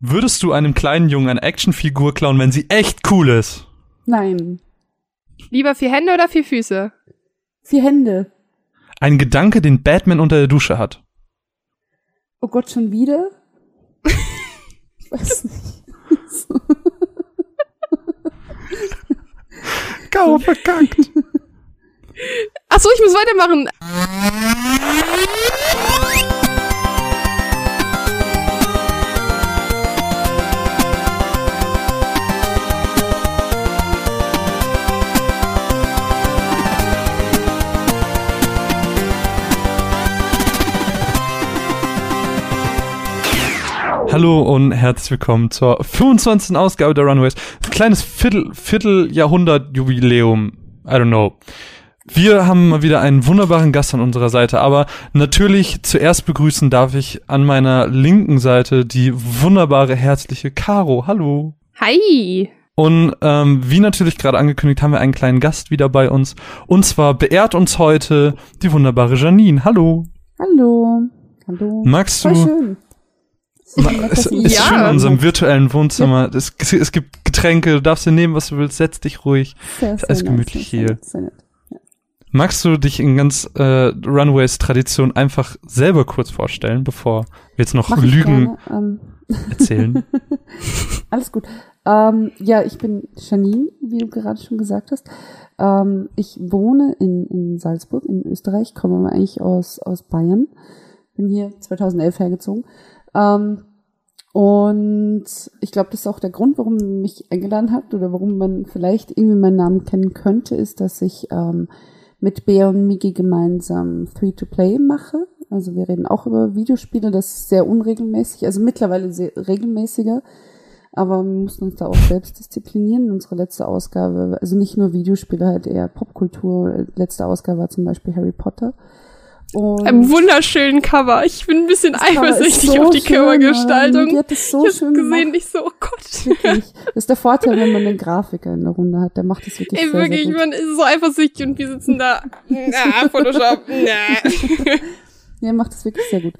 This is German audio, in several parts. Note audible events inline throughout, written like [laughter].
Würdest du einem kleinen Jungen eine Actionfigur klauen, wenn sie echt cool ist? Nein. Lieber vier Hände oder vier Füße? Vier Hände. Ein Gedanke, den Batman unter der Dusche hat. Oh Gott, schon wieder? ich weiß nicht. Kau verkackt. Achso, ich muss weitermachen. Hallo und herzlich willkommen zur 25. Ausgabe der Runaways. Ein kleines Viertel, Vierteljahrhundert-Jubiläum. I don't know. Wir haben mal wieder einen wunderbaren Gast an unserer Seite, aber natürlich zuerst begrüßen darf ich an meiner linken Seite die wunderbare, herzliche Caro. Hallo. Hi. Und ähm, wie natürlich gerade angekündigt, haben wir einen kleinen Gast wieder bei uns. Und zwar beehrt uns heute die wunderbare Janine. Hallo. Hallo. Hallo. Magst du Es ist Ja. schön in unserem virtuellen Wohnzimmer. Es, es gibt Getränke, du darfst dir nehmen, was du willst, setz dich ruhig. Sehr, ist alles gemütlich hier. sehr nett. Magst du dich in ganz äh, Runaways-Tradition einfach selber kurz vorstellen, bevor wir jetzt noch Mach Lügen gerne, ähm, erzählen? [laughs] Alles gut. Ähm, ja, ich bin Janine, wie du gerade schon gesagt hast. Ähm, ich wohne in, in Salzburg in Österreich, komme aber eigentlich aus, aus Bayern. Bin hier 2011 hergezogen. Ähm, und ich glaube, das ist auch der Grund, warum ihr mich eingeladen habt oder warum man vielleicht irgendwie meinen Namen kennen könnte, ist, dass ich ähm, mit Bea und Migi gemeinsam Free-to-Play mache. Also wir reden auch über Videospiele, das ist sehr unregelmäßig, also mittlerweile sehr regelmäßiger. Aber wir mussten uns da auch selbst disziplinieren. Unsere letzte Ausgabe, also nicht nur Videospiele, halt eher Popkultur. Letzte Ausgabe war zum Beispiel Harry Potter. Und Einem wunderschönen Cover. Ich bin ein bisschen eifersüchtig so auf die schön, Covergestaltung. Die hat das so ich schön gesehen, gemacht. ich so, oh Gott. Wirklich. [laughs] Das ist der Vorteil, wenn man einen Grafiker in der Runde hat. Der macht das wirklich Ey, sehr, wirklich, sehr gut. man ist so eifersüchtig und wir sitzen da. Na, [laughs] Photoshop. Na. [laughs] Ja, macht das wirklich sehr gut.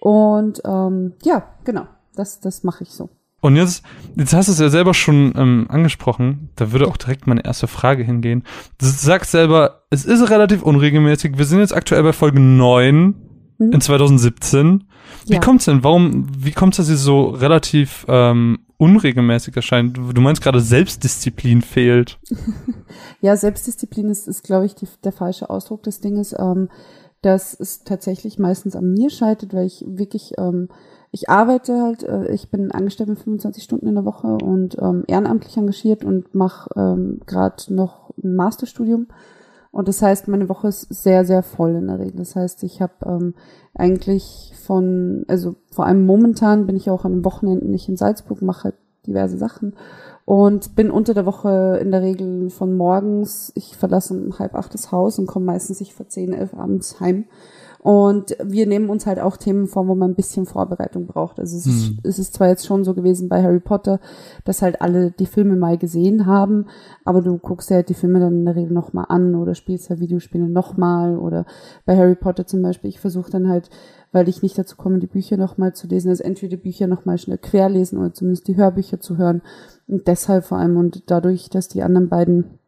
Und ähm, ja, genau. Das, das mache ich so. Und jetzt, jetzt hast du es ja selber schon ähm, angesprochen, da würde auch direkt meine erste Frage hingehen. Du sagst selber, es ist relativ unregelmäßig. Wir sind jetzt aktuell bei Folge 9 Mhm. in 2017. Wie Ja. kommt's denn? Warum, wie kommt's, dass sie so relativ ähm, unregelmäßig erscheint? Du meinst gerade Selbstdisziplin fehlt. [laughs] Ja, Selbstdisziplin ist, ist glaube ich, die, der falsche Ausdruck des Dinges. Ähm, dass es tatsächlich meistens an mir scheitert, weil ich wirklich, ähm, ich arbeite halt, äh, ich bin angestellt mit 25 Stunden in der Woche und ähm, ehrenamtlich engagiert und mache ähm, gerade noch ein Masterstudium. Und das heißt, meine Woche ist sehr, sehr voll in der Regel. Das heißt, ich habe ähm, eigentlich von, also vor allem momentan bin ich auch an den Wochenenden nicht in Salzburg, mache halt diverse Sachen und bin unter der Woche in der Regel von morgens, ich verlasse um halb acht das Haus und komme meistens ich vor zehn, elf abends heim. Und wir nehmen uns halt auch Themen vor, wo man ein bisschen Vorbereitung braucht. Also es, ist, Hm. es ist zwar jetzt schon so gewesen bei Harry Potter, dass halt alle die Filme mal gesehen haben, aber du guckst ja halt die Filme dann in der Regel nochmal an oder spielst ja Videospiele nochmal oder bei Harry Potter zum Beispiel, ich versuche dann halt, weil ich nicht dazu komme, die Bücher nochmal zu lesen, also entweder die Bücher nochmal schnell querlesen oder zumindest die Hörbücher zu hören. Und deshalb vor allem und dadurch, dass die anderen beiden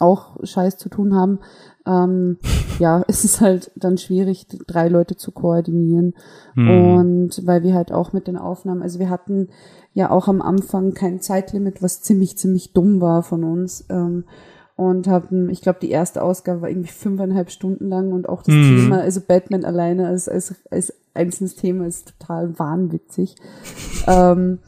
auch Scheiß zu tun haben, ähm, ja, [laughs] ist es halt dann schwierig, drei Leute zu koordinieren. Hm. Und weil wir halt auch mit den Aufnahmen, also wir hatten ja auch am Anfang kein Zeitlimit, was ziemlich, ziemlich dumm war von uns. Ähm, und hatten, ich glaube, die erste Ausgabe war irgendwie fünfeinhalb Stunden lang und auch das Mhm. Thema, also Batman alleine als, als, als einzelnes Thema ist total wahnwitzig. [laughs] ähm,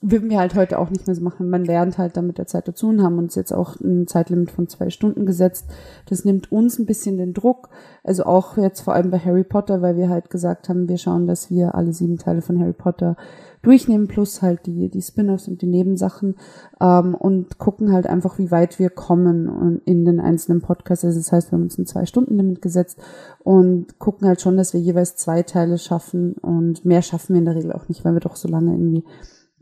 würden wir halt heute auch nicht mehr so machen. Man lernt halt dann mit der Zeit dazu und haben uns jetzt auch ein Zeitlimit von zwei Stunden gesetzt. Das nimmt uns ein bisschen den Druck. Also auch jetzt vor allem bei Harry Potter, weil wir halt gesagt haben, wir schauen, dass wir alle sieben Teile von Harry Potter durchnehmen, plus halt die, die Spin-offs und die Nebensachen ähm, und gucken halt einfach, wie weit wir kommen in den einzelnen Podcasts. Also das heißt, wir haben uns ein Zwei-Stunden-Limit gesetzt und gucken halt schon, dass wir jeweils zwei Teile schaffen und mehr schaffen wir in der Regel auch nicht, weil wir doch so lange irgendwie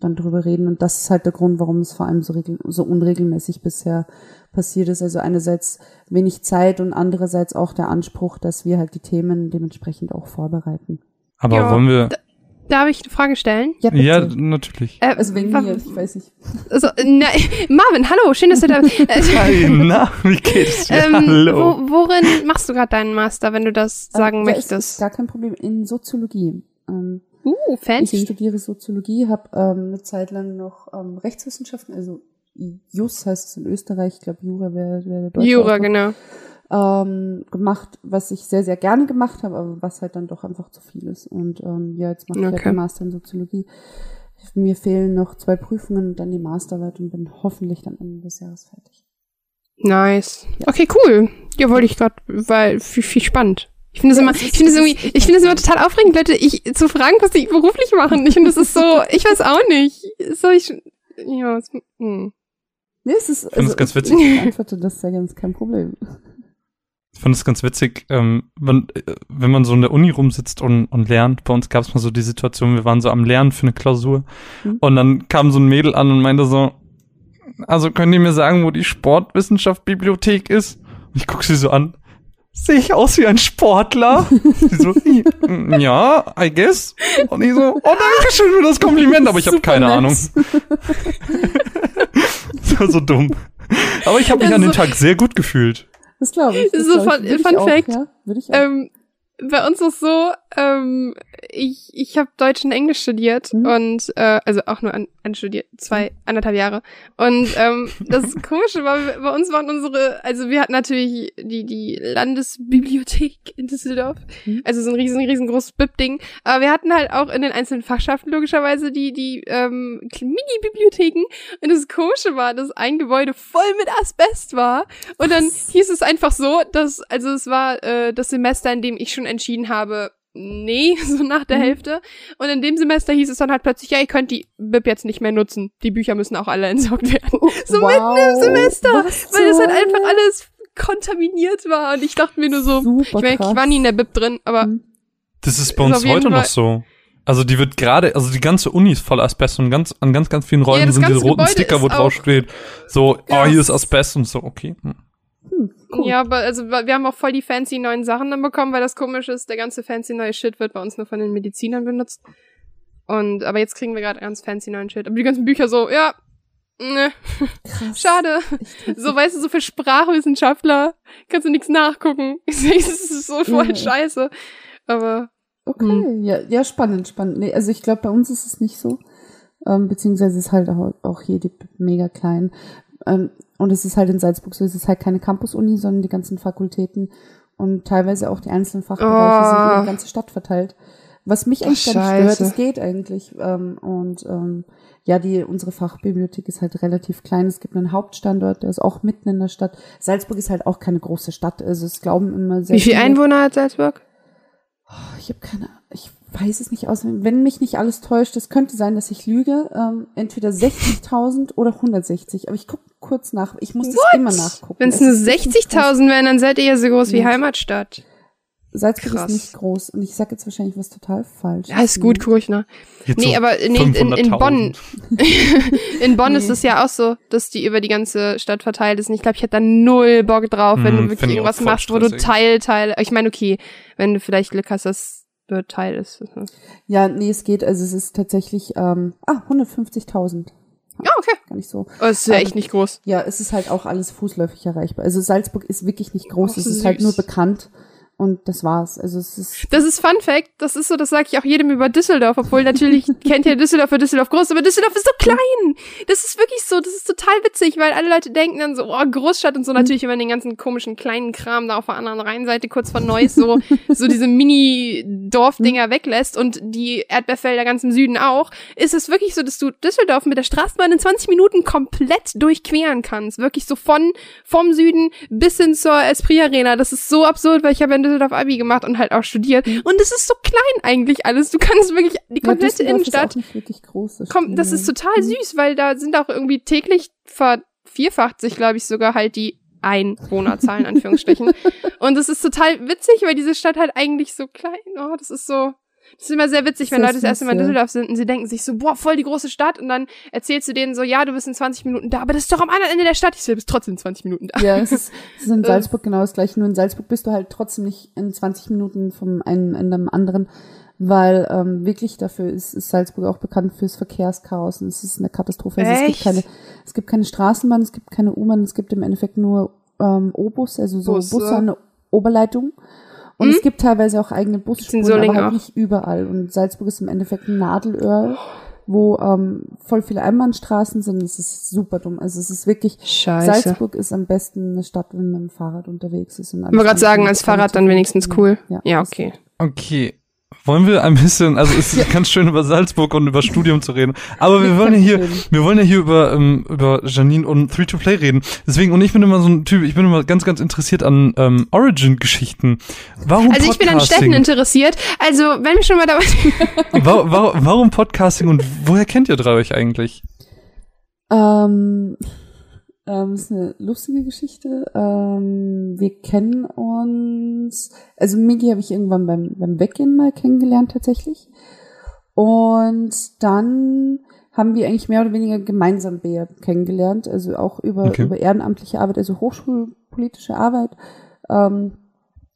dann drüber reden. Und das ist halt der Grund, warum es vor allem so, regel so unregelmäßig bisher passiert ist. Also einerseits wenig Zeit und andererseits auch der Anspruch, dass wir halt die Themen dementsprechend auch vorbereiten. Aber Ja, wollen wir, Darf ich eine Frage stellen? Ja. Ja, natürlich. Äh, also wegen mir, ich weiß nicht. Also, na, Marvin, hallo, schön, dass du da bist. Äh, [laughs] Hi, na, wie geht's dir? ähm, Hallo. wo, worin machst du gerade deinen Master, wenn du das sagen Ähm, ja, Ist, ist möchtest? gar kein Problem. In Soziologie. Ähm, Uh, ich fancy. studiere Soziologie, habe ähm, eine Zeit lang noch ähm, Rechtswissenschaften, also Jus heißt es in Österreich, ich glaube Jura wäre wär der deutsche Jura, Ausdruck, genau. ähm, gemacht, was ich sehr, sehr gerne gemacht habe, aber was halt dann doch einfach zu viel ist. Und ähm, ja, jetzt mache ich halt Okay. den Master in Soziologie. Mir fehlen noch zwei Prüfungen und dann die Masterarbeit und bin hoffentlich dann Ende des Jahres fertig. Nice. Ja. Okay, cool. Ja, wollte ich gerade, weil viel, viel spannend. Ich finde es Ja, immer, ich finde es irgendwie, ich finde es immer total aufregend, Leute, ich zu fragen, was die beruflich machen. Ich finde, das ist so, ich weiß auch nicht. So, ich, ja, es, hm. Nee, es ist, finde es ganz witzig. Ich antworte das sehr ganz kein Problem. Ich fand es ganz witzig, ähm, wenn, äh, wenn man so in der Uni rumsitzt und, und lernt. Bei uns gab es mal so die Situation, wir waren so am Lernen für eine Klausur Mhm. und dann kam so ein Mädel an und meinte so, also könnt ihr mir sagen, wo die Sportwissenschaft-Bibliothek ist? Und ich guck sie so an. Sehe ich aus wie ein Sportler? [laughs] sie so, "I- ja, I guess. Und ich so, oh, danke schön für das Kompliment, aber ich habe keine nett. Ahnung. [laughs] Das war so dumm. Aber ich habe mich Das an dem Tag sehr gut gefühlt. Das glaube ich. Das So glaub ich. Fun- Fun auch, Fact. Ja, würde ich auch. Ähm, bei uns ist so, ähm, ich, ich habe Deutsch und Englisch studiert Mhm. und äh, also auch nur an, anstudiert, zwei, anderthalb Jahre. Und ähm, das Komische war, bei uns waren unsere, also wir hatten natürlich die, die Landesbibliothek in Düsseldorf, Mhm. also so ein riesen, riesengroßes BIP-Ding. Aber wir hatten halt auch in den einzelnen Fachschaften logischerweise die, die ähm, Mini-Bibliotheken. Und das Komische war, dass ein Gebäude voll mit Asbest war. Und dann hieß es einfach so, dass, also es war äh, das Semester, in dem ich schon entschieden habe, nee, [laughs] so nach der Mhm. Hälfte. Und in dem Semester hieß es dann halt plötzlich, ja, ihr könnt die BIP jetzt nicht mehr nutzen. Die Bücher müssen auch alle entsorgt werden. [laughs] So mitten im Semester, Was Weil das halt einfach alles kontaminiert war. Und ich dachte mir nur so, Super ich, mein, ich war nie in der BIP drin, aber Mhm. Das ist bei Ist uns jeden heute noch so. Also die wird gerade, also die ganze Uni ist voll Asbest und ganz, an ganz, ganz vielen Räumen das sind diese roten Gebäude Sticker, wo ist drauf steht, so, Ja. oh, hier ist Asbest und so, okay. Hm. Hm, cool. Ja, aber also wir haben auch voll die fancy neuen Sachen dann bekommen, weil das komisch ist, der ganze fancy neue Shit wird bei uns nur von den Medizinern benutzt. Und aber jetzt kriegen wir gerade ganz fancy neuen Shit. Aber die ganzen Bücher so, ja, ne, Krass. [laughs] schade. So, weißt du, so für Sprachwissenschaftler kannst du nichts nachgucken. [laughs] Das ist so voll Ja. scheiße. Aber Okay, Hm. ja, ja, spannend, spannend. Nee, also ich glaube, bei uns ist es nicht so. Ähm, beziehungsweise ist halt auch, auch hier die mega klein. Ähm, und es ist halt in Salzburg so, es ist halt keine Campus-Uni, sondern die ganzen Fakultäten und teilweise auch die einzelnen Fachbereiche sind über Oh. die ganze Stadt verteilt. Was mich eigentlich gar nicht stört, es geht eigentlich. Ähm, und ähm, ja, die unsere Fachbibliothek ist halt relativ klein. Es gibt einen Hauptstandort, der ist auch mitten in der Stadt. Salzburg ist halt auch keine große Stadt. Also es glauben immer sehr wie viele viele- Einwohner hat Salzburg? ich habe keine, ich weiß es nicht aus. Wenn mich nicht alles täuscht, es könnte sein, dass ich lüge. Ähm, entweder 60.000 oder 160. Aber ich gucke kurz nach. Ich muss das immer nachgucken. Wenn es nur ist wirklich nicht groß. 60.000 wären, dann seid ihr ja so groß wie Ja. Heimatstadt. Salzburg Krass. ist nicht groß. Und ich sage jetzt wahrscheinlich was total falsch. Ja, ist gut, guck ich nach. Jetzt Nee, so aber in, in, in, Bonn, 500.000. [laughs] [laughs] in Bonn ist Nee. es ja auch so, dass die über die ganze Stadt verteilt ist. Und ich glaube, ich hätte da null Bock drauf, wenn Hm, du wirklich irgendwas machst, wo du stressig. Teil, Teil, ich meine, okay, wenn du vielleicht Glück hast, dass Teil ist. Ja, nee, es geht. Also es ist tatsächlich, ähm, ah, 150.000. Ja, okay. Gar nicht so. Oh, ist ja Aber- echt nicht groß. Ja, es ist halt auch alles fußläufig erreichbar. Also Salzburg ist wirklich nicht groß. Ach, es süß. ist halt nur bekannt. Und das war's. Also es ist, Das ist Fun Fact, das ist so, das sage ich auch jedem über Düsseldorf, obwohl natürlich [laughs] kennt ja Düsseldorf für Düsseldorf groß, aber Düsseldorf ist so klein. Das ist wirklich so, das ist total witzig, weil alle Leute denken dann so, oh, Großstadt und so natürlich immer den ganzen komischen kleinen Kram da auf der anderen Rheinseite kurz von Neuss so, so diese Mini-Dorfdinger weglässt und die Erdbeerfelder ganz im Süden auch, ist es wirklich so, dass du Düsseldorf mit der Straßenbahn in 20 Minuten komplett durchqueren kannst. Wirklich so von, vom Süden bis hin zur Esprit Arena. Das ist so absurd, weil ich habe in Düsseldorf Abi gemacht und halt auch studiert. Und es ist so klein eigentlich alles. Du kannst wirklich die ja, komplette Düsseldorf Innenstadt Ist wirklich groß. Das, Komm, stimmt, das ja. ist total süß, weil da sind auch irgendwie täglich vervierfacht sich, glaube ich, sogar halt die Einwohnerzahlen, in Anführungsstrichen. [laughs] Und es ist total witzig, weil diese Stadt halt eigentlich so klein, oh, das ist so, das ist immer sehr witzig, wenn Leute das erste Mal in. Düsseldorf sind und sie denken sich so, boah, voll die große Stadt und dann erzählst du denen so, ja, du bist in 20 Minuten da, aber das ist doch am anderen Ende der Stadt. Ich so, du bist trotzdem in 20 Minuten da. Ja, es ist, es ist in [laughs] Äh. Salzburg genau das gleiche. Nur in Salzburg bist du halt trotzdem nicht in 20 Minuten vom einen Ende am anderen. weil ähm, wirklich dafür ist, ist Salzburg auch bekannt fürs Verkehrschaos und es ist eine Katastrophe. Also es gibt keine, es gibt keine Straßenbahn, es gibt keine U-Bahn, es gibt im Endeffekt nur ähm, O-Bus, also so Busse. Busse an der Oberleitung. Und Hm? es gibt teilweise auch eigene Busspuren, aber halt auch. nicht überall. Und Salzburg ist im Endeffekt ein Nadelöhr, wo ähm, voll viele Einbahnstraßen sind. Es ist super dumm. Also es ist wirklich, Scheiße. Salzburg ist am besten eine Stadt, wenn man mit dem Fahrrad unterwegs ist. Und Ich wollte gerade sagen, als Fahrrad dann wenigstens cool. Ja, Ja, okay. Okay. Wollen wir ein bisschen, also es [laughs] ist ganz schön über Salzburg und über Studium zu reden, aber wir wollen ja hier, wir wollen ja hier über, ähm, über Janine und Three to Play reden. Deswegen, und ich bin immer so ein Typ, ich bin immer ganz, ganz interessiert an ähm, Origin-Geschichten. Warum Also ich bin an Städten Podcasting? interessiert. Also, wenn wir schon mal dabei [laughs] Wa wa warum Podcasting und woher kennt ihr drei euch eigentlich? Ähm, ähm, ist eine lustige Geschichte. Ähm, wir kennen uns, also Migi habe ich irgendwann beim, beim Weggehen mal kennengelernt tatsächlich. Und dann haben wir eigentlich mehr oder weniger gemeinsam Bea kennengelernt, also auch über, Okay. über ehrenamtliche Arbeit, also hochschulpolitische Arbeit. Ähm,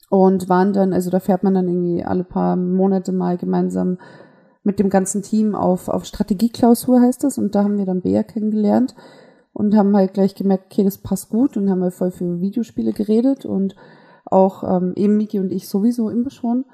und waren dann, also da fährt man dann irgendwie alle paar Monate mal gemeinsam mit dem ganzen Team auf, auf Strategieklausur heißt das. Und da haben wir dann Bea kennengelernt und haben halt gleich gemerkt, okay, das passt gut und haben halt voll für Videospiele geredet und auch ähm, eben Miki und ich sowieso immer schon.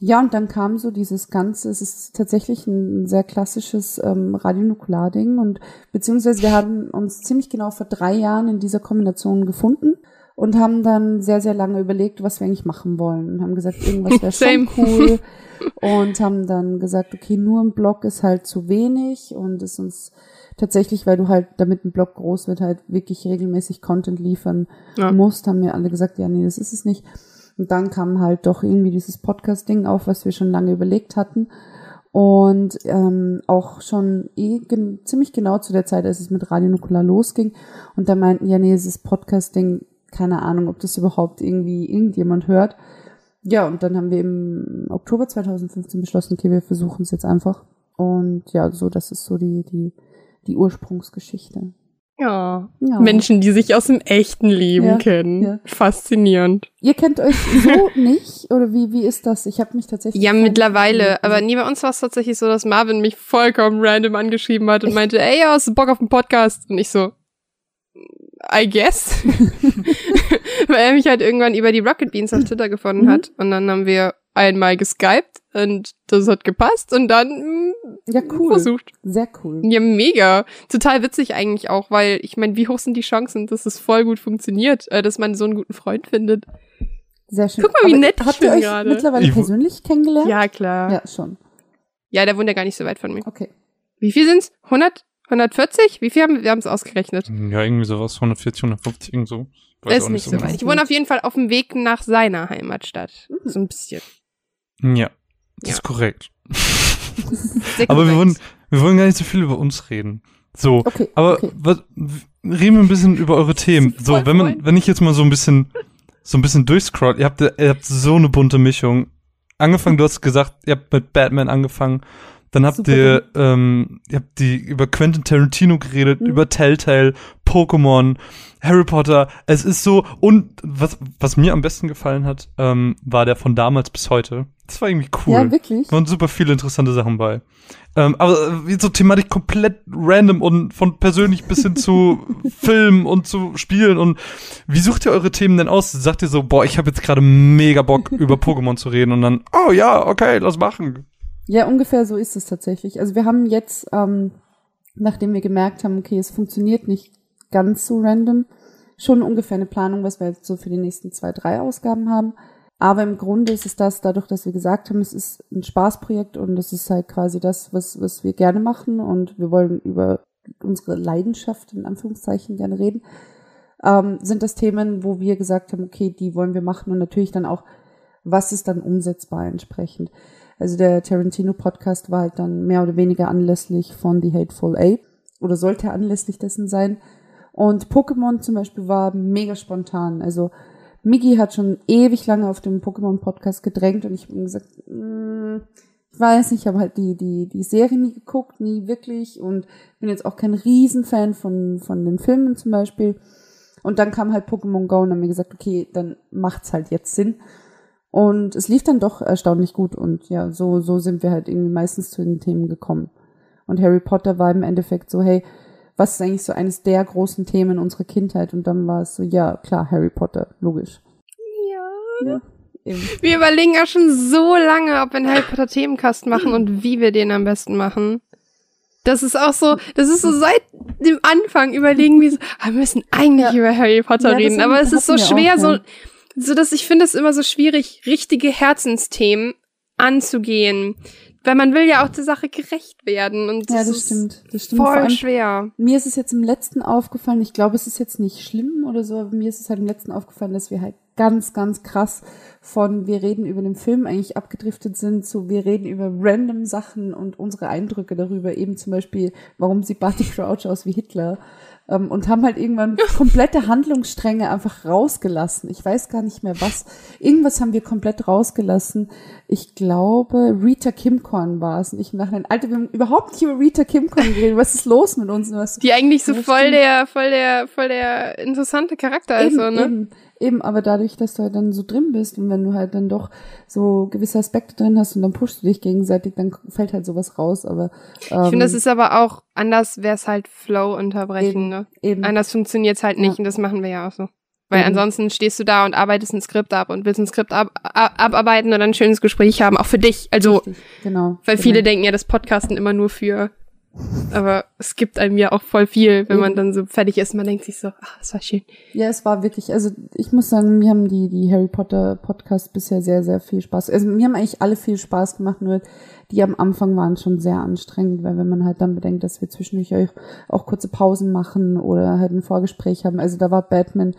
Ja, und dann kam so dieses Ganze, es ist tatsächlich ein sehr klassisches ähm, Radionukular-Ding und beziehungsweise wir haben uns ziemlich genau vor drei Jahren in dieser Kombination gefunden und haben dann sehr, sehr lange überlegt, was wir eigentlich machen wollen und haben gesagt, irgendwas wäre [laughs] schon cool [laughs] und haben dann gesagt, okay, nur ein Blog ist halt zu wenig und ist uns tatsächlich, weil du halt, damit ein Blog groß wird, halt wirklich regelmäßig Content liefern Ja. musst, haben wir alle gesagt, ja, nee, das ist es nicht. Und dann kam halt doch irgendwie dieses Podcast-Ding auf, was wir schon lange überlegt hatten. Und ähm, auch schon eh gen ziemlich genau zu der Zeit, als es mit Radio Nukular losging. Und da meinten, ja, nee, dieses Podcast-Ding, keine Ahnung, ob das überhaupt irgendwie irgendjemand hört. Ja, und dann haben wir im Oktober 2015 beschlossen, okay, wir versuchen es jetzt einfach. Und ja, so, das ist so die, die, die Ursprungsgeschichte. Ja. Ja. Menschen, die sich aus dem echten Leben Ja, kennen. ja. Faszinierend. Ihr kennt euch so [laughs] nicht? Oder wie, wie ist das? Ich habe mich tatsächlich. Ja, mittlerweile. Aber nie bei uns war es tatsächlich so, dass Marvin mich vollkommen random angeschrieben hat und Echt? meinte, ey, hast du Bock auf einen Podcast? Und ich so, I guess. [laughs] [laughs] Weil er mich halt irgendwann über die Rocket Beans auf Twitter gefunden Mhm. hat. Und dann haben wir einmal geskypt und das hat gepasst und dann mm, Ja, cool. versucht. Sehr cool. Ja, mega. Total witzig eigentlich auch, weil ich meine, wie hoch sind die Chancen, dass es voll gut funktioniert, äh, dass man so einen guten Freund findet? Sehr schön. Guck mal, wie Aber nett ich Habt ihr bin euch gerade. mittlerweile Ich persönlich kennengelernt? Ja, klar. Ja, Ja, schon. der wohnt ja gar nicht so weit von mir. Okay. Wie viel sind's? 100? 140? Wie viel haben wir? Wir haben es ausgerechnet. Ja, irgendwie sowas, 140, 150, irgend so. Weiß ist nicht so genau. weit. Ich wohne auf jeden Fall auf dem Weg nach seiner Heimatstadt. Mhm. So ein bisschen. Ja, das Ja. ist korrekt. [laughs] Aber wir wollen, wir wollen gar nicht so viel über uns reden. So, Okay. aber okay. was, reden wir ein bisschen über eure Themen. So, wenn man, wenn ich jetzt mal so ein bisschen, so ein bisschen durchscroll, ihr habt, ihr habt so eine bunte Mischung. Angefangen, du hast gesagt, ihr habt mit Batman angefangen. Dann habt Super ihr, ähm, ihr habt die über Quentin Tarantino geredet, Mhm. über Telltale, Pokémon, Harry Potter. Es ist so, und was, was mir am besten gefallen hat, ähm, war der von damals bis heute. Das war irgendwie cool. Ja, wirklich. Da waren super viele interessante Sachen bei. Ähm, aber äh, wie so Thematik komplett random und von persönlich bis hin zu [laughs] Film und zu Spielen. Und wie sucht ihr eure Themen denn aus? Sagt ihr so, boah, ich habe jetzt gerade mega Bock [laughs] über Pokémon zu reden und dann, oh ja, okay, lass machen. Ja, ungefähr so ist es tatsächlich. Also wir haben jetzt, ähm, nachdem wir gemerkt haben, okay, es funktioniert nicht ganz so random, schon ungefähr eine Planung, was wir jetzt so für die nächsten zwei, drei Ausgaben haben. Aber im Grunde ist es das, dadurch, dass wir gesagt haben, es ist ein Spaßprojekt und es ist halt quasi das, was, was wir gerne machen und wir wollen über unsere Leidenschaft in Anführungszeichen gerne reden, ähm, sind das Themen, wo wir gesagt haben, okay, die wollen wir machen und natürlich dann auch, was ist dann umsetzbar entsprechend. Also der Tarantino-Podcast war halt dann mehr oder weniger anlässlich von The Hateful Eight oder sollte anlässlich dessen sein. Und Pokémon zum Beispiel war mega spontan. Also Migi hat schon ewig lange auf dem Pokémon-Podcast gedrängt und ich habe ihm gesagt, mm, ich weiß nicht, ich habe halt die, die, die Serie nie geguckt, nie wirklich und bin jetzt auch kein Riesenfan von, von den Filmen zum Beispiel. Und dann kam halt Pokémon Go und haben mir gesagt, okay, dann macht's halt jetzt Sinn. Und es lief dann doch erstaunlich gut und ja, so, so sind wir halt irgendwie meistens zu den Themen gekommen. Und Harry Potter war im Endeffekt so, hey, was ist eigentlich so eines der großen Themen unserer Kindheit? Und dann war es so, ja, klar, Harry Potter, logisch. Ja. Ja. Wir überlegen ja schon so lange, ob wir einen Harry Potter Themencast machen und wie wir den am besten machen. Das ist auch so, das ist so seit dem Anfang überlegen wir so, ah, wir müssen eigentlich Ja. über Harry Potter Ja, reden, aber es ist so schwer, so, so dass ich finde es immer so schwierig, richtige Herzensthemen anzugehen. Weil man will ja auch der Sache gerecht werden und Ja, das, das ist stimmt. Das stimmt. Vor voll allem, schwer. mir ist es jetzt im letzten aufgefallen, ich glaube, es ist jetzt nicht schlimm oder so, aber mir ist es halt im letzten aufgefallen, dass wir halt ganz, ganz krass von wir reden über den Film eigentlich abgedriftet sind, zu wir reden über random Sachen und unsere Eindrücke darüber, eben zum Beispiel, warum sieht Barty Crouch aus wie Hitler. Ähm, und haben halt irgendwann [laughs] komplette Handlungsstränge einfach rausgelassen. Ich weiß gar nicht mehr was. Irgendwas haben wir komplett rausgelassen. Ich glaube, Rita Kimcorn war es. Und ich im Nachhinein, Alter, wir haben überhaupt nicht über Rita Kimcorn geredet. Was ist los mit uns? Was, Die eigentlich so voll der, voll der, voll der interessante Charakter ist, so, ne? eben, eben, aber dadurch, dass du halt dann so drin bist und wenn du halt dann doch so gewisse Aspekte drin hast und dann pushst du dich gegenseitig, dann fällt halt sowas raus, aber ähm, Ich finde, das ist aber auch anders, wäre es halt Flow unterbrechen, eben, ne? eben, Anders funktioniert's halt nicht Ja. und das machen wir ja auch so. Weil ansonsten stehst du da und arbeitest ein Skript ab und willst ein Skript ab, ab, abarbeiten und dann ein schönes Gespräch haben, auch für dich. Also, richtig, genau. weil genau. viele denken ja, das Podcasten immer nur für, aber es gibt einem ja auch voll viel, wenn man Eben. dann so fertig ist. Man denkt sich so, ach, das war schön. Ja, es war wirklich, also ich muss sagen, mir haben die, die Harry Potter Podcasts bisher sehr, sehr viel Spaß. Also mir haben eigentlich alle viel Spaß gemacht, nur die am Anfang waren schon sehr anstrengend, weil wenn man halt dann bedenkt, dass wir zwischendurch auch, auch kurze Pausen machen oder halt ein Vorgespräch haben. Also da war Batman,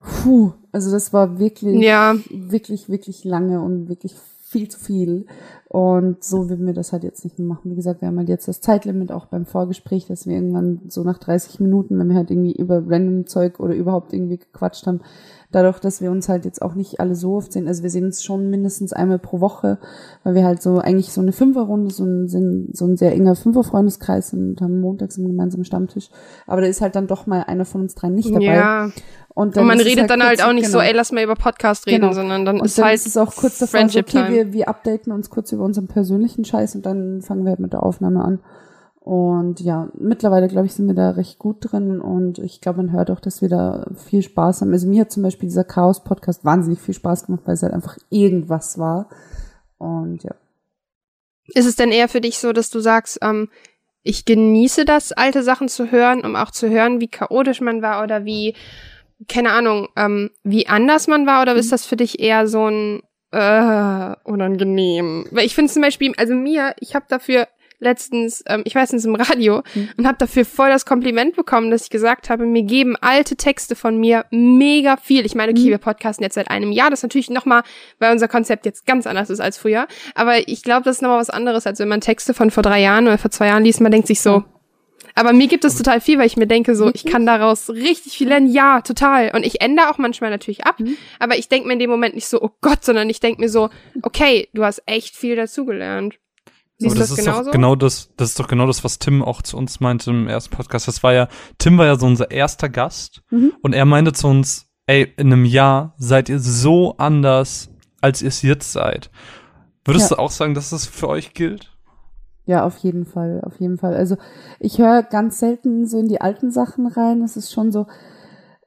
puh, also das war wirklich, Ja. wirklich, wirklich lange und wirklich viel zu viel. Und so würden wir das halt jetzt nicht mehr machen. Wie gesagt, wir haben halt jetzt das Zeitlimit auch beim Vorgespräch, dass wir irgendwann so nach 30 Minuten, wenn wir halt irgendwie über random Zeug oder überhaupt irgendwie gequatscht haben, dadurch, dass wir uns halt jetzt auch nicht alle so oft sehen, also wir sehen uns schon mindestens einmal pro Woche, weil wir halt so eigentlich so eine Fünferrunde, so ein, sind so ein sehr enger Fünferfreundeskreis und haben montags einen gemeinsamen Stammtisch. Aber da ist halt dann doch mal einer von uns drei nicht dabei. Ja. Und, Und man redet dann halt auch nicht so, genau. ey, lass mal über Podcast reden, Genau. sondern dann Und ist dann halt ist es auch kurz davor, so, Friendship okay, wir, wir updaten uns kurz über unseren persönlichen Scheiß und dann fangen wir halt mit der Aufnahme an. Und ja, mittlerweile, glaube ich, sind wir da recht gut drin und ich glaube, man hört auch, dass wir da viel Spaß haben. Also mir hat zum Beispiel dieser Chaos-Podcast wahnsinnig viel Spaß gemacht, weil es halt einfach irgendwas war. Und ja. Ist es denn eher für dich so, dass du sagst, ähm, ich genieße das, alte Sachen zu hören, um auch zu hören, wie chaotisch man war oder wie, keine Ahnung, ähm, wie anders man war? Oder ist das für dich eher so ein äh, unangenehm? Weil ich finde zum Beispiel, also mir, ich habe dafür letztens, ähm, ich weiß nicht, im Radio Mhm. und habe dafür voll das Kompliment bekommen, dass ich gesagt habe, mir geben alte Texte von mir mega viel. Ich meine, okay, Mhm. wir podcasten jetzt seit einem Jahr, das ist natürlich nochmal, weil unser Konzept jetzt ganz anders ist als früher, aber ich glaube, das ist nochmal was anderes, als wenn man Texte von vor drei Jahren oder vor zwei Jahren liest, man denkt sich so, aber mir gibt es total viel, weil ich mir denke, so, ich kann daraus richtig viel lernen. Ja, total. Und ich ändere auch manchmal natürlich ab, Mhm. aber ich denke mir in dem Moment nicht so, oh Gott, sondern ich denke mir so, okay, du hast echt viel dazugelernt. Siehst Aber das, das, ist genauso? doch genau das, das ist doch genau das, was Tim auch zu uns meinte im ersten Podcast. Das war ja, Tim war ja so unser erster Gast Mhm. und er meinte zu uns, ey, in einem Jahr seid ihr so anders, als ihr es jetzt seid. Würdest Ja. du auch sagen, dass das für euch gilt? Ja, auf jeden Fall, auf jeden Fall. Also ich höre ganz selten so in die alten Sachen rein. Es ist schon so,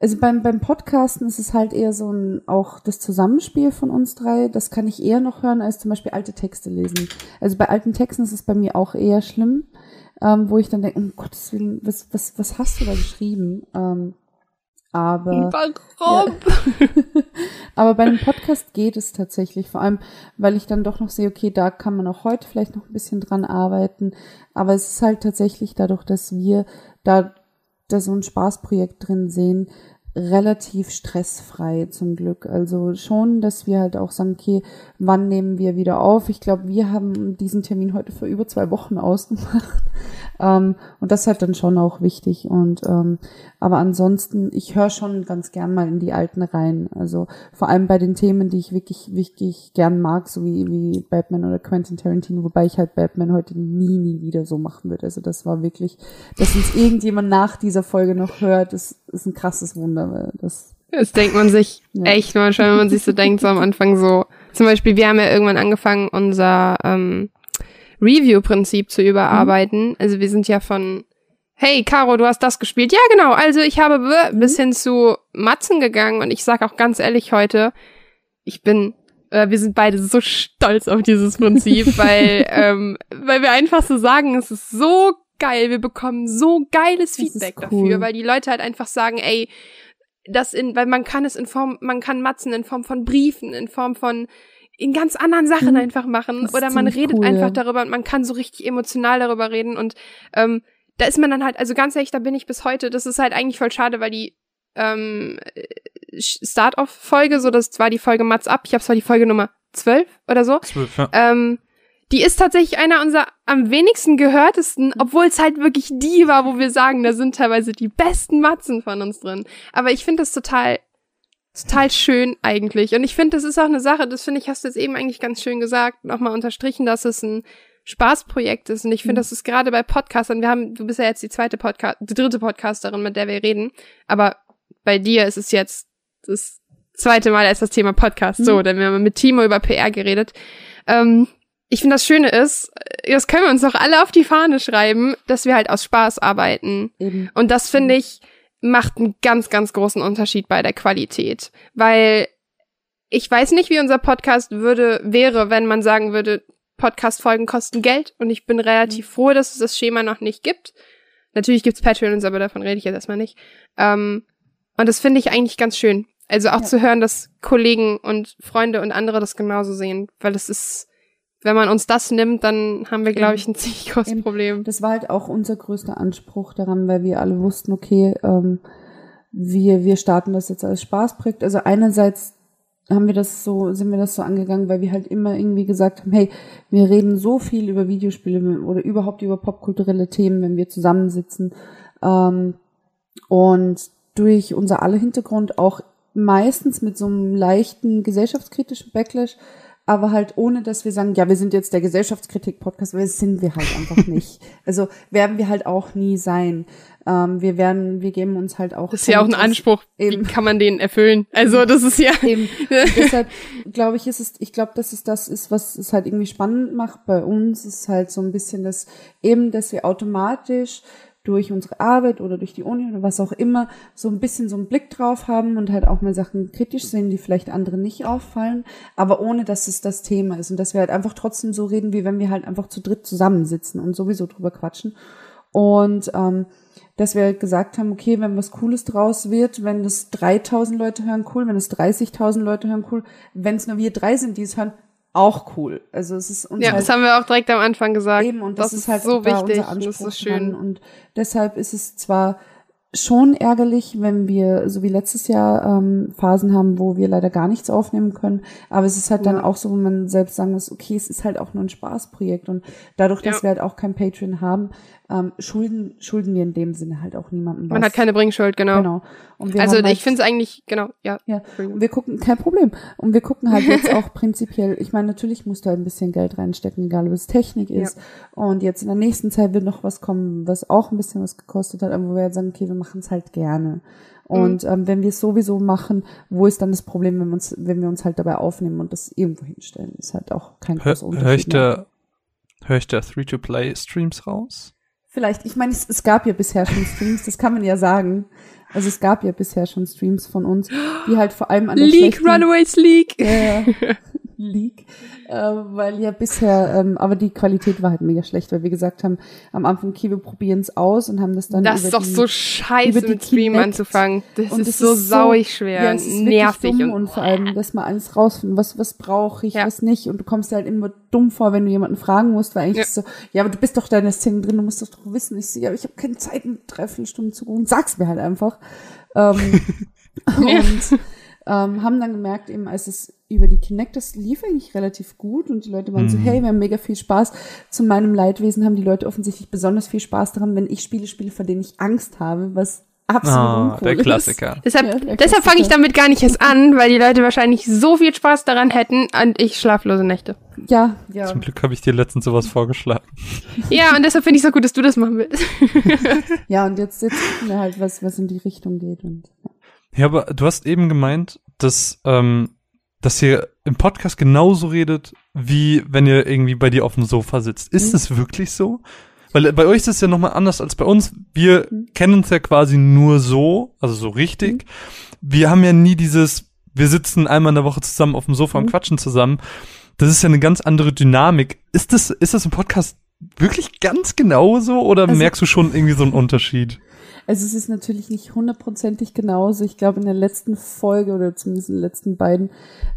also beim, beim Podcasten ist es halt eher so ein, auch das Zusammenspiel von uns drei. Das kann ich eher noch hören, als zum Beispiel alte Texte lesen. Also bei alten Texten ist es bei mir auch eher schlimm, ähm, wo ich dann denke, um Gottes Willen, was, was, was hast du da geschrieben? Ähm, aber Warum? [laughs] aber bei einem Podcast geht es tatsächlich, vor allem, weil ich dann doch noch sehe, okay, da kann man auch heute vielleicht noch ein bisschen dran arbeiten. Aber es ist halt tatsächlich dadurch, dass wir da, da so ein Spaßprojekt drin sehen, relativ stressfrei zum Glück. Also schon, dass wir halt auch sagen, okay, wann nehmen wir wieder auf? Ich glaube, wir haben diesen Termin heute für über zwei Wochen ausgemacht. Ähm, und das ist halt dann schon auch wichtig. Und ähm, aber ansonsten, ich höre schon ganz gern mal in die alten rein. Also vor allem bei den Themen, die ich wirklich, wirklich gern mag, so wie, wie Batman oder Quentin Tarantino, wobei ich halt Batman heute nie, nie wieder so machen würde. Also das war wirklich, dass uns irgendjemand nach dieser Folge noch hört, das ist ein krasses Wunder. weil Das, Das denkt man sich Ja. echt manchmal, wenn man sich so denkt, so am Anfang so, Zum Beispiel, wir haben ja irgendwann angefangen, unser ähm, Review-Prinzip zu überarbeiten. Mhm. Also wir sind ja von, hey, Caro, du hast das gespielt. Ja, genau. Also ich habe Mhm. bis hin zu Matzen gegangen und ich sag auch ganz ehrlich heute, ich bin, äh, wir sind beide so stolz auf dieses Prinzip, [laughs] weil, ähm, weil wir einfach so sagen, es ist so geil, wir bekommen so geiles Feedback cool. dafür, weil die Leute halt einfach sagen, ey, das in, weil man kann es in Form, man kann Matzen in Form von Briefen, in Form von in ganz anderen Sachen Mhm. einfach machen oder man redet cool, einfach ja. darüber und man kann so richtig emotional darüber reden und ähm, da ist man dann halt, also ganz ehrlich, da bin ich bis heute, das ist halt eigentlich voll schade, weil die ähm, Start-off-Folge, so das war die Folge Mats ab, ich habe zwar die Folge Nummer 12 oder so, Zwölf, ja. ähm, die ist tatsächlich einer unserer am wenigsten gehörtesten, obwohl es halt wirklich die war, wo wir sagen, da sind teilweise die besten Matzen von uns drin. Aber ich finde das total, total schön eigentlich. Und ich finde, das ist auch eine Sache, das finde ich, hast du jetzt eben eigentlich ganz schön gesagt, nochmal unterstrichen, dass es ein Spaßprojekt ist. Und ich finde, Mhm. das ist gerade bei Podcastern, wir haben, du bist ja jetzt die zweite Podcast, die dritte Podcasterin, mit der wir reden. Aber bei dir ist es jetzt das zweite Mal als das Thema Podcast. So, Mhm. denn wir haben mit Timo über PR geredet. Ähm, ich finde, das Schöne ist, das können wir uns doch alle auf die Fahne schreiben, dass wir halt aus Spaß arbeiten. Eben. Und das finde ich macht einen ganz, ganz großen Unterschied bei der Qualität. Weil ich weiß nicht, wie unser Podcast würde, wäre, wenn man sagen würde, Podcast-Folgen kosten Geld. Und ich bin relativ froh, dass es das Schema noch nicht gibt. Natürlich gibt's Patreons, aber davon rede ich jetzt erstmal nicht. Ähm, und das finde ich eigentlich ganz schön. Also auch Ja. zu hören, dass Kollegen und Freunde und andere das genauso sehen. Weil es ist, wenn man uns das nimmt, dann haben wir, glaube ich, ein ziemlich großes. Problem. Das war halt auch unser größter Anspruch daran, weil wir alle wussten, okay, ähm, wir, wir starten das jetzt als Spaßprojekt. Also einerseits haben wir das so, sind wir das so angegangen, weil wir halt immer irgendwie gesagt haben, hey, wir reden so viel über Videospiele oder überhaupt über popkulturelle Themen, wenn wir zusammensitzen. Ähm, und durch unser alle Hintergrund auch meistens mit so einem leichten gesellschaftskritischen Backlash, aber halt ohne, dass wir sagen, ja, wir sind jetzt der Gesellschaftskritik-Podcast, weil das sind wir halt einfach [laughs] nicht. Also werden wir halt auch nie sein. Ähm, wir werden, wir geben uns halt auch. Das ist ja auch ein Anspruch. Eben. Wie kann man den erfüllen? Also, das ist ja. Eben. [laughs] Und deshalb glaube ich, ist es, ich glaube, dass es das ist, was es halt irgendwie spannend macht bei uns, ist halt so ein bisschen das, eben, dass wir automatisch durch unsere Arbeit oder durch die Uni oder was auch immer so ein bisschen so einen Blick drauf haben und halt auch mal Sachen kritisch sehen, die vielleicht anderen nicht auffallen, aber ohne, dass es das Thema ist und dass wir halt einfach trotzdem so reden, wie wenn wir halt einfach zu dritt zusammensitzen und sowieso drüber quatschen. Und ähm, dass wir halt gesagt haben, okay, wenn was Cooles draus wird, wenn das 3000 Leute hören, cool, wenn es 30.000 Leute hören, cool, wenn es nur wir drei sind, die es hören, auch cool. Also es ist uns Ja, halt das haben wir auch direkt am Anfang gesagt. eben und das, das ist halt so wichtig. Das ist so schön. dran. und deshalb ist es zwar schon ärgerlich, wenn wir, so wie letztes Jahr, ähm, Phasen haben, wo wir leider gar nichts aufnehmen können. Aber es ist halt dann Ja. auch so, wo man selbst sagen muss, okay, es ist halt auch nur ein Spaßprojekt. Und dadurch, dass Ja. wir halt auch kein Patreon haben, ähm, schulden, schulden wir in dem Sinne halt auch niemandem was. Man hat keine Bringschuld, genau. Genau. Und wir Also halt, ich finde es eigentlich, genau, ja. ja, und wir gucken, kein Problem. Und wir gucken halt jetzt auch prinzipiell, ich meine, natürlich musst du halt ein bisschen Geld reinstecken, egal ob es Technik ist. Und jetzt in der nächsten Zeit wird noch was kommen, was auch ein bisschen was gekostet hat, aber wo wir halt sagen, okay, wir machen es halt gerne. Und ähm, wenn wir es sowieso machen, wo ist dann das Problem, wenn wir uns, wenn wir uns halt dabei aufnehmen und das irgendwo hinstellen? Ist halt auch kein großer Unterschied. hör ich mehr. da, hör ich da 3-to-Play-Streams raus? Vielleicht, ich meine, es, es gab ja bisher schon Streams, das kann man ja sagen. Also es gab ja bisher schon Streams von uns, die halt vor allem an der schlechten- Runaways League. Ja, ja. [laughs] League, äh, weil ja bisher, ähm, aber die Qualität war halt mega schlecht, weil wir gesagt haben, am Anfang, okay, wir probieren es aus und haben das dann Das über ist doch die, so scheiße mit Stream anzufangen. Das und ist es so sauig schwer, ja, ist nervig und, und, vor allem, dass man alles rausfinden, was was brauche ich, Ja. was nicht und du kommst dir halt immer dumm vor, wenn du jemanden fragen musst, weil eigentlich Ja. ist so, ja, aber du bist doch da in der Szene drin, du musst doch doch wissen. Ich so, ja, ich habe keine Zeit, eine Dreiviertelstunde zu gucken, sag's mir halt einfach. Ähm, [laughs] und ähm, haben dann gemerkt, eben als es über die Kinect, das lief eigentlich relativ gut und die Leute waren so, Mhm. hey, wir haben mega viel Spaß. Zu meinem Leidwesen haben die Leute offensichtlich besonders viel Spaß daran, wenn ich Spiele spiele, vor denen ich Angst habe, was absolut uncool der ist. Klassiker. Deshalb, Ja, der deshalb fange ich damit gar nicht erst an, weil die Leute wahrscheinlich so viel Spaß daran hätten und ich schlaflose Nächte. Ja, ja. Zum Glück habe ich dir letztens sowas vorgeschlagen. [laughs] Ja, und deshalb finde ich es so gut, dass du das machen willst. Ja, und jetzt, jetzt gucken wir halt, was, was in die Richtung geht. Und, ja. Ja, aber du hast eben gemeint, dass ähm, dass ihr im Podcast genauso redet, wie wenn ihr irgendwie bei dir auf dem Sofa sitzt. Ist Mhm. es wirklich so? Weil äh, bei euch ist es ja nochmal anders als bei uns. Wir Mhm. kennen uns ja quasi nur so, also so richtig. Wir haben ja nie dieses, wir sitzen einmal in der Woche zusammen auf dem Sofa und Mhm. quatschen zusammen. Das ist ja eine ganz andere Dynamik. Ist das, ist das im Podcast wirklich ganz genau so oder Also- merkst du schon irgendwie so einen Unterschied? Also es ist natürlich nicht hundertprozentig genauso. Ich glaube, in der letzten Folge oder zumindest in den letzten beiden,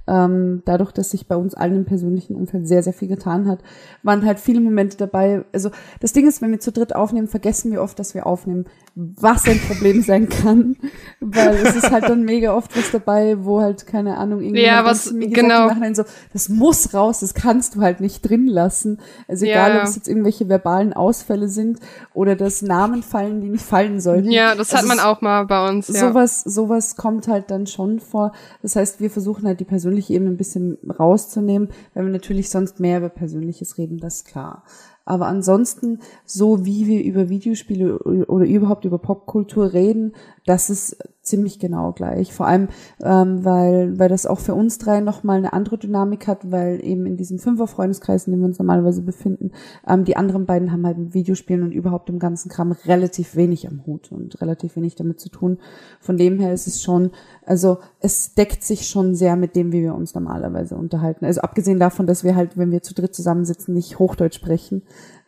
ähm, dadurch, dass sich bei uns allen im persönlichen Umfeld sehr, sehr viel getan hat, waren halt viele Momente dabei. Also das Ding ist, wenn wir zu dritt aufnehmen, vergessen wir oft, dass wir aufnehmen, was ein Problem sein kann. Weil es ist halt dann mega oft was dabei, wo halt, keine Ahnung, irgendwie Ja, was- mir genau. im Nachhinein so, das muss raus, das kannst du halt nicht drin lassen. Also egal, Ja. ob es jetzt irgendwelche verbalen Ausfälle sind oder dass Namen fallen, die nicht fallen sollten. Ja, das hat Also man es- auch mal bei uns. Ja. Sowas, sowas kommt halt dann schon vor. Das heißt, wir versuchen halt die persönliche Ebene ein bisschen rauszunehmen, weil wir natürlich sonst mehr über Persönliches reden, das ist klar. Aber ansonsten, so wie wir über Videospiele oder überhaupt über Popkultur reden, das ist ziemlich genau gleich. Vor allem, ähm, weil, weil das auch für uns drei nochmal eine andere Dynamik hat, weil eben in diesem Fünfer-Freundeskreis, in dem wir uns normalerweise befinden, ähm, die anderen beiden haben halt mit Videospielen und überhaupt dem ganzen Kram relativ wenig am Hut und relativ wenig damit zu tun. Von dem her ist es schon, also es deckt sich schon sehr mit dem, wie wir uns normalerweise unterhalten. Also abgesehen davon, dass wir halt, wenn wir zu dritt zusammensitzen, nicht Hochdeutsch sprechen.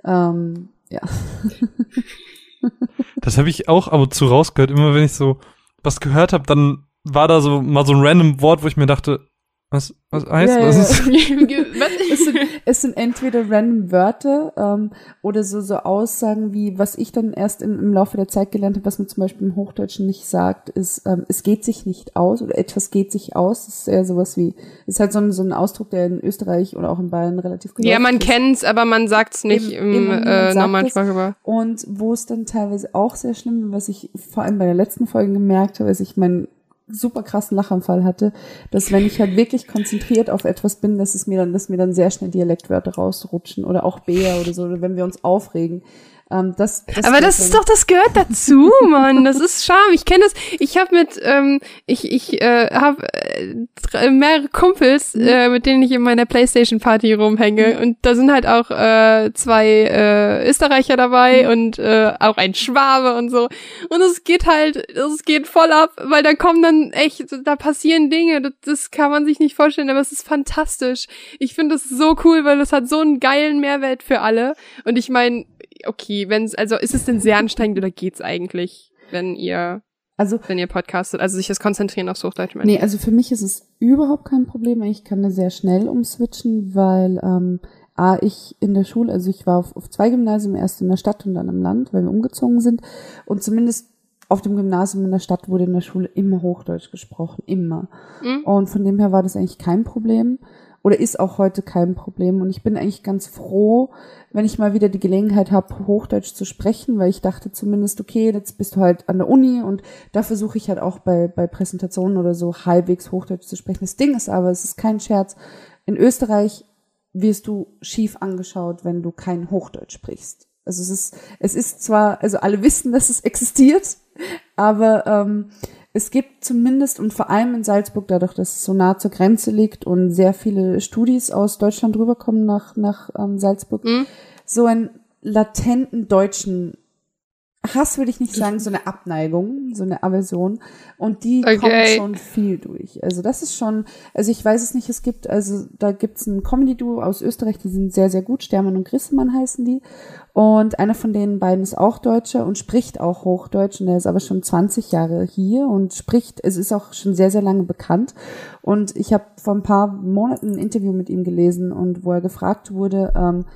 Ähm, ja. Das habe ich auch ab und zu rausgehört. Immer wenn ich so was gehört habe, dann war da so mal so ein random Wort, wo ich mir dachte, was, was heißt Ja, das? ja, [laughs] [laughs] Ist- es, sind, es sind entweder random Wörter ähm, oder so, so Aussagen wie, was ich dann erst im, im Laufe der Zeit gelernt habe, was man zum Beispiel im Hochdeutschen nicht sagt, ist, ähm, es geht sich nicht aus oder etwas geht sich aus. Das ist eher sowas wie, ist halt so ein, so ein Ausdruck, der in Österreich oder auch in Bayern relativ ja, geläufig man ist. kennt's, aber man sagt's nicht Eben- im eben, man äh, normalen. Sprachgebrauch. Und wo es dann teilweise auch sehr schlimm, was ich vor allem bei der letzten Folge gemerkt habe, als ich meinen super krassen Lachanfall hatte, dass wenn ich halt wirklich konzentriert auf etwas bin, dass es mir dann, dass mir dann sehr schnell Dialektwörter rausrutschen oder auch Bär oder so, oder wenn wir uns aufregen. Ähm, das, das Aber das ist doch, das gehört dazu, [laughs] Mann. Das ist Charme. Ich kenne das. Ich habe mit, ähm, ich, ich äh, habe äh, mehrere Kumpels, äh, mit denen ich in meiner Playstation-Party rumhänge. Und da sind halt auch äh, zwei äh, Österreicher dabei und äh, auch ein Schwabe und so. Und es geht halt, es geht voll ab, weil da kommen dann echt, da passieren Dinge. Das, das kann man sich nicht vorstellen, aber es ist fantastisch. Ich finde es so cool, weil es hat so einen geilen Mehrwert für alle. Und ich meine, okay, wenn's, also ist es denn sehr anstrengend oder geht's eigentlich, wenn ihr, Also wenn ihr podcastet, also sich das Konzentrieren aufs Hochdeutsch meine Nee, also für mich ist es überhaupt kein Problem. Ich kann da sehr schnell umswitchen, weil ähm, A, ich in der Schule, also ich war auf, auf zwei Gymnasien, erst in der Stadt und dann im Land, weil wir umgezogen sind. Und zumindest auf dem Gymnasium in der Stadt wurde in der Schule immer Hochdeutsch gesprochen, immer. Mhm. Und von dem her war das eigentlich kein Problem oder ist auch heute kein Problem. Und ich bin eigentlich ganz froh, wenn ich mal wieder die Gelegenheit habe, Hochdeutsch zu sprechen, weil ich dachte zumindest, okay, jetzt bist du halt an der Uni und da versuche ich halt auch bei, bei Präsentationen oder so halbwegs Hochdeutsch zu sprechen. Das Ding ist aber, es ist kein Scherz, in Österreich wirst du schief angeschaut, wenn du kein Hochdeutsch sprichst. Also es ist, es ist zwar, also alle wissen, dass es existiert, aber ähm, es gibt zumindest und vor allem in Salzburg, dadurch, dass es so nah zur Grenze liegt und sehr viele Studis aus Deutschland rüberkommen nach, nach ähm, Salzburg, Mhm. so einen latenten deutschen Hass würde ich nicht sagen, so eine Abneigung, so eine Aversion. Und die Okay. kommt schon viel durch. Also das ist schon, also ich weiß es nicht, es gibt, also da gibt's ein Comedy-Duo aus Österreich, die sind sehr, sehr gut, Stermann und Grissemann heißen die. Und einer von den beiden ist auch Deutscher und spricht auch Hochdeutsch und er ist aber schon 20 Jahre hier und spricht, es ist auch schon sehr, sehr lange bekannt. Und ich habe vor ein paar Monaten ein Interview mit ihm gelesen und wo er gefragt wurde, ähm,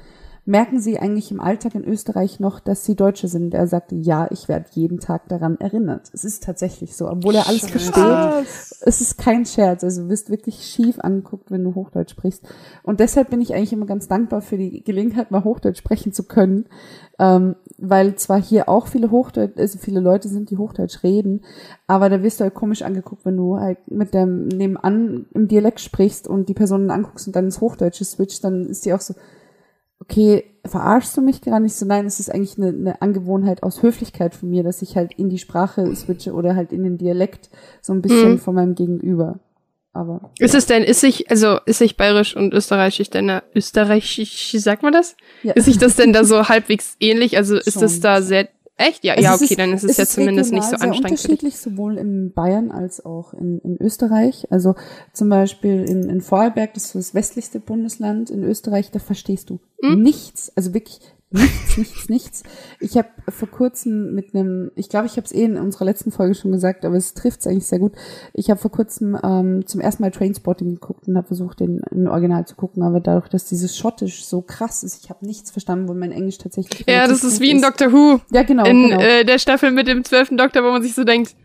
merken Sie eigentlich im Alltag in Österreich noch, dass Sie Deutsche sind? Er sagte, ja, ich werde jeden Tag daran erinnert. Es ist tatsächlich so, obwohl er alles versteht. Es ist kein Scherz. Also du wirst wirklich schief angeguckt, wenn du Hochdeutsch sprichst. Und deshalb bin ich eigentlich immer ganz dankbar für die Gelegenheit, mal Hochdeutsch sprechen zu können. Ähm, weil zwar hier auch viele Hochdeutsch, also viele Leute sind, die Hochdeutsch reden, aber da wirst du halt komisch angeguckt, wenn du halt mit dem nebenan im Dialekt sprichst und die Personen anguckst und dann ins Hochdeutsche switcht, dann ist die auch so, okay, verarschst du mich gerade nicht so? Nein, es ist eigentlich eine, eine Angewohnheit aus Höflichkeit von mir, dass ich halt in die Sprache switche oder halt in den Dialekt so ein bisschen Mhm. von meinem Gegenüber. Aber Ist es denn, ist sich, also ist sich bayerisch und österreichisch denn österreichisch, sagt man das? ja. Ist sich das denn da [laughs] so halbwegs ähnlich? Also ist Schon. es da sehr, echt? Ja, Also ja, es okay, ist- dann ist es ja zumindest nicht so anstrengend für dich. unterschiedlich, sowohl in Bayern als auch in, in Österreich. Also zum Beispiel in, in Vorarlberg, das ist so das westlichste Bundesland in Österreich, da verstehst du Hm? nichts, also wirklich nichts, nichts, nichts. Ich habe vor kurzem mit einem, ich glaube, ich habe es eh in unserer letzten Folge schon gesagt, aber es trifft es eigentlich sehr gut. Ich habe vor kurzem ähm, zum ersten Mal Trainspotting geguckt und habe versucht, den in Original zu gucken, aber dadurch, dass dieses Schottisch so krass ist, ich habe nichts verstanden, wo mein Englisch tatsächlich Ja, das ist wie in Doctor Who. Ja, genau, in genau. äh, der Staffel mit dem zwölften Doktor, wo man sich so denkt,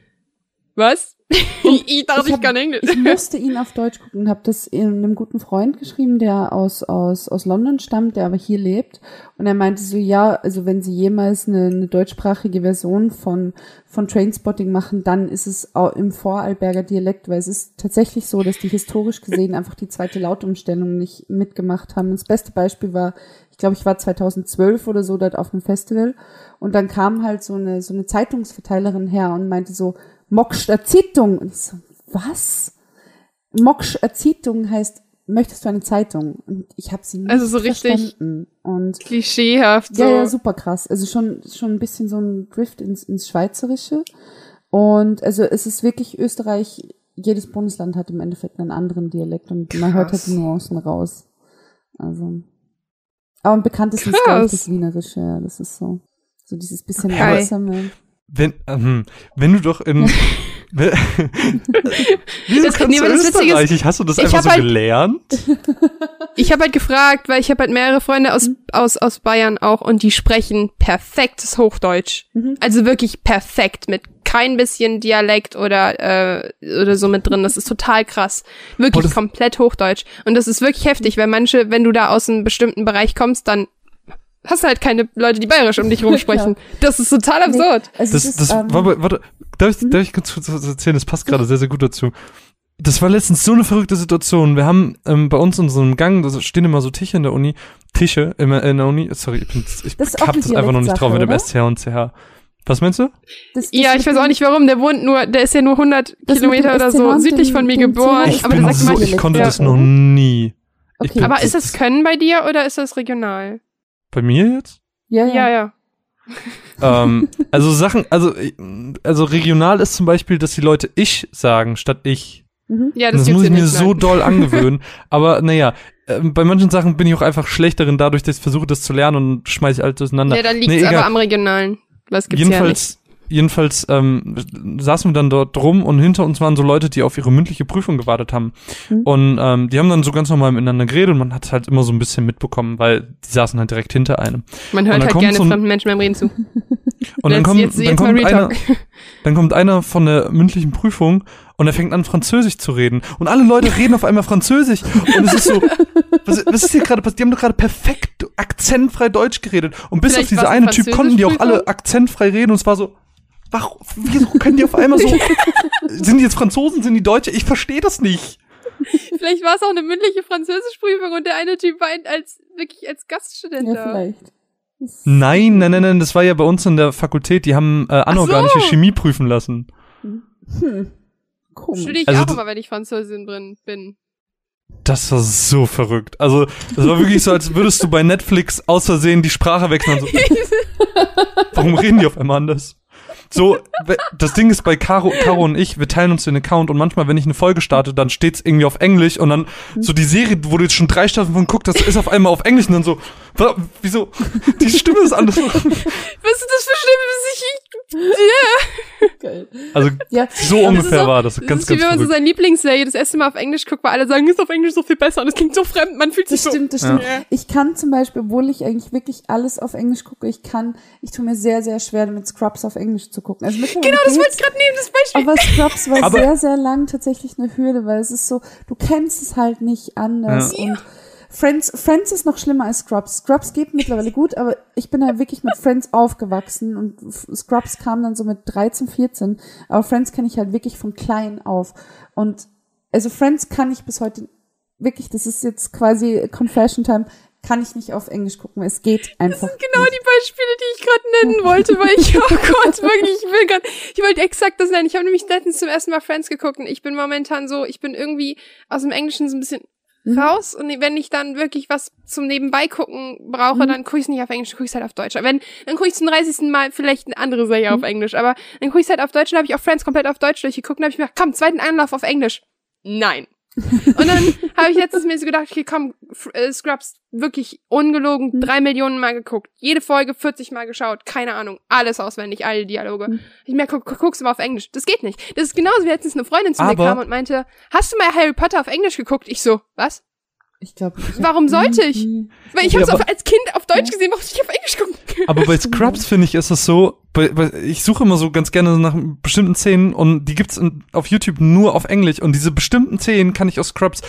was? [laughs] ich dachte, ich, hab- kann Englisch. Ich musste ihn auf Deutsch gucken und habe das einem guten Freund geschrieben, der aus, aus, aus London stammt, der aber hier lebt. Und er meinte so, ja, also wenn sie jemals eine, eine deutschsprachige Version von, von Trainspotting machen, dann ist es auch im Vorarlberger Dialekt, weil es ist tatsächlich so, dass die historisch gesehen einfach die zweite Lautumstellung nicht mitgemacht haben. Und das beste Beispiel war, ich glaube, ich war 2012 oder so dort auf einem Festival und dann kam halt so eine, so eine Zeitungsverteilerin her und meinte so, Zeitung. Und ich so, was? Moksch der Zeitung heißt, möchtest du eine Zeitung? Und ich habe sie nicht Also so richtig. Und Klischeehaft. So. ja, ja, super krass. Also schon, schon ein bisschen so ein Drift ins, ins Schweizerische. Und also es ist wirklich Österreich, jedes Bundesland hat im Endeffekt einen anderen Dialekt und man hört halt Krass. die Nuancen raus. Also. Aber am bekanntesten ist, glaube ich, Krass. das Wienerische, ja, das ist so. So dieses bisschen Okay. Wenn, ähm, wenn du doch in. [laughs] [laughs] Wieso Das- kannst nee, du das Witzige ist? Hast du das ich einfach so halt- gelernt? [laughs] Ich habe halt gefragt, weil ich habe halt mehrere Freunde aus, aus, aus Bayern auch und die sprechen perfektes Hochdeutsch. Mhm. Also wirklich perfekt, mit kein bisschen Dialekt oder, äh, oder so mit drin. Das ist total krass. Wirklich das- komplett Hochdeutsch. Und das ist wirklich heftig, weil manche, wenn du da aus einem bestimmten Bereich kommst, dann hast du halt keine Leute, die bayerisch um dich rumsprechen. [laughs] Das ist total absurd. Also Das, ist, das, ähm, warte, warte, darf ich, darf ich kurz was erzählen? Das passt gerade sehr, sehr gut dazu. Das war letztens so eine verrückte Situation. Wir haben ähm, bei uns in so einem Gang, da stehen immer so Tische in der Uni, Tische in, in der Uni. Sorry, ich, bin, ich Das hab das einfach noch nicht drauf mit dem SCH und CH. Was meinst du? das- das Ja, ich weiß auch nicht warum. Der wohnt nur, der ist ja nur 100 Das mit Kilometer oder so südlich von mir geboren. CH Ich, aber bin so, ich konnte Ja. das noch nie. Okay. aber ist das Können bei dir oder ist das regional? Bei mir jetzt? Ja, Ja, ja. ja. ähm, [laughs] also Sachen, also, äh, also regional ist zum Beispiel, dass die Leute ich sagen statt ich. Mhm. Ja, Das, das, muss ich mir so doll angewöhnen. [laughs] Aber naja, ähm, bei manchen Sachen bin ich auch einfach schlechterin dadurch, dass ich versuche, das zu lernen und schmeiße ich alles durcheinander. Ja, dann liegt's Nee, egal. aber am Regionalen. Was gibt's ja nicht. jedenfalls, jedenfalls ähm, saßen wir dann dort rum und hinter uns waren so Leute, die auf ihre mündliche Prüfung gewartet haben. Mhm. Und ähm, die haben dann so ganz normal miteinander geredet und man hat halt immer so ein bisschen mitbekommen, weil die saßen halt direkt hinter einem. Man hört dann halt gerne so ein- fremden Menschen beim Reden zu. [laughs] Und dann kommt, jetzt- dann jetzt mal kommt einer, dann kommt einer von der mündlichen Prüfung und er fängt an Französisch zu reden und alle Leute reden auf einmal Französisch und es ist so, [laughs] was, was ist hier gerade passiert? Die haben doch gerade perfekt akzentfrei Deutsch geredet und bis Vielleicht auf diese eine Typ konnten die auch alle akzentfrei reden und es war so, warum, wieso können die auf einmal so, [laughs] sind die jetzt Franzosen, sind die Deutsche? Ich verstehe das nicht. Vielleicht war es auch eine mündliche Französischprüfung und der eine Typ war ein- als wirklich als Gaststudent Ja, da. vielleicht. Nein, nein, nein, nein, das war ja bei uns in der Fakultät, die haben äh, anorganische Chemie prüfen lassen. Hm. Komisch. Studiere ich Also auch das- immer, wenn ich Französin drin bin. Das war so verrückt. Also, das war wirklich so, als würdest du bei Netflix aus Versehen die Sprache wechseln. und So, [laughs] warum reden die auf einmal anders? So, das Ding ist bei Caro, Caro und ich, wir teilen uns den Account und manchmal, wenn ich eine Folge starte, dann steht's irgendwie auf Englisch und dann so die Serie, wo du jetzt schon drei Staffeln von guckst, das ist auf einmal auf Englisch und dann so, wieso? Die Stimme ist anders. Was ist das für Stimme, bis ich... Yeah. Geil. Also, Ja, so Das ist ungefähr so- war das. Das Ganz, ist wie ganz wenn man so seine Lieblingsserie das erste Mal auf Englisch guckt, weil alle sagen, ist auf Englisch so viel besser und es klingt so fremd, man fühlt sich Das so... stimmt, das Ja. stimmt. Ich kann zum Beispiel, obwohl ich eigentlich wirklich alles auf Englisch gucke, ich kann, ich tue mir sehr, sehr schwer damit, Scrubs auf Englisch zu gucken. Also Genau, das wollte ich gerade nehmen, das Beispiel. aber Scrubs war Aber- sehr, sehr lang tatsächlich eine Hürde, weil es ist so, du kennst es halt nicht anders und Friends, Friends ist noch schlimmer als Scrubs. Scrubs geht mittlerweile gut, aber ich bin halt wirklich mit Friends aufgewachsen und Scrubs kam dann so mit 13, 14. Aber Friends kenne ich halt wirklich von klein auf. Und also Friends kann ich bis heute wirklich, das ist jetzt quasi Confession Time, kann ich nicht auf Englisch gucken. Es geht einfach. Genau die Beispiele, die ich gerade nennen wollte, weil ich, oh Gott, wirklich, wollte grad, ich wollte exakt das nennen. Ich habe nämlich letztens zum ersten Mal Friends geguckt und ich bin momentan so, ich bin irgendwie aus dem Englischen so ein bisschen Mhm. raus und wenn ich dann wirklich was zum Nebenbei gucken brauche, Mhm. dann gucke ich nicht auf Englisch, gucke ich halt auf Deutsch. Wenn, dann gucke ich zum 30. Mal vielleicht eine andere Serie auf Englisch, aber dann gucke ich halt auf Deutsch und habe ich auch Friends komplett auf Deutsch durchgeguckt und habe ich mir gedacht, komm, zweiten Anlauf auf Englisch. Nein. [laughs] und dann habe ich letztens mir so gedacht, okay, komm, äh, Scrubs, wirklich ungelogen, Mhm. drei Millionen Mal geguckt. Jede Folge 40 Mal geschaut, keine Ahnung, alles auswendig, alle Dialoge. Mhm. Ich mir guck, guck, guck's immer auf Englisch. Das geht nicht. Das ist genauso wie letztens eine Freundin zu mir Aber- kam und meinte, hast du mal Harry Potter auf Englisch geguckt? Ich so, was? Ich glaube, Warum sollte ich? Weil ich Ja, hab's aber- auf, als Kind auf Deutsch Ja. gesehen, warum ich auf Englisch gucken? [laughs] Aber bei Scrubs [laughs] finde ich ist es so, bei, bei, ich suche immer so ganz gerne nach bestimmten Szenen und die gibt's in, auf YouTube nur auf Englisch und diese bestimmten Szenen kann ich aus Scrubs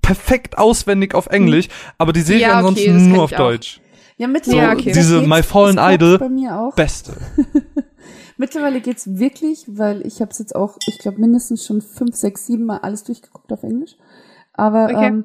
perfekt auswendig auf Englisch, aber die Serie Ja, okay, ansonsten nur auf auch. Deutsch. Ja, mittlerweile Ja, okay. Diese My Fallen es Idol, bei mir auch. Beste. [laughs] Mittlerweile geht's wirklich, weil ich habe es jetzt auch, ich glaube mindestens schon fünf, sechs, sieben Mal alles durchgeguckt auf Englisch. Aber Okay. ähm,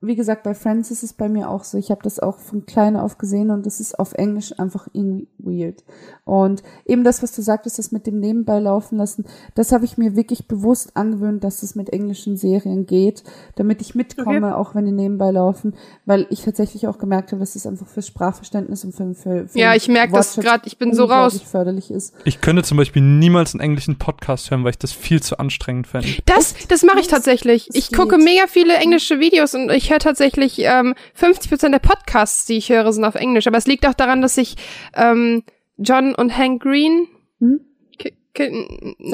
wie gesagt, bei Friends ist es bei mir auch so. Ich habe das auch von klein auf gesehen und das ist auf Englisch einfach irgendwie weird. Und eben das, was du sagtest, das mit dem Nebenbei laufen lassen, das habe ich mir wirklich bewusst angewöhnt, dass es mit englischen Serien geht, damit ich mitkomme, auch wenn die nebenbei laufen, weil ich tatsächlich auch gemerkt habe, dass es einfach fürs Sprachverständnis und für, für, für Ja, ich merk das grad, ich bin so raus. förderlich ist. Ich könnte zum Beispiel niemals einen englischen Podcast hören, weil ich das viel zu anstrengend fände. Das, das mache ich tatsächlich. Ich gucke mega viele englische Videos und ich höre tatsächlich ähm, 50% der Podcasts, die ich höre, sind auf Englisch. Aber es liegt auch daran, dass ich ähm, John und Hank Green, Hm?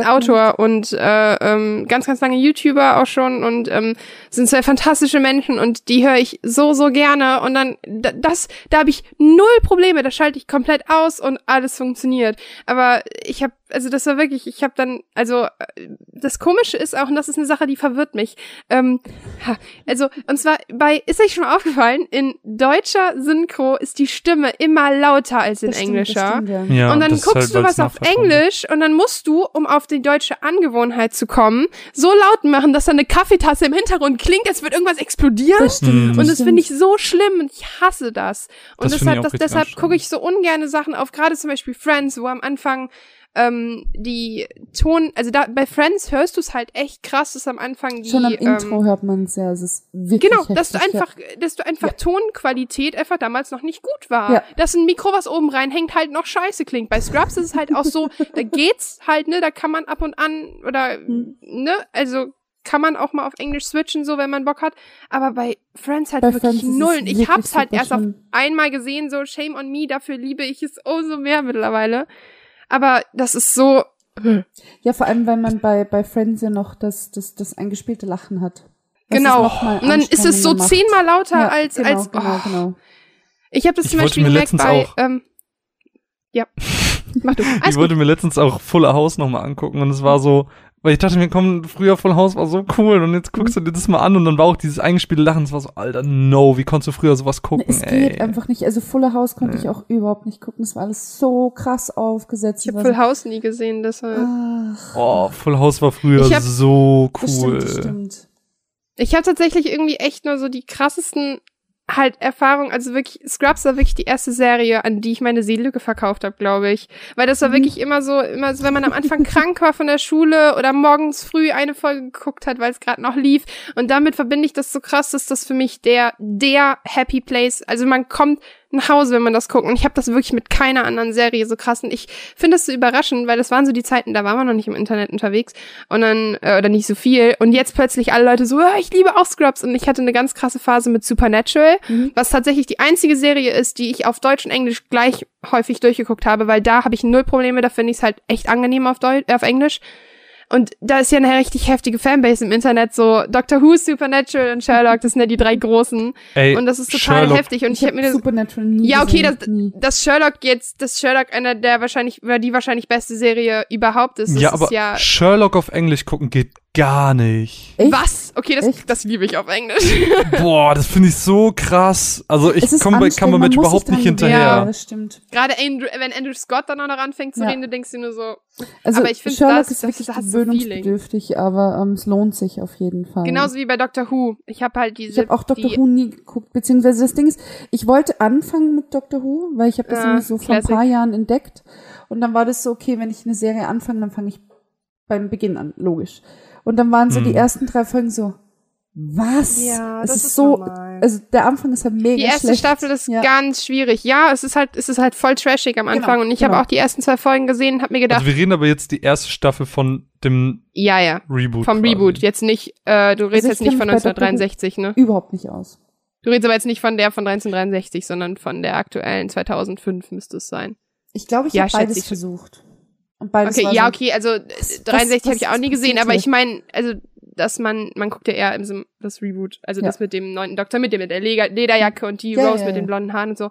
Autor und äh, ähm, ganz, ganz lange YouTuber auch schon und ähm, sind zwei fantastische Menschen und die höre ich so, so gerne und dann, da- das, da habe ich null Probleme, da schalte ich komplett aus und alles funktioniert. Aber ich habe, also das war wirklich, ich habe dann, also äh, das Komische ist auch, und das ist eine Sache, die verwirrt mich, ähm, ha, also und zwar bei, ist euch schon mal aufgefallen, in deutscher Synchro ist die Stimme immer lauter als in Das stimmt, das englischer. stimmt, ja. Ja, Und dann guckst halt, du was auf. Englisch und dann musst du, um auf die deutsche Angewohnheit zu kommen, so laut machen, dass da eine Kaffeetasse im Hintergrund klingt, als würde irgendwas explodieren. Das stimmt. Mhm. Und das finde ich so schlimm und ich hasse das. Und Das deshalb, das, deshalb gucke ich so ungerne Sachen auf, gerade zum Beispiel Friends, wo am Anfang ähm, die Ton, also da bei Friends hörst du es halt echt krass, dass am Anfang die Schon am ähm, Intro hört man es ja, es ist wirklich Genau, dass du heftig, ja. einfach, dass du einfach Tonqualität einfach damals noch nicht gut war. Ja. Dass ein Mikro, was oben reinhängt, halt noch scheiße klingt. Bei Scrubs ist es halt auch so, da geht's halt, ne, da kann man ab und an oder, Hm. ne, also kann man auch mal auf Englisch switchen, so wenn man Bock hat. Aber bei Friends halt Bei wirklich Friends null. Und ich hab's halt erst auf schlimm. einmal gesehen, so shame on me, dafür liebe ich es oh so mehr mittlerweile. Aber das ist so, Ja, vor allem, weil man bei, bei Friends ja noch das, das, das eingespielte Lachen hat. Es genau. noch mal Und dann ist es so macht. zehnmal lauter Ja, als, genau, als, genau, oh. genau. Ich habe das Ich zum Beispiel gemerkt letztens bei, auch- ähm, ja, [laughs] mach du. Ich Alles gut. wollte mir letztens auch Full House nochmal angucken und es war so, weil ich dachte mir, komm, früher Full House war so cool und jetzt guckst du dir das mal an und dann war auch dieses eingespielte Lachen, es war so, Alter, no, wie konntest du früher sowas gucken, Es ey. geht einfach nicht. Also Fuller House konnte ich auch überhaupt nicht gucken. Es war alles so krass aufgesetzt. Ich habe Full House nie gesehen, deshalb. Ach, Oh, Full House war früher hab- so das cool. stimmt, das stimmt. Ich habe tatsächlich irgendwie echt nur so die krassesten halt Erfahrungen, also wirklich, Scrubs war wirklich die erste Serie, an die ich meine Seelücke verkauft habe, glaube ich. Weil das war Mhm. wirklich immer so, immer so, wenn man am Anfang [laughs] krank war von der Schule oder morgens früh eine Folge geguckt hat, weil es gerade noch lief. Und damit verbinde ich das so krass, dass das für mich der, der Happy Place, also man kommt nach Hause, wenn man das guckt. Und ich habe das wirklich mit keiner anderen Serie so krass. Und ich finde das so überraschend, weil das waren so die Zeiten, da war man noch nicht im Internet unterwegs und dann, äh, oder nicht so viel. Und jetzt plötzlich alle Leute so, ja, ich liebe auch Scrubs. Und ich hatte eine ganz krasse Phase mit Supernatural, Mhm. was tatsächlich die einzige Serie ist, die ich auf Deutsch und Englisch gleich häufig durchgeguckt habe, weil da habe ich null Probleme, da finde ich es halt echt angenehm auf, Deu äh, auf Englisch. Und da ist ja eine richtig heftige Fanbase im Internet, so Doctor Who, Supernatural und Sherlock, das sind ja die drei großen. Ey, Und das ist total Sherlock, heftig. Und ich, Ich habe habe mir das, Supernatural nie ja, okay, gesehen. das, dass Sherlock jetzt, dass Sherlock einer der wahrscheinlich, oder die wahrscheinlich beste Serie überhaupt ist. Das Ja, ist aber ja, Sherlock auf Englisch gucken geht gar nicht. Echt? Was? Okay, das, Echt? das liebe ich auf Englisch. [laughs] Boah, das finde ich so krass. Also ich komme bei Cumberbatch muss überhaupt nicht hinterher. Ja, das stimmt. Gerade Andrew, wenn Andrew Scott dann auch noch anfängt zu Ja. reden, du denkst dir nur so, Also Aber ich find, Sherlock das- ist das- wirklich das gewöhnungsbedürftig, aber ähm, es lohnt sich auf jeden Fall. genauso wie bei Doctor Who. Ich habe halt ich diese. habe auch Doctor die, Who nie geguckt, beziehungsweise das Ding ist, ich wollte anfangen mit Doctor Who, weil ich habe das Ja, irgendwie so vor ein paar Jahren entdeckt und dann war das so, okay, wenn ich eine Serie anfange, dann fange ich beim Beginn an, logisch. Und dann waren so Hm. die ersten drei Folgen so, was? Ja, es das ist, ist so, normal. also der Anfang ist halt mega Die erste schlecht. Staffel ist Ja. ganz schwierig. Ja, es ist halt, es ist halt voll trashig am Genau, Anfang und ich genau. habe auch die ersten zwei Folgen gesehen und habe mir gedacht, Also wir reden aber jetzt die erste Staffel von dem ja, ja, Reboot. vom quasi. Reboot. Jetzt nicht, äh, du redest Also jetzt nicht von mich bei Doctor Who 1963, ne? Überhaupt nicht aus. Du redest aber jetzt nicht von der von 1963, sondern von der aktuellen 2005 müsste es sein. Ich glaube, ich Ja, habe beides ich. versucht. Und beides Okay, war ja, so, okay, also äh, 63 habe ich auch nie gesehen, aber ich meine, also dass man, man guckt ja eher im das Reboot, also Ja. das mit dem neunten Doktor, mit dem mit der Leder Lederjacke und die Ja, Rose ja, mit den blonden Haaren und so.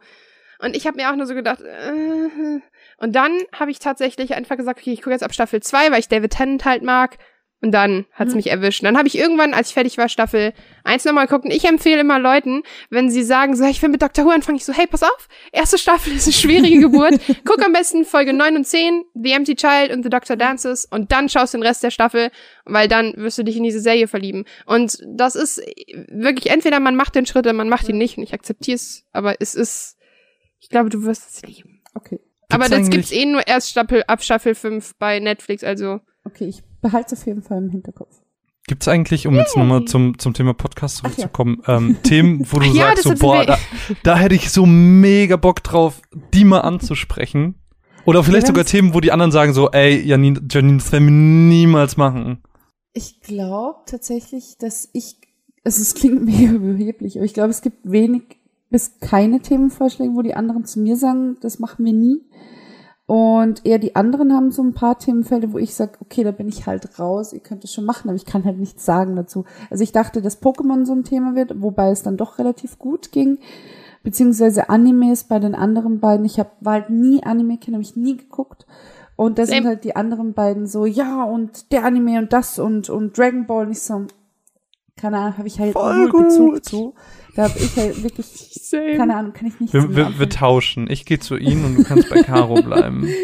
Und ich habe mir auch nur so gedacht, äh, und dann habe ich tatsächlich einfach gesagt, okay, ich gucke jetzt ab Staffel 2, weil ich David Tennant halt mag. Und dann hat's Mhm. mich erwischt. Und dann habe ich irgendwann, als ich fertig war, Staffel 1 nochmal geguckt. Und ich empfehle immer Leuten, wenn sie sagen, so, ich will mit Dr. Who anfangen, ich so, hey, pass auf, erste Staffel ist eine schwierige [laughs] Geburt. Guck am besten Folge 9 und 10, The Empty Child und The Doctor Dances. Und dann schaust du den Rest der Staffel, weil dann wirst du dich in diese Serie verlieben. Und das ist wirklich, entweder man macht den Schritt oder man macht ihn nicht. Und ich akzeptiere es. Aber es ist, ich glaube, du wirst es lieben. Okay, aber das gibt's eh nur erst Staffel, ab Staffel 5 bei Netflix, also. Okay, ich behalte es auf jeden Fall im Hinterkopf. Gibt's eigentlich, um jetzt nochmal zum, zum Thema Podcast Ach ja. zurückzukommen, ähm, [laughs] Themen, wo du Ach ja, sagst, das so, boah, da, da hätte ich so mega Bock drauf, die mal anzusprechen. Oder vielleicht Wir sogar Themen, wo die anderen sagen so, ey, Janine, Janine, das werden wir niemals machen. Ich glaube tatsächlich, dass ich, also es klingt [laughs] mega überheblich, aber ich glaube, es gibt wenig bis keine Themenvorschläge, wo die anderen zu mir sagen, das machen wir nie. Und eher die anderen haben so ein paar Themenfelder, wo ich sage, okay, da bin ich halt raus, ihr könnt es schon machen, aber ich kann halt nichts sagen dazu. Also ich dachte, dass Pokémon so ein Thema wird, wobei es dann doch relativ gut ging. Beziehungsweise Animes bei den anderen beiden. Ich hab, war halt nie Anime-Kind, habe ich nie geguckt. Und da sind halt die anderen beiden so, ja, und der Anime und das und, und Dragon Ball. Und ich so, keine Ahnung, habe ich halt Voll null Bezug gut. zu. Da habe ich halt wirklich, [laughs] Same. keine Ahnung, kann ich nicht Wir, wir, wir tauschen. Ich gehe zu Ihnen und du kannst bei Caro bleiben. [laughs]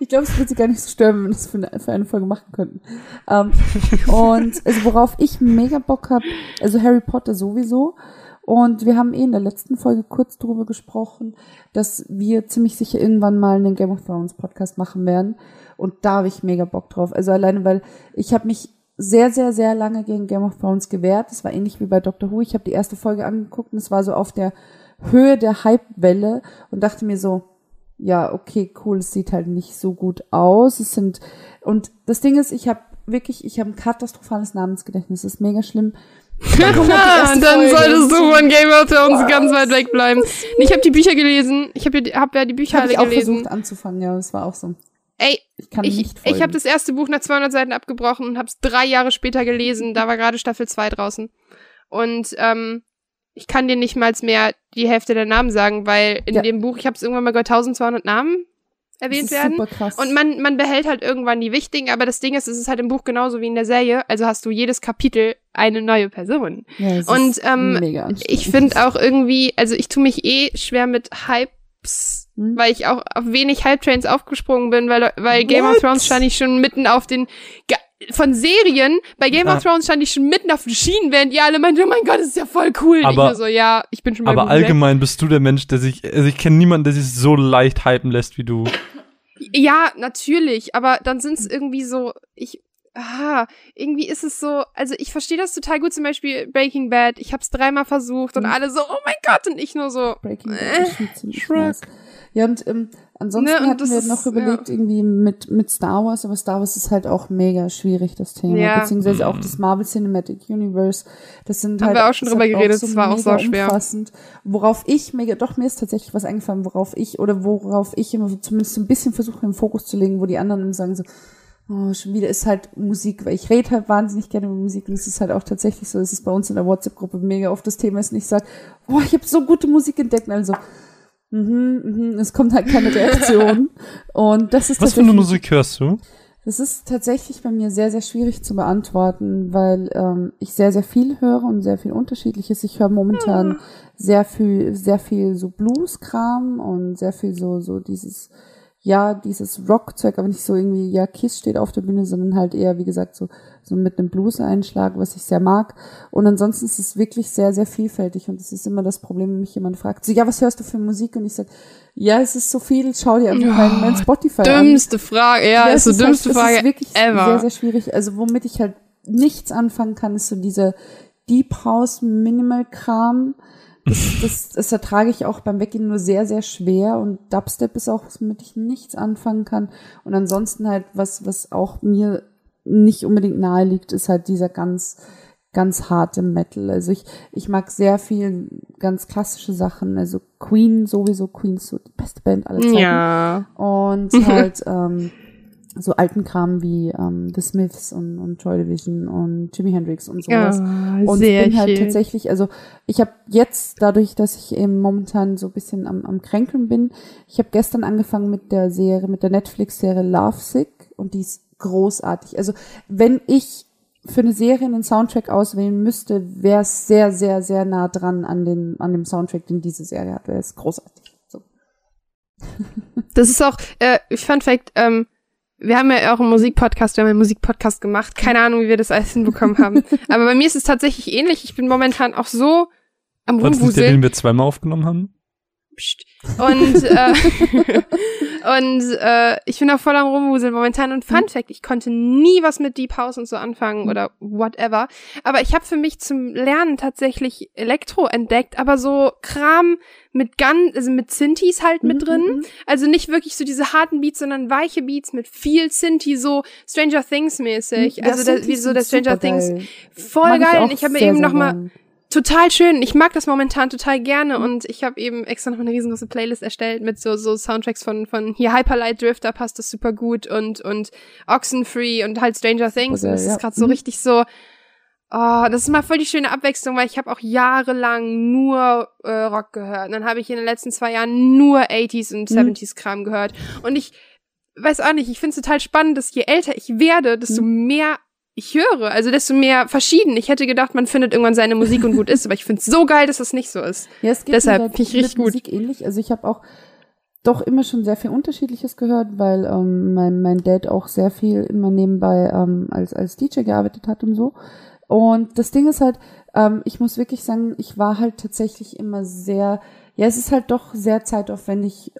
Ich glaube, es würde sie gar nicht so stören, wenn wir das für eine, für eine Folge machen könnten. Ähm, und also worauf ich mega Bock habe, also Harry Potter sowieso. Und wir haben eh in der letzten Folge kurz drüber gesprochen, dass wir ziemlich sicher irgendwann mal einen Game of Thrones Podcast machen werden. Und da habe ich mega Bock drauf. Also alleine, weil ich habe mich sehr, sehr, sehr lange gegen Game of Thrones gewehrt. Das war ähnlich wie bei Doctor Who. Ich habe die erste Folge angeguckt und es war so auf der Höhe der Hype-Welle und dachte mir so, ja, okay, cool, es sieht halt nicht so gut aus. Es sind und das Ding ist, ich habe wirklich, ich habe ein katastrophales Namensgedächtnis. Das ist mega schlimm. [laughs] Erste dann solltest du von Game of Thrones ganz weit weg bleiben. Ich habe die Bücher gelesen. Ich habe ja, hab ja die Bücher Habe alle ich auch gelesen. versucht anzufangen, ja, das war auch so. Ey, Ich kann ich, nicht folgen. ich habe das erste Buch nach 200 Seiten abgebrochen und habe es drei Jahre später gelesen. Da war gerade Staffel 2 draußen. Und ähm, ich kann dir nicht mal mehr die Hälfte der Namen sagen, weil in Ja. dem Buch, ich habe es irgendwann mal gehört, 1200 Namen erwähnt werden. super krass. Und man, man behält halt irgendwann die wichtigen, aber das Ding ist, es ist halt im Buch genauso wie in der Serie. Also hast du jedes Kapitel eine neue Person. ja, und, ähm. Ich finde auch irgendwie, also ich tue mich eh schwer mit Hm? weil ich auch auf wenig Hype-Trains aufgesprungen bin, weil, weil Game of What? Thrones stand ich schon mitten auf den, Ge- von Serien, bei Game Ah. of Thrones stand ich schon mitten auf den Schienen, während ihr alle meint, oh mein Gott, das ist ja voll cool. Und ich Aber- nur so, ja, ich bin schon Aber weg. allgemein bist du der Mensch, der sich, also ich kenne niemanden, der sich so leicht hypen lässt wie du. Ja, natürlich, aber dann sind es irgendwie so, ich, ah, irgendwie ist es so, also ich verstehe das total gut, zum Beispiel Breaking Bad, ich hab's dreimal versucht und Mhm. alle so, oh mein Gott, und ich nur so, Breaking Bad Äh, nice. Ja, und ähm, ansonsten Ne, hatten das wir ist- noch überlegt, irgendwie mit, mit Star Wars, aber Star Wars ist halt auch mega schwierig, das Thema. Ja. Beziehungsweise auch Mhm. das Marvel Cinematic Universe. Das sind Haben halt. wir auch schon drüber geredet, das war auch mega sauschwer. Umfassend. Worauf ich mega, doch mir ist tatsächlich was eingefallen, worauf ich, oder worauf ich immer so zumindest so ein bisschen versuche, den Fokus zu legen, wo die anderen immer sagen so, Oh, schon wieder ist halt Musik, weil ich rede halt wahnsinnig gerne über Musik und es ist halt auch tatsächlich so, dass es bei uns in der WhatsApp-Gruppe mega oft das Thema ist und ich sage, boah, ich habe so gute Musik entdeckt also, mhm, mhm, es kommt halt keine Reaktion [laughs] und das ist Was für eine tatsächlich- Musik hörst du? Das ist tatsächlich bei mir sehr, sehr schwierig zu beantworten, weil ähm, ich sehr, sehr viel höre und sehr viel Unterschiedliches. Ich höre momentan Ja. sehr viel, sehr viel so Blues-Kram und sehr viel so, so dieses, ja, dieses Rock-Zeug, aber nicht so irgendwie, ja, Kiss steht auf der Bühne, sondern halt eher, wie gesagt, so, so mit einem Blues-Einschlag, was ich sehr mag. Und ansonsten ist es wirklich sehr, sehr vielfältig und das ist immer das Problem, wenn mich jemand fragt, so, ja, was hörst du für Musik? Und ich sag, ja, es ist so viel, schau dir einfach mein, mein Spotify an. Dümmste Frage, ja, ist so es dümmste halt, Frage Es ist wirklich ever. sehr, sehr schwierig. Also womit ich halt nichts anfangen kann, ist so dieser Deep House Minimal Kram. Das, das, das ertrage ich auch beim Weggehen nur sehr, sehr schwer und Dubstep ist auch, womit ich nichts anfangen kann. Und ansonsten halt, was, was auch mir nicht unbedingt nahe liegt, ist halt dieser ganz, ganz harte Metal. Also ich, ich mag sehr viel ganz klassische Sachen. Also Queen sowieso, Queen ist so die beste Band aller Zeiten. Ja. Und [laughs] halt ähm, so alten Kram wie ähm, The Smiths und, und Joy Division und Jimi Hendrix und sowas. Ja, und sehr ich bin halt schön. tatsächlich, also ich habe jetzt, dadurch, dass ich eben momentan so ein bisschen am, am Kränkeln bin, ich habe gestern angefangen mit der Serie, mit der Netflix-Serie Lovesick und die ist großartig. Also wenn ich für eine Serie einen Soundtrack auswählen müsste, wäre es sehr, sehr, sehr nah dran an, den, an dem Soundtrack, den diese Serie hat. Wäre es großartig. So. Das ist auch, äh, Fun Fact, ähm, wir haben ja auch einen Musikpodcast, wir haben einen Musikpodcast gemacht. Keine Ahnung, wie wir das alles hinbekommen haben. [laughs] Aber bei mir ist es tatsächlich ähnlich. Ich bin momentan auch so am War das nicht der, Rumwuseln. den wir zweimal aufgenommen haben? Psst. Und, äh, [laughs] und äh, ich bin auch voll am Rumwuseln momentan. Und Fun Fact, ich konnte nie was mit Deep House und so anfangen oder whatever. Aber ich habe für mich zum Lernen tatsächlich Elektro entdeckt, aber so Kram mit Gun, also mit Synthes halt mit Mhm, drin. mhm. Also nicht wirklich so diese harten Beats, sondern weiche Beats mit viel Synthi, so Stranger Things mäßig. Ja, also Synthes wie so der Stranger. Things. Voll geil. Und ich habe mir eben sehr noch mal gern. Total schön. Ich mag das momentan total gerne und ich habe eben extra noch eine riesengroße Playlist erstellt mit so so Soundtracks von von hier Hyperlight Drifter passt das super gut und und Oxenfree und halt Stranger Things und geil, das ist ja. gerade so Mhm. richtig so Oh, das ist mal voll die schöne Abwechslung, weil ich habe auch jahrelang nur äh, Rock gehört. Und dann habe ich in den letzten zwei Jahren nur 80s und Mhm. 70s Kram gehört. Und ich weiß auch nicht, ich finde es total spannend, dass je älter ich werde, desto Mhm. mehr ich höre. Also desto mehr verschieden. Ich hätte gedacht, man findet irgendwann seine Musik und gut ist, aber ich finde es so geil, dass das nicht so ist. Ja, es geht Deshalb finde ich richtig gut. Musik ähnlich. Also ich habe auch doch immer schon sehr viel Unterschiedliches gehört, weil ähm, mein, mein Dad auch sehr viel immer nebenbei ähm, als, als DJ gearbeitet hat und so. Und das Ding ist halt, ähm, ich muss wirklich sagen, ich war halt tatsächlich immer sehr, ja, es ist halt doch sehr zeitaufwendig,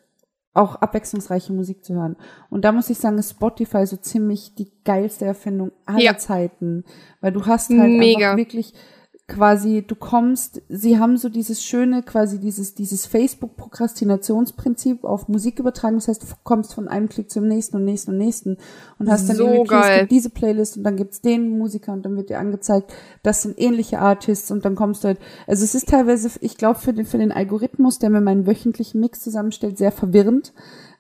auch abwechslungsreiche Musik zu hören. Und da muss ich sagen, ist Spotify so ziemlich die geilste Erfindung aller Ja. Zeiten. Weil du hast halt Mega. einfach wirklich quasi, du kommst, sie haben so dieses schöne, quasi dieses, dieses Facebook-Prokrastinationsprinzip auf Musik übertragen. Das heißt, du kommst von einem Klick zum nächsten und nächsten und nächsten und hast dann So irgendwie, okay, es geil. gibt diese Playlist und dann gibt's den Musiker und dann wird dir angezeigt, das sind ähnliche Artists und dann kommst du halt, also es ist teilweise, ich glaube, für den, für den Algorithmus, der mir meinen wöchentlichen Mix zusammenstellt, sehr verwirrend.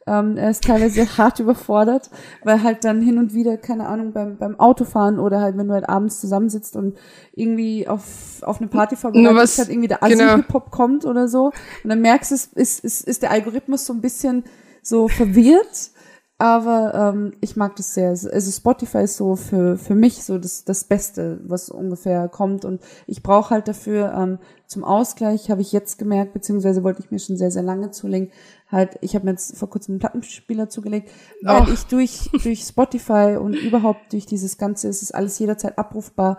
Ähm, er ist teilweise [laughs] hart überfordert, weil halt dann hin und wieder, keine Ahnung, beim, beim Autofahren oder halt, wenn du halt abends zusammensitzt und irgendwie auf, auf eine Party vorbereitet was- halt irgendwie der genau. Assi-Hip-Hop kommt oder so. Und dann merkst du, es ist, ist, ist der Algorithmus so ein bisschen so verwirrt. Aber ähm, ich mag das sehr. Also Spotify ist so für, für mich so das, das Beste, was ungefähr kommt. Und ich brauche halt dafür ähm, zum Ausgleich, habe ich jetzt gemerkt, beziehungsweise wollte ich mir schon sehr, sehr lange zulegen, halt, ich habe mir jetzt vor kurzem einen Plattenspieler zugelegt, weil Och. ich durch, durch Spotify und überhaupt durch dieses Ganze, es ist alles jederzeit abrufbar,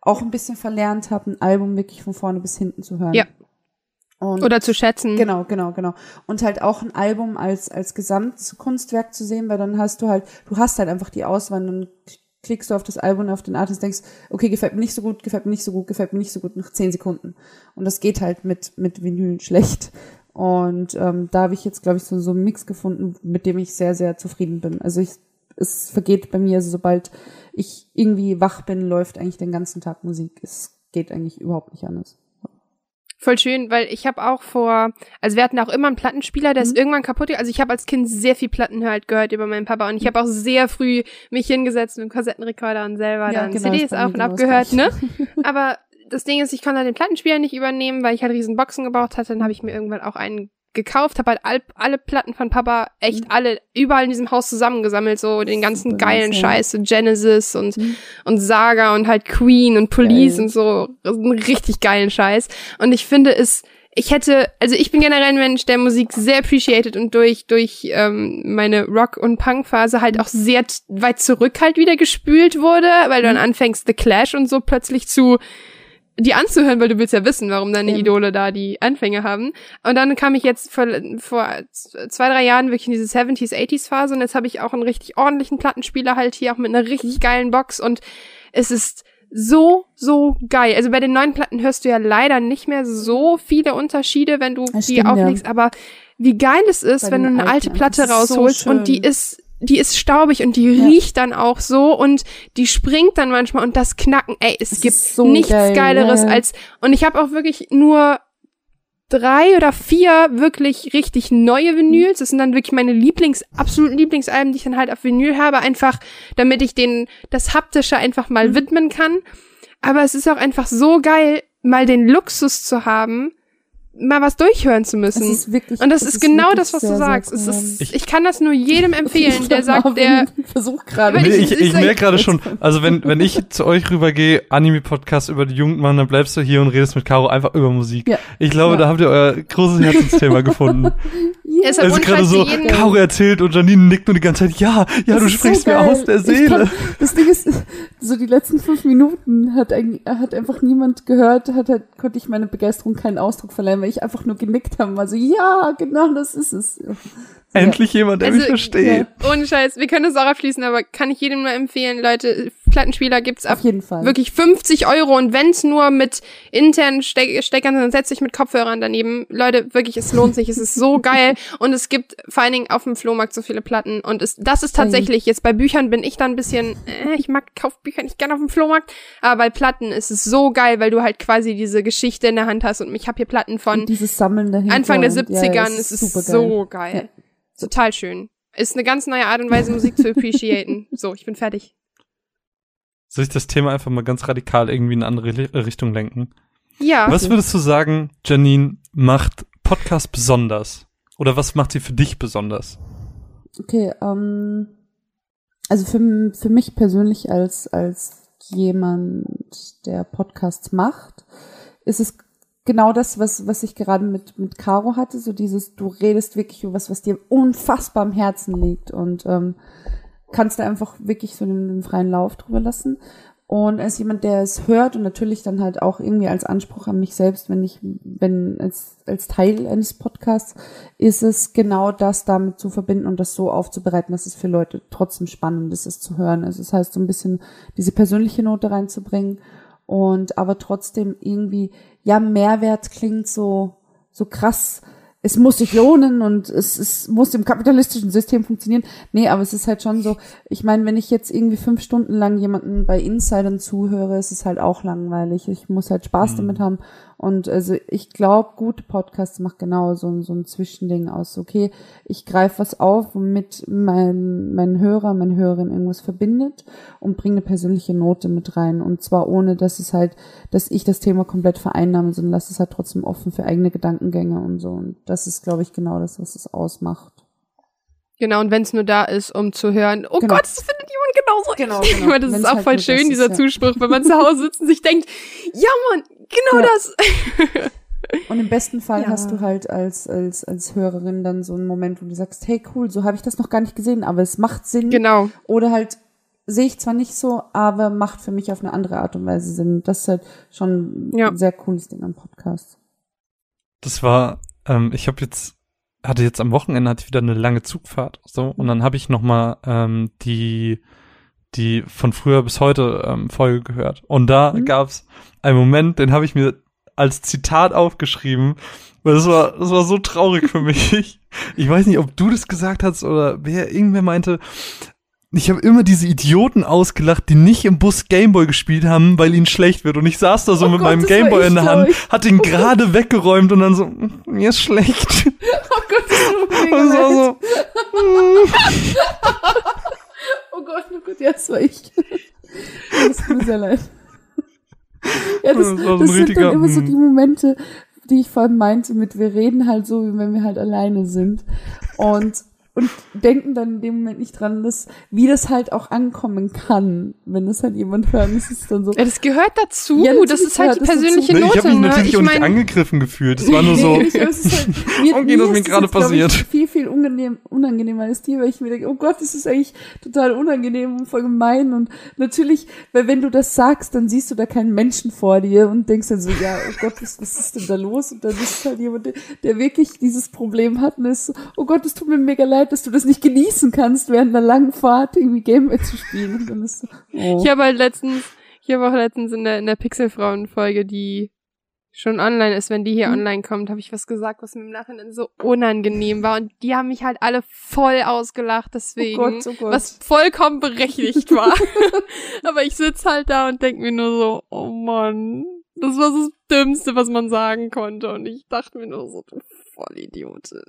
auch ein bisschen verlernt habe, ein Album wirklich von vorne bis hinten zu hören. Ja. Und Oder zu schätzen. Genau, genau, genau. Und halt auch ein Album als, als Gesamtkunstwerk zu sehen, weil dann hast du halt, du hast halt einfach die Auswahl, dann klickst du auf das Album und auf den Artist, denkst, okay, gefällt mir nicht so gut, gefällt mir nicht so gut, gefällt mir nicht so gut, nach zehn Sekunden. Und das geht halt mit, mit Vinyl schlecht. Und ähm, da habe ich jetzt, glaube ich, so, so einen Mix gefunden, mit dem ich sehr, sehr zufrieden bin. Also ich, es vergeht bei mir, also sobald ich irgendwie wach bin, läuft eigentlich den ganzen Tag Musik. Es geht eigentlich überhaupt nicht anders. Voll schön, weil ich habe auch vor, also wir hatten auch immer einen Plattenspieler, der ist Mhm. irgendwann kaputt. Also ich habe als Kind sehr viel Platten halt gehört über meinen Papa und ich habe auch sehr früh mich hingesetzt mit dem Kassettenrekorder und selber Ja, dann genau, ist CDs auf und abgehört, ne? [laughs] Aber das Ding ist, ich konnte halt den Plattenspieler nicht übernehmen, weil ich halt riesen Boxen gebraucht hatte. Dann habe ich mir irgendwann auch einen gekauft, habe halt all, alle Platten von Papa, echt Mhm. alle, überall in diesem Haus zusammengesammelt, so den ganzen Super geilen nice. Scheiß, so Genesis und, Mhm. und Saga und halt Queen und Police Geil. und so, richtig geilen Scheiß. Und ich finde es, ich hätte, also ich bin generell ein Mensch, der Musik sehr appreciated und durch, durch ähm, meine Rock- und Punk-Phase halt auch sehr weit zurück halt wieder gespült wurde, weil du dann anfängst, The Clash und so plötzlich zu die anzuhören, weil du willst ja wissen, warum deine Eben. Idole da die Anfänge haben. Und dann kam ich jetzt vor, vor zwei, drei Jahren wirklich in diese 70s, 80s Phase und jetzt habe ich auch einen richtig ordentlichen Plattenspieler halt hier, auch mit einer richtig geilen Box und es ist so, so geil. Also bei den neuen Platten hörst du ja leider nicht mehr so viele Unterschiede, wenn du Das die stimmt, ja. auflegst, aber wie geil es ist, Bei wenn du eine alte Platte ist so rausholst und die ist die ist staubig und die Ja. riecht dann auch so und die springt dann manchmal und das Knacken, ey, es Das gibt so nichts geil, Geileres ja, als und ich habe auch wirklich nur drei oder vier wirklich richtig neue Vinyls. Das sind dann wirklich meine Lieblings, absoluten Lieblingsalben, die ich dann halt auf Vinyl habe, einfach damit ich denen das Haptische einfach mal Mhm. widmen kann. Aber es ist auch einfach so geil, mal den Luxus zu haben, mal was durchhören zu müssen. ist wirklich, Und das es ist genau wirklich das, was du sagst. Ist, Ich- ich, kann das nur jedem empfehlen, der sagt, der, [laughs] Versuch gerade. Nee, ich, ich- ich merke gerade schon, also wenn, wenn ich zu euch rübergehe, Anime-Podcast über die Jugend machen, dann bleibst du hier und redest mit Caro einfach über Musik. Ja. Ich glaube, Ja. da habt ihr euer großes Herzensthema gefunden. [laughs] Ja. Also ohne gerade so, Caro erzählt und Janine nickt nur die ganze Zeit, ja, ja, Das du ist sprichst so mir aus der Seele. Kann, das Ding ist, so die letzten fünf Minuten hat, eigentlich, hat einfach niemand gehört, hat, hat, konnte ich meine Begeisterung keinen Ausdruck verleihen, weil ich einfach nur genickt habe. Also ja, genau das ist es. Ja. Endlich jemand, der Also, mich versteht. ohne Scheiß, wir können das auch abschließen, aber kann ich jedem nur empfehlen, Leute, Plattenspieler gibt's ab Auf jeden Fall. wirklich 50 Euro und wenn's nur mit internen Ste Steckern, dann setz dich mit Kopfhörern daneben. Leute, wirklich, es lohnt sich, es ist so geil [laughs] und es gibt vor allen Dingen auf dem Flohmarkt so viele Platten und es, das ist tatsächlich, jetzt bei Büchern bin ich dann ein bisschen, äh, ich mag Kaufbücher nicht gerne auf dem Flohmarkt, aber bei Platten ist es so geil, weil du halt quasi diese Geschichte in der Hand hast und ich habe hier Platten von Und dieses Sammeln dahinter. Anfang der und, 70ern, ja, es ist supergeil. so geil. Total schön. Ist eine ganz neue Art und Weise, Musik zu appreciaten. So, ich bin fertig. Soll ich das Thema einfach mal ganz radikal irgendwie in eine andere Richtung lenken? Ja. Was würdest du sagen, Janine, macht Podcast besonders? Oder was macht sie für dich besonders? Okay, ähm, also für, für mich persönlich als, als jemand, der Podcasts macht, ist es genau das, was, was ich gerade mit, mit Caro hatte, so dieses, du redest wirklich über was, was dir unfassbar am Herzen liegt und ähm, kannst da einfach wirklich so den freien Lauf drüber lassen. Und als jemand, der es hört und natürlich dann halt auch irgendwie als Anspruch an mich selbst, wenn ich, wenn als, als Teil eines Podcasts, ist es genau das damit zu verbinden und das so aufzubereiten, dass es für Leute trotzdem spannend ist, es zu hören. Also das heißt, so ein bisschen diese persönliche Note reinzubringen und aber trotzdem irgendwie, ja, Mehrwert klingt so, so krass, es muss sich lohnen und es, es muss im kapitalistischen System funktionieren. Nee, aber es ist halt schon so, ich meine, wenn ich jetzt irgendwie fünf Stunden lang jemanden bei Insidern zuhöre, ist es halt auch langweilig. Ich muss halt Spaß Mhm. damit haben. Und also ich glaube, gute Podcasts macht genau so, ein- so ein Zwischending aus. Okay, ich greife was auf, womit mein, mein Hörer, meine Hörerin irgendwas verbindet und bringe eine persönliche Note mit rein. Und zwar ohne, dass es halt, dass ich das Thema komplett vereinnahme, sondern lasse es halt trotzdem offen für eigene Gedankengänge und so. Und das ist, glaube ich, genau das, was es ausmacht. Genau, und wenn es nur da ist, um zu hören, oh Genau. Gott, das findet jemand genauso. Genau, [laughs] Ich genau. meine, das Wenn's ist auch halt voll schön, ist, dieser ja. Zuspruch, wenn man zu Hause sitzt und sich denkt, ja Mann, genau Ja. das. [laughs] Und im besten Fall Ja. hast du halt als, als, als Hörerin dann so einen Moment, wo du sagst, hey cool, so habe ich das noch gar nicht gesehen, aber es macht Sinn. genau. Oder halt sehe ich zwar nicht so, aber macht für mich auf eine andere Art und Weise Sinn. Das ist halt schon Ja. ein sehr cooles Ding am Podcast. Das war, ähm, ich habe jetzt, hatte jetzt am Wochenende hatte ich wieder eine lange Zugfahrt, so und dann habe ich noch mal ähm, die die von früher bis heute ähm, Folge gehört und da Mhm. gab's einen Moment, den habe ich mir als Zitat aufgeschrieben, weil das war das war so traurig für [laughs] mich. Ich, ich weiß nicht, ob du das gesagt hast oder wer irgendwer meinte, ich habe immer diese Idioten ausgelacht, die nicht im Bus Gameboy gespielt haben, weil ihnen schlecht wird. Und ich saß da so Oh mit Gott, meinem Gameboy in der Hand, hat ihn gerade weggeräumt und dann so, "Mm, mir ist schlecht. [laughs] Oh Gott, das tut mir Und leid. so, Oh [laughs] Gott, oh Gott, ja, das war ich. [laughs] Das tut mir sehr leid. Ja, das, Das das sind dann immer so hm. die Momente, die ich vorhin meinte mit, wir reden halt so, wie wenn wir halt alleine sind. Und und denken dann in dem Moment nicht dran, dass, wie das halt auch ankommen kann, wenn das halt jemand hört. Das ist dann so. Ja, das gehört dazu. Ja, das ist halt die persönliche Ne, ich Note. habe mich ne? natürlich ich auch nicht mein, angegriffen gefühlt. Es war nur [laughs] so. Nee, ich, es ist halt, [laughs] mir, Okay, das mir ist gerade passiert. Ich, viel, viel unangenehm, unangenehmer als dir, weil ich mir denke, oh Gott, das ist eigentlich total unangenehm und voll gemein. Und natürlich, weil wenn du das sagst, dann siehst du da keinen Menschen vor dir und denkst dann so, ja, oh Gott, was, was ist denn da los? Und dann ist es halt jemand, der, der wirklich dieses Problem hat und ist so, oh Gott, es tut mir mega leid, dass du das nicht genießen kannst, während einer langen Fahrt irgendwie Gameboy zu spielen. Und dann ist so, oh. ich habe halt letztens, ich habe auch letztens in der, in der Pixelfrauen-Folge, die schon online ist, wenn die hier Mhm. online kommt, habe ich was gesagt, was mir im Nachhinein so unangenehm war. Und die haben mich halt alle voll ausgelacht, deswegen. Oh Gott, oh Gott. Was vollkommen berechtigt war. [laughs] Aber ich sitz halt da und denk mir nur so, oh Mann, das war das Dümmste, was man sagen konnte. Und ich dachte mir nur so, du Vollidiotin.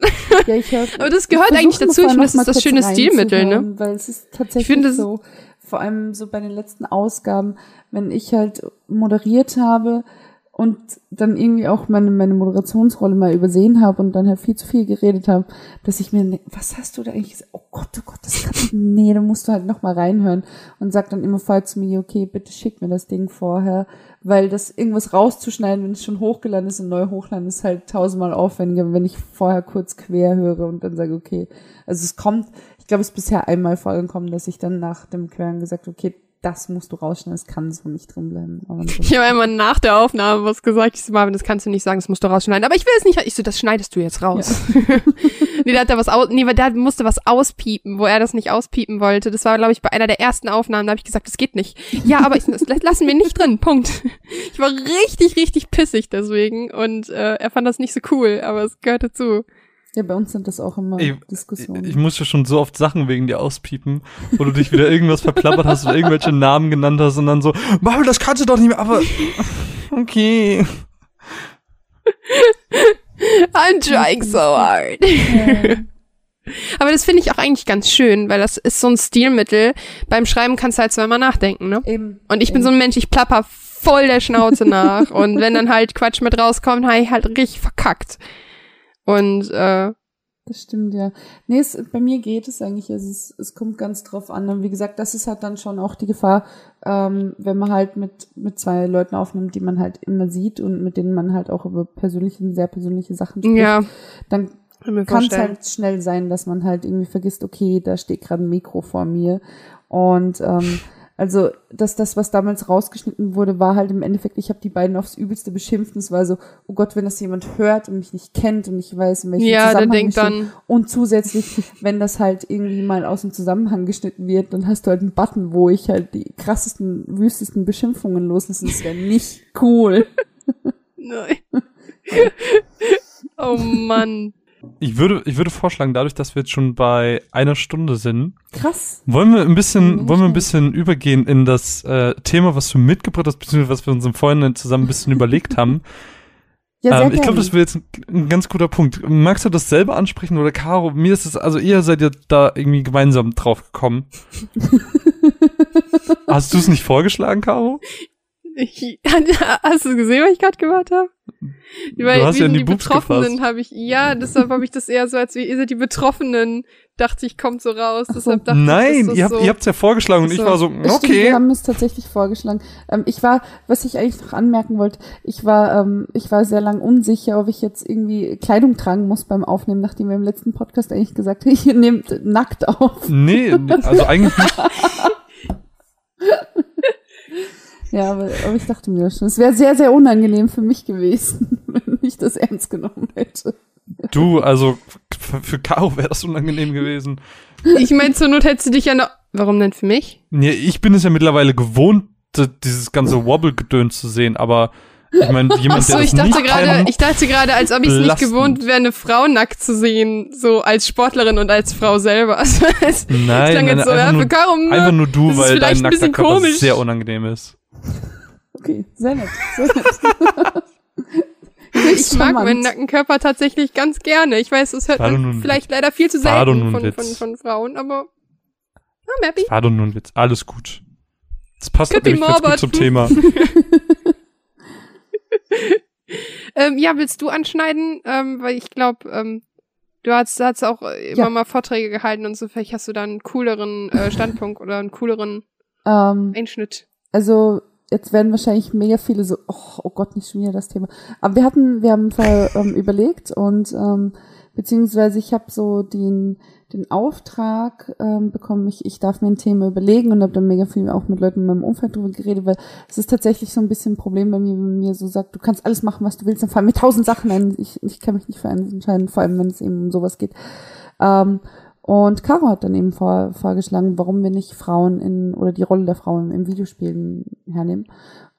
Ja, ich hör, [laughs] Aber das gehört ich eigentlich dazu. Ich finde, das ist das schöne Stilmittel, ne? Weil es ist tatsächlich Ich finde, das- so, vor allem so bei den letzten Ausgaben, wenn ich halt moderiert habe und dann irgendwie auch meine, meine Moderationsrolle mal übersehen habe und dann halt viel zu viel geredet habe, dass ich mir, ne- was hast du da eigentlich gesagt? Oh Gott, oh Gott, das kann ich, [laughs] nee, da musst du halt noch mal reinhören und sag dann immer vorher zu mir, okay, bitte schick mir das Ding vorher, weil das irgendwas rauszuschneiden, wenn es schon hochgeladen ist und neu hochladen, ist halt tausendmal aufwendiger, wenn ich vorher kurz quer höre und dann sage, okay, also es kommt, ich glaube, es ist bisher einmal vorgekommen, dass ich dann nach dem Queren gesagt okay, das musst du rausschneiden, das kann so nicht drin bleiben. Ansonsten- [laughs] Ich habe einmal nach der Aufnahme was gesagt. Ich so, Marvin, das kannst du nicht sagen, das musst du rausschneiden. Aber ich will es nicht. Ich so, das schneidest du jetzt raus. [laughs] nee, da hat er was aus, nee, weil der musste was auspiepen, wo er das nicht auspiepen wollte. Das war, glaube ich, bei einer der ersten Aufnahmen. Da habe ich gesagt, das geht nicht. Ja, aber ich, das lassen wir nicht drin. [laughs] Punkt. Ich war richtig, richtig pissig deswegen. Und äh, er fand das nicht so cool, aber es gehört dazu. Ja, bei uns sind das auch immer Ey, Diskussionen. Ich musste schon so oft Sachen wegen dir auspiepen, wo du dich wieder irgendwas verplappert hast oder irgendwelche Namen genannt hast und dann so, Marvel, das kannst du doch nicht mehr, aber okay. I'm trying so hard. Aber das finde ich auch eigentlich ganz schön, weil das ist so ein Stilmittel. Beim Schreiben kannst du halt zweimal nachdenken, ne? Eben. Und ich bin so ein Mensch, ich plapper voll der Schnauze nach. Und wenn dann halt Quatsch mit rauskommt, habe ich halt richtig verkackt. Und äh, Das stimmt, ja. Nee, es, bei mir geht es eigentlich. Es, ist, es kommt ganz drauf an. Und wie gesagt, das ist halt dann schon auch die Gefahr, ähm, wenn man halt mit, mit zwei Leuten aufnimmt, die man halt immer sieht und mit denen man halt auch über persönliche, sehr persönliche Sachen spricht, ja, dann kann es halt schnell sein, dass man halt irgendwie vergisst, okay, da steht gerade ein Mikro vor mir. Und ähm, also, dass das, was damals rausgeschnitten wurde, war halt im Endeffekt, ich habe die beiden aufs Übelste beschimpft. Und es war so, oh Gott, wenn das jemand hört und mich nicht kennt und ich weiß, in welchem ja, Zusammenhang denkt dann, Und zusätzlich, [laughs] wenn das halt irgendwie mal aus dem Zusammenhang geschnitten wird, dann hast du halt einen Button, wo ich halt die krassesten, wüstesten Beschimpfungen loslasse. Das wäre nicht cool. [laughs] nein. [laughs] oh Mann. Ich würde, ich würde vorschlagen, dadurch, dass wir jetzt schon bei einer Stunde sind, Krass. wollen wir ein bisschen, wollen wir ein bisschen übergehen in das äh, Thema, was du mitgebracht hast, beziehungsweise was wir uns im Vorhinein zusammen ein bisschen überlegt haben. [laughs] Ja, ähm, ich glaube, das wäre jetzt ein, ein ganz guter Punkt. Magst du das selber ansprechen oder Caro? Mir ist es, also ihr seid ja da irgendwie gemeinsam drauf gekommen. [laughs] Hast du es nicht vorgeschlagen, Caro? Ich, [laughs] hast du gesehen, was ich gerade gemacht habe? Weil hast wie ja die die Betroffenen habe ich, ja, deshalb habe ich das eher so, als wie ihr seid die Betroffenen, dachte ich, kommt so raus. So. Deshalb dachte Nein, ich, das ihr habt so. ihr habt's ja vorgeschlagen und Ach ich so. war so, Das Stimmt, wir okay. haben es tatsächlich vorgeschlagen. Ähm, ich war, was ich eigentlich noch anmerken wollte, ich war, ähm, ich war sehr lang unsicher, ob ich jetzt irgendwie Kleidung tragen muss beim Aufnehmen, nachdem wir im letzten Podcast eigentlich gesagt haben, [laughs] ihr nehmt nackt auf. Nee, also eigentlich nicht. [laughs] Ja, aber, aber ich dachte mir schon, es wäre sehr, sehr unangenehm für mich gewesen, [laughs] wenn ich das ernst genommen hätte. Du, also für, Caro wäre das unangenehm gewesen. Ich meine, zur Not hättest du dich ja noch, warum denn für mich? Nee, ich bin es ja mittlerweile gewohnt, dieses ganze Wobble-Gedöns zu sehen, aber ich meine, [laughs] jemand, Ach so, der ich das dachte nicht gerade, ich dachte gerade, als ob ich es nicht gewohnt wäre, eine Frau nackt zu sehen, so als Sportlerin und als Frau selber. [laughs] Also, Nein, klang nein, jetzt so, ja, einfach, für nur, einfach nur du, weil dein nackter Körper komisch. sehr unangenehm ist. Okay, sehr nett, sehr nett. [laughs] Ich mag Charmant. meinen nackten Körper tatsächlich ganz gerne. Ich weiß, es hört ein vielleicht leider viel zu selten von, von, von Frauen, aber I'm happy. War ein Witz. Alles gut. Das passt Could nämlich ganz gut zum Thema. [laughs] Ähm, ja, willst du anschneiden? Ähm, weil ich glaube, ähm, du hast, hast auch immer Ja. mal Vorträge gehalten und so. Vielleicht hast du da einen cooleren äh, Standpunkt oder einen cooleren Ähm, Einschnitt. Also jetzt werden wahrscheinlich mega viele so, oh, oh Gott, nicht schon wieder das Thema. Aber wir hatten, wir haben vorher ähm, überlegt und ähm, beziehungsweise ich habe so den den Auftrag ähm, bekommen, ich, ich darf mir ein Thema überlegen und habe dann mega viel auch mit Leuten in meinem Umfeld drüber geredet, weil es ist tatsächlich so ein bisschen ein Problem bei mir, wenn mir so sagt, du kannst alles machen, was du willst, dann fallen mir tausend Sachen ein. Ich, ich kann mich nicht für eines entscheiden, vor allem wenn es eben um sowas geht. Ähm, und Caro hat dann eben vor, vorgeschlagen, warum wir nicht Frauen in oder die Rolle der Frau im, im Videospielen hernehmen.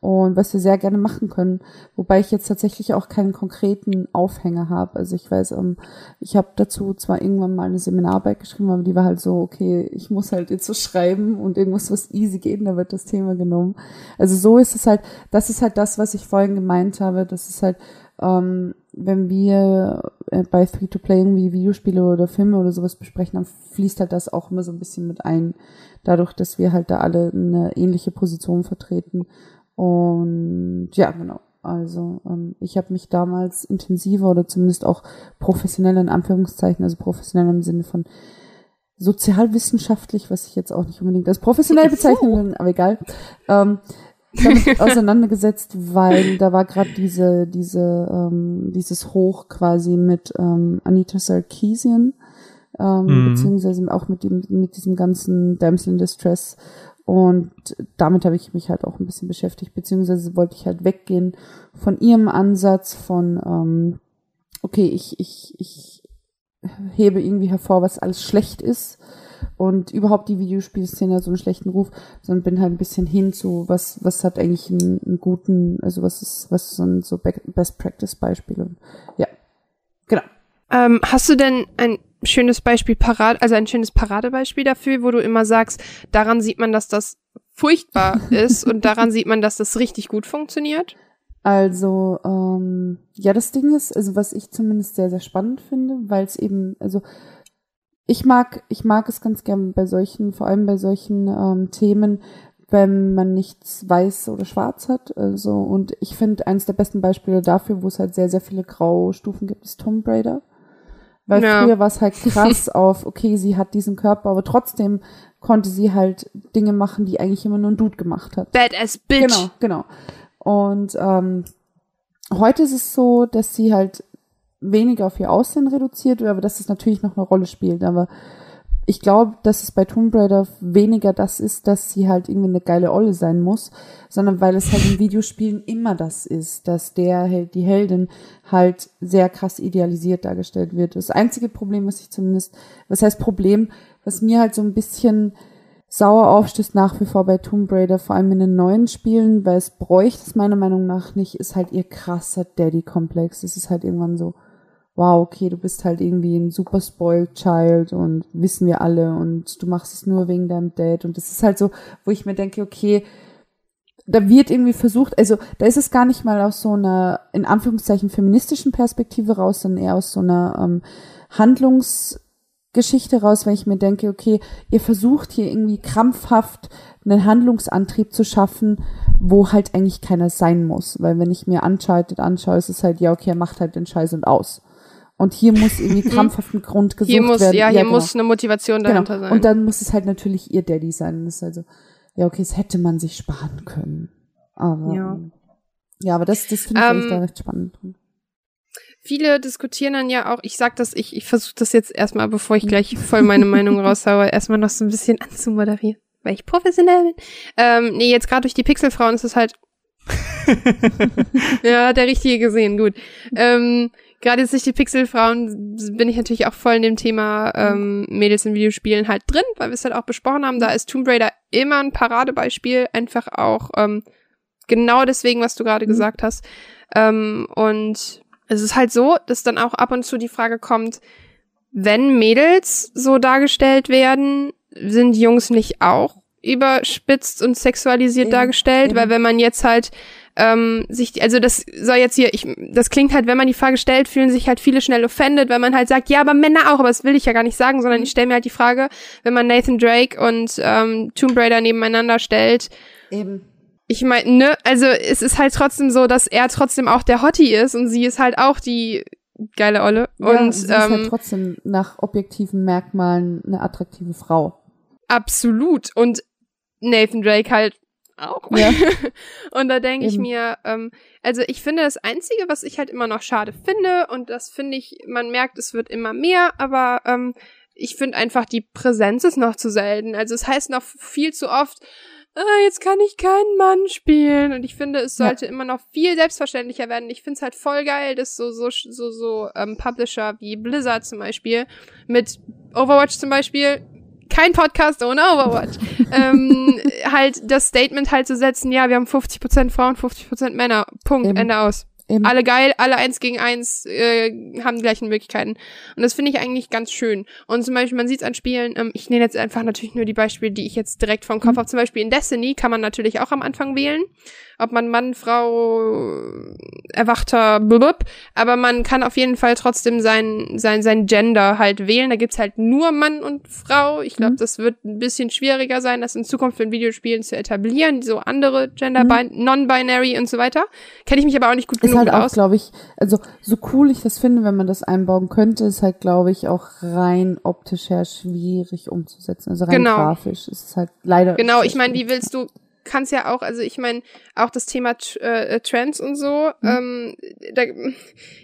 Und was wir sehr gerne machen können, wobei ich jetzt tatsächlich auch keinen konkreten Aufhänger habe. Also ich weiß, ähm, ich habe dazu zwar irgendwann mal eine Seminararbeit geschrieben, aber die war halt so, okay, ich muss halt jetzt so schreiben und irgendwas, was easy geht, da wird das Thema genommen. Also so ist es halt, das ist halt das, was ich vorhin gemeint habe, das ist halt, ähm, wenn wir äh, bei Free-to-Play irgendwie Videospiele oder Filme oder sowas besprechen, dann fließt halt das auch immer so ein bisschen mit ein. Dadurch, dass wir halt da alle eine ähnliche Position vertreten. Und ja, genau. Also ähm, ich habe mich damals intensiver oder zumindest auch professionell in Anführungszeichen, also professionell im Sinne von sozialwissenschaftlich, was ich jetzt auch nicht unbedingt als professionell bezeichnen will, aber egal, ähm, damit [laughs] auseinandergesetzt, weil da war gerade diese, diese, ähm, dieses Hoch quasi mit ähm, Anita Sarkeesian, ähm, Mhm. beziehungsweise auch mit dem, mit diesem ganzen Damsel in Distress. Und damit habe ich mich halt auch ein bisschen beschäftigt, beziehungsweise wollte ich halt weggehen von ihrem Ansatz von, ähm, okay, ich, ich, ich hebe irgendwie hervor, was alles schlecht ist und überhaupt die Videospielszene so einen schlechten Ruf, sondern bin halt ein bisschen hin zu, was, was hat eigentlich einen, einen guten, also was ist, was sind so Be- Best Practice Beispiele. Ja, genau. Ähm, hast du denn ein schönes Beispiel parat, also ein schönes Paradebeispiel dafür, wo du immer sagst, daran sieht man, dass das furchtbar [laughs] ist und daran sieht man, dass das richtig gut funktioniert? Also, ähm, ja, das Ding ist, also was ich zumindest sehr, sehr spannend finde, weil es eben, also ich mag, ich mag es ganz gern bei solchen, vor allem bei solchen ähm, Themen, wenn man nichts weiß oder schwarz hat. Also, und ich finde, eines der besten Beispiele dafür, wo es halt sehr, sehr viele Graustufen gibt, ist Tomb Raider. Weil Ja. früher war es halt krass [laughs] auf, okay, sie hat diesen Körper, aber trotzdem konnte sie halt Dinge machen, die eigentlich immer nur ein Dude gemacht hat. Badass Bitch. Genau, genau. Und ähm, heute ist es so, dass sie halt weniger auf ihr Aussehen reduziert aber dass es natürlich noch eine Rolle spielt. Aber ich glaube, dass es bei Tomb Raider weniger das ist, dass sie halt irgendwie eine geile Olle sein muss, sondern weil es halt in Videospielen immer das ist, dass der die Heldin halt sehr krass idealisiert dargestellt wird. Das einzige Problem, was ich zumindest, was heißt Problem, was mir halt so ein bisschen sauer aufstößt nach wie vor bei Tomb Raider, vor allem in den neuen Spielen, weil es bräuchte es meiner Meinung nach nicht, ist halt ihr krasser Daddy-Komplex. Es ist halt irgendwann so, wow, okay, du bist halt irgendwie ein super spoiled Child und wissen wir alle und du machst es nur wegen deinem Dad und das ist halt so, wo ich mir denke, okay, da wird irgendwie versucht, also da ist es gar nicht mal aus so einer, in Anführungszeichen, feministischen Perspektive raus, sondern eher aus so einer ähm, Handlungsgeschichte raus, wenn ich mir denke, okay, ihr versucht hier irgendwie krampfhaft einen Handlungsantrieb zu schaffen, wo halt eigentlich keiner sein muss. Weil wenn ich mir Uncharted anschaue, ist es halt, ja, okay, er macht halt den Scheiß und aus. Und hier muss irgendwie [laughs] krampfhaft ein Grund gesucht Hier muss, werden. ja, hier genau. muss eine Motivation dahinter Genau. sein. Und dann muss es halt natürlich ihr Daddy sein. Und das ist also, ja, okay, das hätte man sich sparen können. Aber, Ja. ja, aber das, das finde ich Ähm, da recht spannend drin. Viele diskutieren dann ja auch, ich sag das, ich, ich versuche das jetzt erstmal, bevor ich gleich voll meine Meinung [laughs] raushaue, erstmal noch so ein bisschen anzumoderieren, weil ich professionell bin. Ähm, nee, jetzt gerade durch die Pixelfrauen ist es halt. [laughs] ja, der richtige gesehen, gut. Ähm, gerade jetzt durch die Pixelfrauen bin ich natürlich auch voll in dem Thema ähm, Mädels in Videospielen halt drin, weil wir es halt auch besprochen haben. Da ist Tomb Raider immer ein Paradebeispiel, einfach auch ähm, genau deswegen, was du gerade Mhm. gesagt hast. Ähm, und es ist halt so, dass dann auch ab und zu die Frage kommt, wenn Mädels so dargestellt werden, sind Jungs nicht auch überspitzt und sexualisiert Eben, dargestellt? eben. Weil wenn man jetzt halt ähm, sich, also das soll jetzt hier, ich, das klingt halt, wenn man die Frage stellt, fühlen sich halt viele schnell offended, weil man halt sagt, ja, aber Männer auch, aber das will ich ja gar nicht sagen, sondern ich stelle mir halt die Frage, wenn man Nathan Drake und ähm, Tomb Raider nebeneinander stellt, Eben. ich meine, ne, also es ist halt trotzdem so, dass er trotzdem auch der Hottie ist und sie ist halt auch die geile Olle. Ja, und sie ist halt ähm, trotzdem nach objektiven Merkmalen eine attraktive Frau. absolut. Und Nathan Drake halt auch. Ja. [laughs] und da denke ich mir, ähm, also ich finde das Einzige, was ich halt immer noch schade finde, und das finde ich, man merkt, es wird immer mehr, aber ähm, ich finde einfach, die Präsenz ist noch zu selten. Also es heißt noch viel zu oft, ah, jetzt kann ich keinen Mann spielen. Und ich finde, es Ja. sollte immer noch viel selbstverständlicher werden. Ich finde es halt voll geil, dass so, so, so, so ähm, Publisher wie Blizzard zum Beispiel mit Overwatch zum Beispiel kein Podcast ohne Overwatch. [laughs] ähm, halt das Statement halt zu setzen, ja, wir haben 50% Frauen, 50% Männer. Punkt, Eben. Ende aus. Eben. Alle geil, alle eins gegen eins äh, haben die gleichen Möglichkeiten. Und das finde ich eigentlich ganz schön. Und zum Beispiel, man sieht es an Spielen, ähm, ich nenne jetzt einfach natürlich nur die Beispiele, die ich jetzt direkt vom Kopf Mhm. habe. Zum Beispiel in Destiny kann man natürlich auch am Anfang wählen, ob man Mann, Frau, Erwachter, blub, aber man kann auf jeden Fall trotzdem sein, sein, sein Gender halt wählen. Da gibt's halt nur Mann und Frau. Ich glaube, Mhm. das wird ein bisschen schwieriger sein, das in Zukunft in Videospielen zu etablieren, so andere Gender, Mhm. bin- non-binary und so weiter. Kenne ich mich aber auch nicht gut Ist genug halt auch, glaube ich, also so cool ich das finde, wenn man das einbauen könnte, ist halt, glaube ich, auch rein optisch her schwierig umzusetzen. Also rein Genau. grafisch ist es halt leider. Genau, ich meine, wie willst du, kannst ja auch, also ich meine, auch das Thema Tr- äh, Trans und so, ähm, da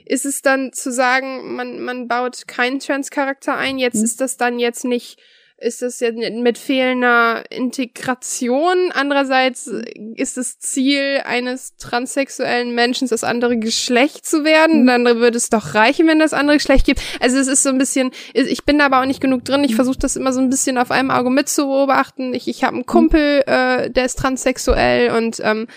ist es dann zu sagen, man, man baut keinen Trans-Charakter ein, jetzt Mhm. ist das dann jetzt nicht, ist das jetzt mit fehlender Integration. Andererseits ist das Ziel eines transsexuellen Menschen, das andere Geschlecht zu werden. Mhm. Dann würde es doch reichen, wenn das andere Geschlecht gibt. Also es ist so ein bisschen, ich bin da aber auch nicht genug drin. Ich versuche das immer so ein bisschen auf einem Auge mitzubeobachten. Ich, ich habe einen Kumpel, äh, der ist transsexuell und ähm,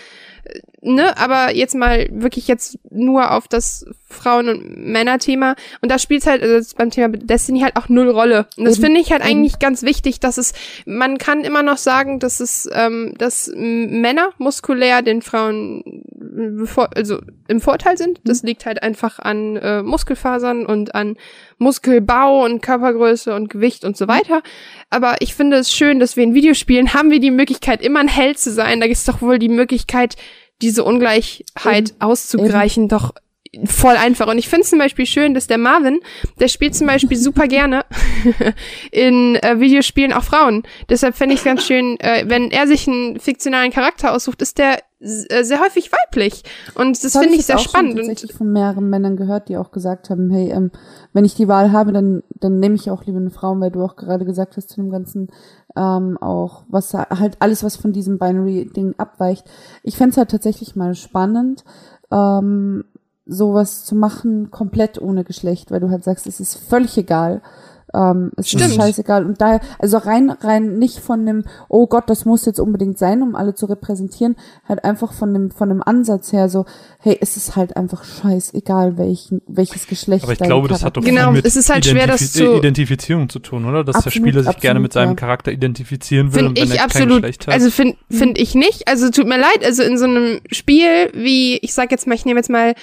ne, aber jetzt mal wirklich jetzt nur auf das Frauen- und Männer-Thema. Und da spielt halt, also beim Thema Destiny halt auch null Rolle. Und das finde ich halt eigentlich ganz wichtig, dass es, man kann immer noch sagen, dass es, ähm, dass Männer muskulär den Frauen also im Vorteil sind. Das liegt halt einfach an äh, Muskelfasern und an Muskelbau und Körpergröße und Gewicht und so weiter. Aber ich finde es schön, dass wir in Videospielen [laughs] haben wir die Möglichkeit, immer ein Held zu sein. Da ist doch wohl die Möglichkeit, diese Ungleichheit auszugleichen, doch voll einfach. Und ich finde es zum Beispiel schön, dass der Marvin, der spielt zum Beispiel super gerne [laughs] in äh, Videospielen auch Frauen. Deshalb fände ich es ganz schön, äh, wenn er sich einen fiktionalen Charakter aussucht, ist der sehr häufig weiblich. Und das hab finde ich jetzt sehr auch spannend. Und tatsächlich von mehreren Männern gehört, die auch gesagt haben, hey, ähm, wenn ich die Wahl habe, dann, dann nehme ich auch lieber eine Frau, weil du auch gerade gesagt hast zu dem ganzen, ähm, auch was halt alles, was von diesem Binary-Ding abweicht. Ich fänd's halt tatsächlich mal spannend, ähm, sowas zu machen, komplett ohne Geschlecht, weil du halt sagst, es ist völlig egal. Ähm, es Stimmt. ist scheißegal. Und daher, also rein, rein nicht von dem, oh Gott, das muss jetzt unbedingt sein, um alle zu repräsentieren, halt einfach von dem, von dem Ansatz her so, hey, es ist halt einfach scheißegal, welchen, welches Geschlecht. Aber ich glaube, das hat doch Genau, viel mit es ist halt schwer, das zu- Identifizierung zu tun, oder? Dass der Absolut, Spieler sich gerne mit absolut, seinem ja. Charakter identifizieren will und Finde wenn ich er kein absolut, Geschlecht hat. also finde find ich nicht. Also tut mir leid, also in so einem Spiel wie, ich sag jetzt mal, ich nehme jetzt mal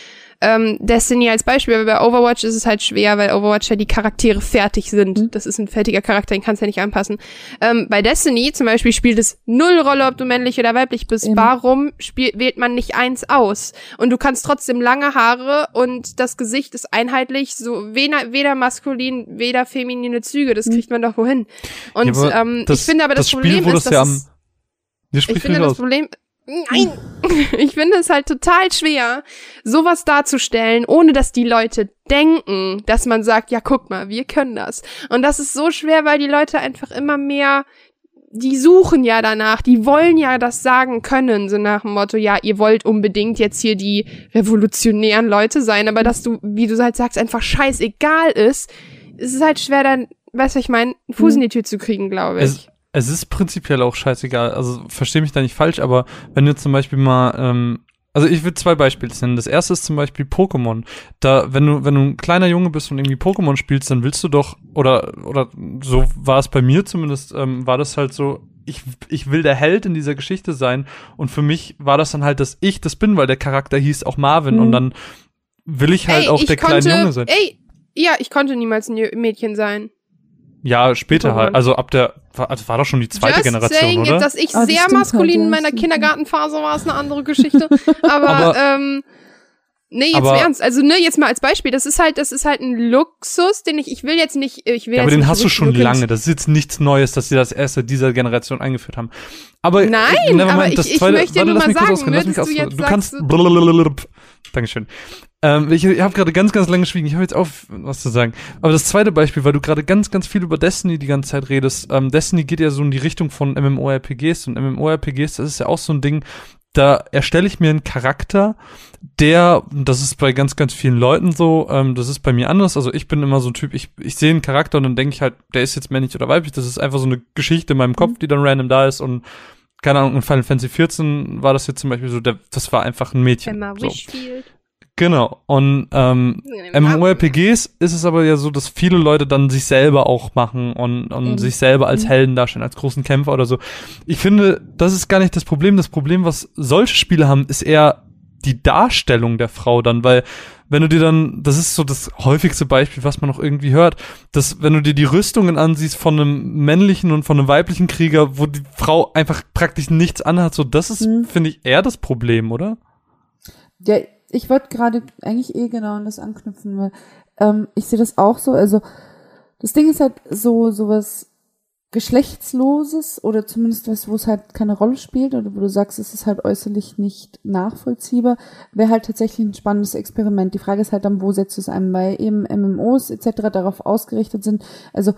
ähm, Destiny als Beispiel, aber bei Overwatch ist es halt schwer, weil Overwatch ja die Charaktere fertig sind. Mhm. Das ist ein fertiger Charakter, den kannst du ja nicht anpassen. Ähm, bei Destiny zum Beispiel spielt es null Rolle, ob du männlich oder weiblich bist. Eben. Warum spiel, wählt man nicht eins aus? Und du kannst trotzdem lange Haare und das Gesicht ist einheitlich, so weder, weder maskulin, weder feminine Züge. Das kriegt man doch wohin. Und Ja, ähm, das- ich finde aber das, das Spiel, Problem wo ist, das ja dass am- ich finde das aus. Problem. Nein! [laughs] Ich finde es halt total schwer, sowas darzustellen, ohne dass die Leute denken, dass man sagt, ja, guck mal, wir können das. Und das ist so schwer, weil die Leute einfach immer mehr, die suchen ja danach, die wollen ja das sagen können, so nach dem Motto, ja, ihr wollt unbedingt jetzt hier die revolutionären Leute sein, aber dass du, wie du halt sagst, einfach scheißegal ist, es ist halt schwer dann, weißt du, ich meine, einen Fuß in die Tür zu kriegen, glaube ich. Es, es ist prinzipiell auch scheißegal. Also verstehe mich da nicht falsch, aber wenn du zum Beispiel mal, ähm, also ich will zwei Beispiele nennen. Das erste ist zum Beispiel Pokémon. Da, wenn du, wenn du ein kleiner Junge bist und irgendwie Pokémon spielst, dann willst du doch, oder, oder so war es bei mir zumindest, ähm, war das halt so, ich, ich will der Held in dieser Geschichte sein. Und für mich war das dann halt, dass ich das bin, weil der Charakter hieß auch Marvin. Mhm. Und dann will ich halt ey, auch der konnte, kleine Junge sein. Ey, ja, ich konnte niemals ein Mädchen sein. Ja, später halt. Also ab der, war, also war doch schon die zweite Just Generation, saying, oder? Jetzt, dass ich Ah, das sehr maskulin halt, in meiner. Kindergartenphase war, ist eine andere Geschichte. [laughs] Aber, Aber- ähm, nee, jetzt Aber- Ernst. Also, ne, jetzt mal als Beispiel. Das ist halt, das ist halt ein Luxus, den ich, ich will jetzt nicht, ich will Ja, jetzt aber den nicht hast du schon rückwirkend- lange. Das ist jetzt nichts Neues, dass sie das erste dieser Generation eingeführt haben. Aber Nein, äh, aber mind, ich- das ich zweite, möchte warte, nur mal sagen, würdest du jetzt Du kannst sagst-. Dankeschön. Ähm, ich ich habe gerade ganz, ganz lange geschwiegen. Ich habe jetzt auf, was zu sagen. Aber das zweite Beispiel, weil du gerade ganz, ganz viel über Destiny die ganze Zeit redest. Ähm, Destiny geht ja so in die Richtung von MMORPGs und MMORPGs, das ist ja auch so ein Ding, da erstelle ich mir einen Charakter, der, das ist bei ganz, ganz vielen Leuten so, ähm, das ist bei mir anders. Also ich bin immer so ein Typ, ich, ich sehe einen Charakter und dann denke ich halt, der ist jetzt männlich oder weiblich. Das ist einfach so eine Geschichte in meinem Kopf, die dann random da ist und keine Ahnung, in Final Fantasy 14 war das jetzt zum Beispiel so, der, das war einfach ein Mädchen. Emma so. Wishfield. Genau. Und ähm, MMORPGs ist es aber ja so, dass viele Leute dann sich selber auch machen und, und Eben. sich selber als Mhm. Helden darstellen, als großen Kämpfer oder so. Ich finde, das ist gar nicht das Problem. Das Problem, was solche Spiele haben, ist eher die Darstellung der Frau dann, weil wenn du dir dann, das ist so das häufigste Beispiel, was man noch irgendwie hört, dass wenn du dir die Rüstungen ansiehst von einem männlichen und von einem weiblichen Krieger, wo die Frau einfach praktisch nichts anhat, so das ist, Mhm. finde ich, eher das Problem, oder? Ja, ich wollte gerade eigentlich eh genau an das anknüpfen, weil ähm, ich sehe das auch so. Also das Ding ist halt so sowas geschlechtsloses oder zumindest was, wo es halt keine Rolle spielt oder wo du sagst, es ist halt äußerlich nicht nachvollziehbar, wäre halt tatsächlich ein spannendes Experiment. Die Frage ist halt dann, wo setzt du es ein, weil eben MMOs etc. darauf ausgerichtet sind. Also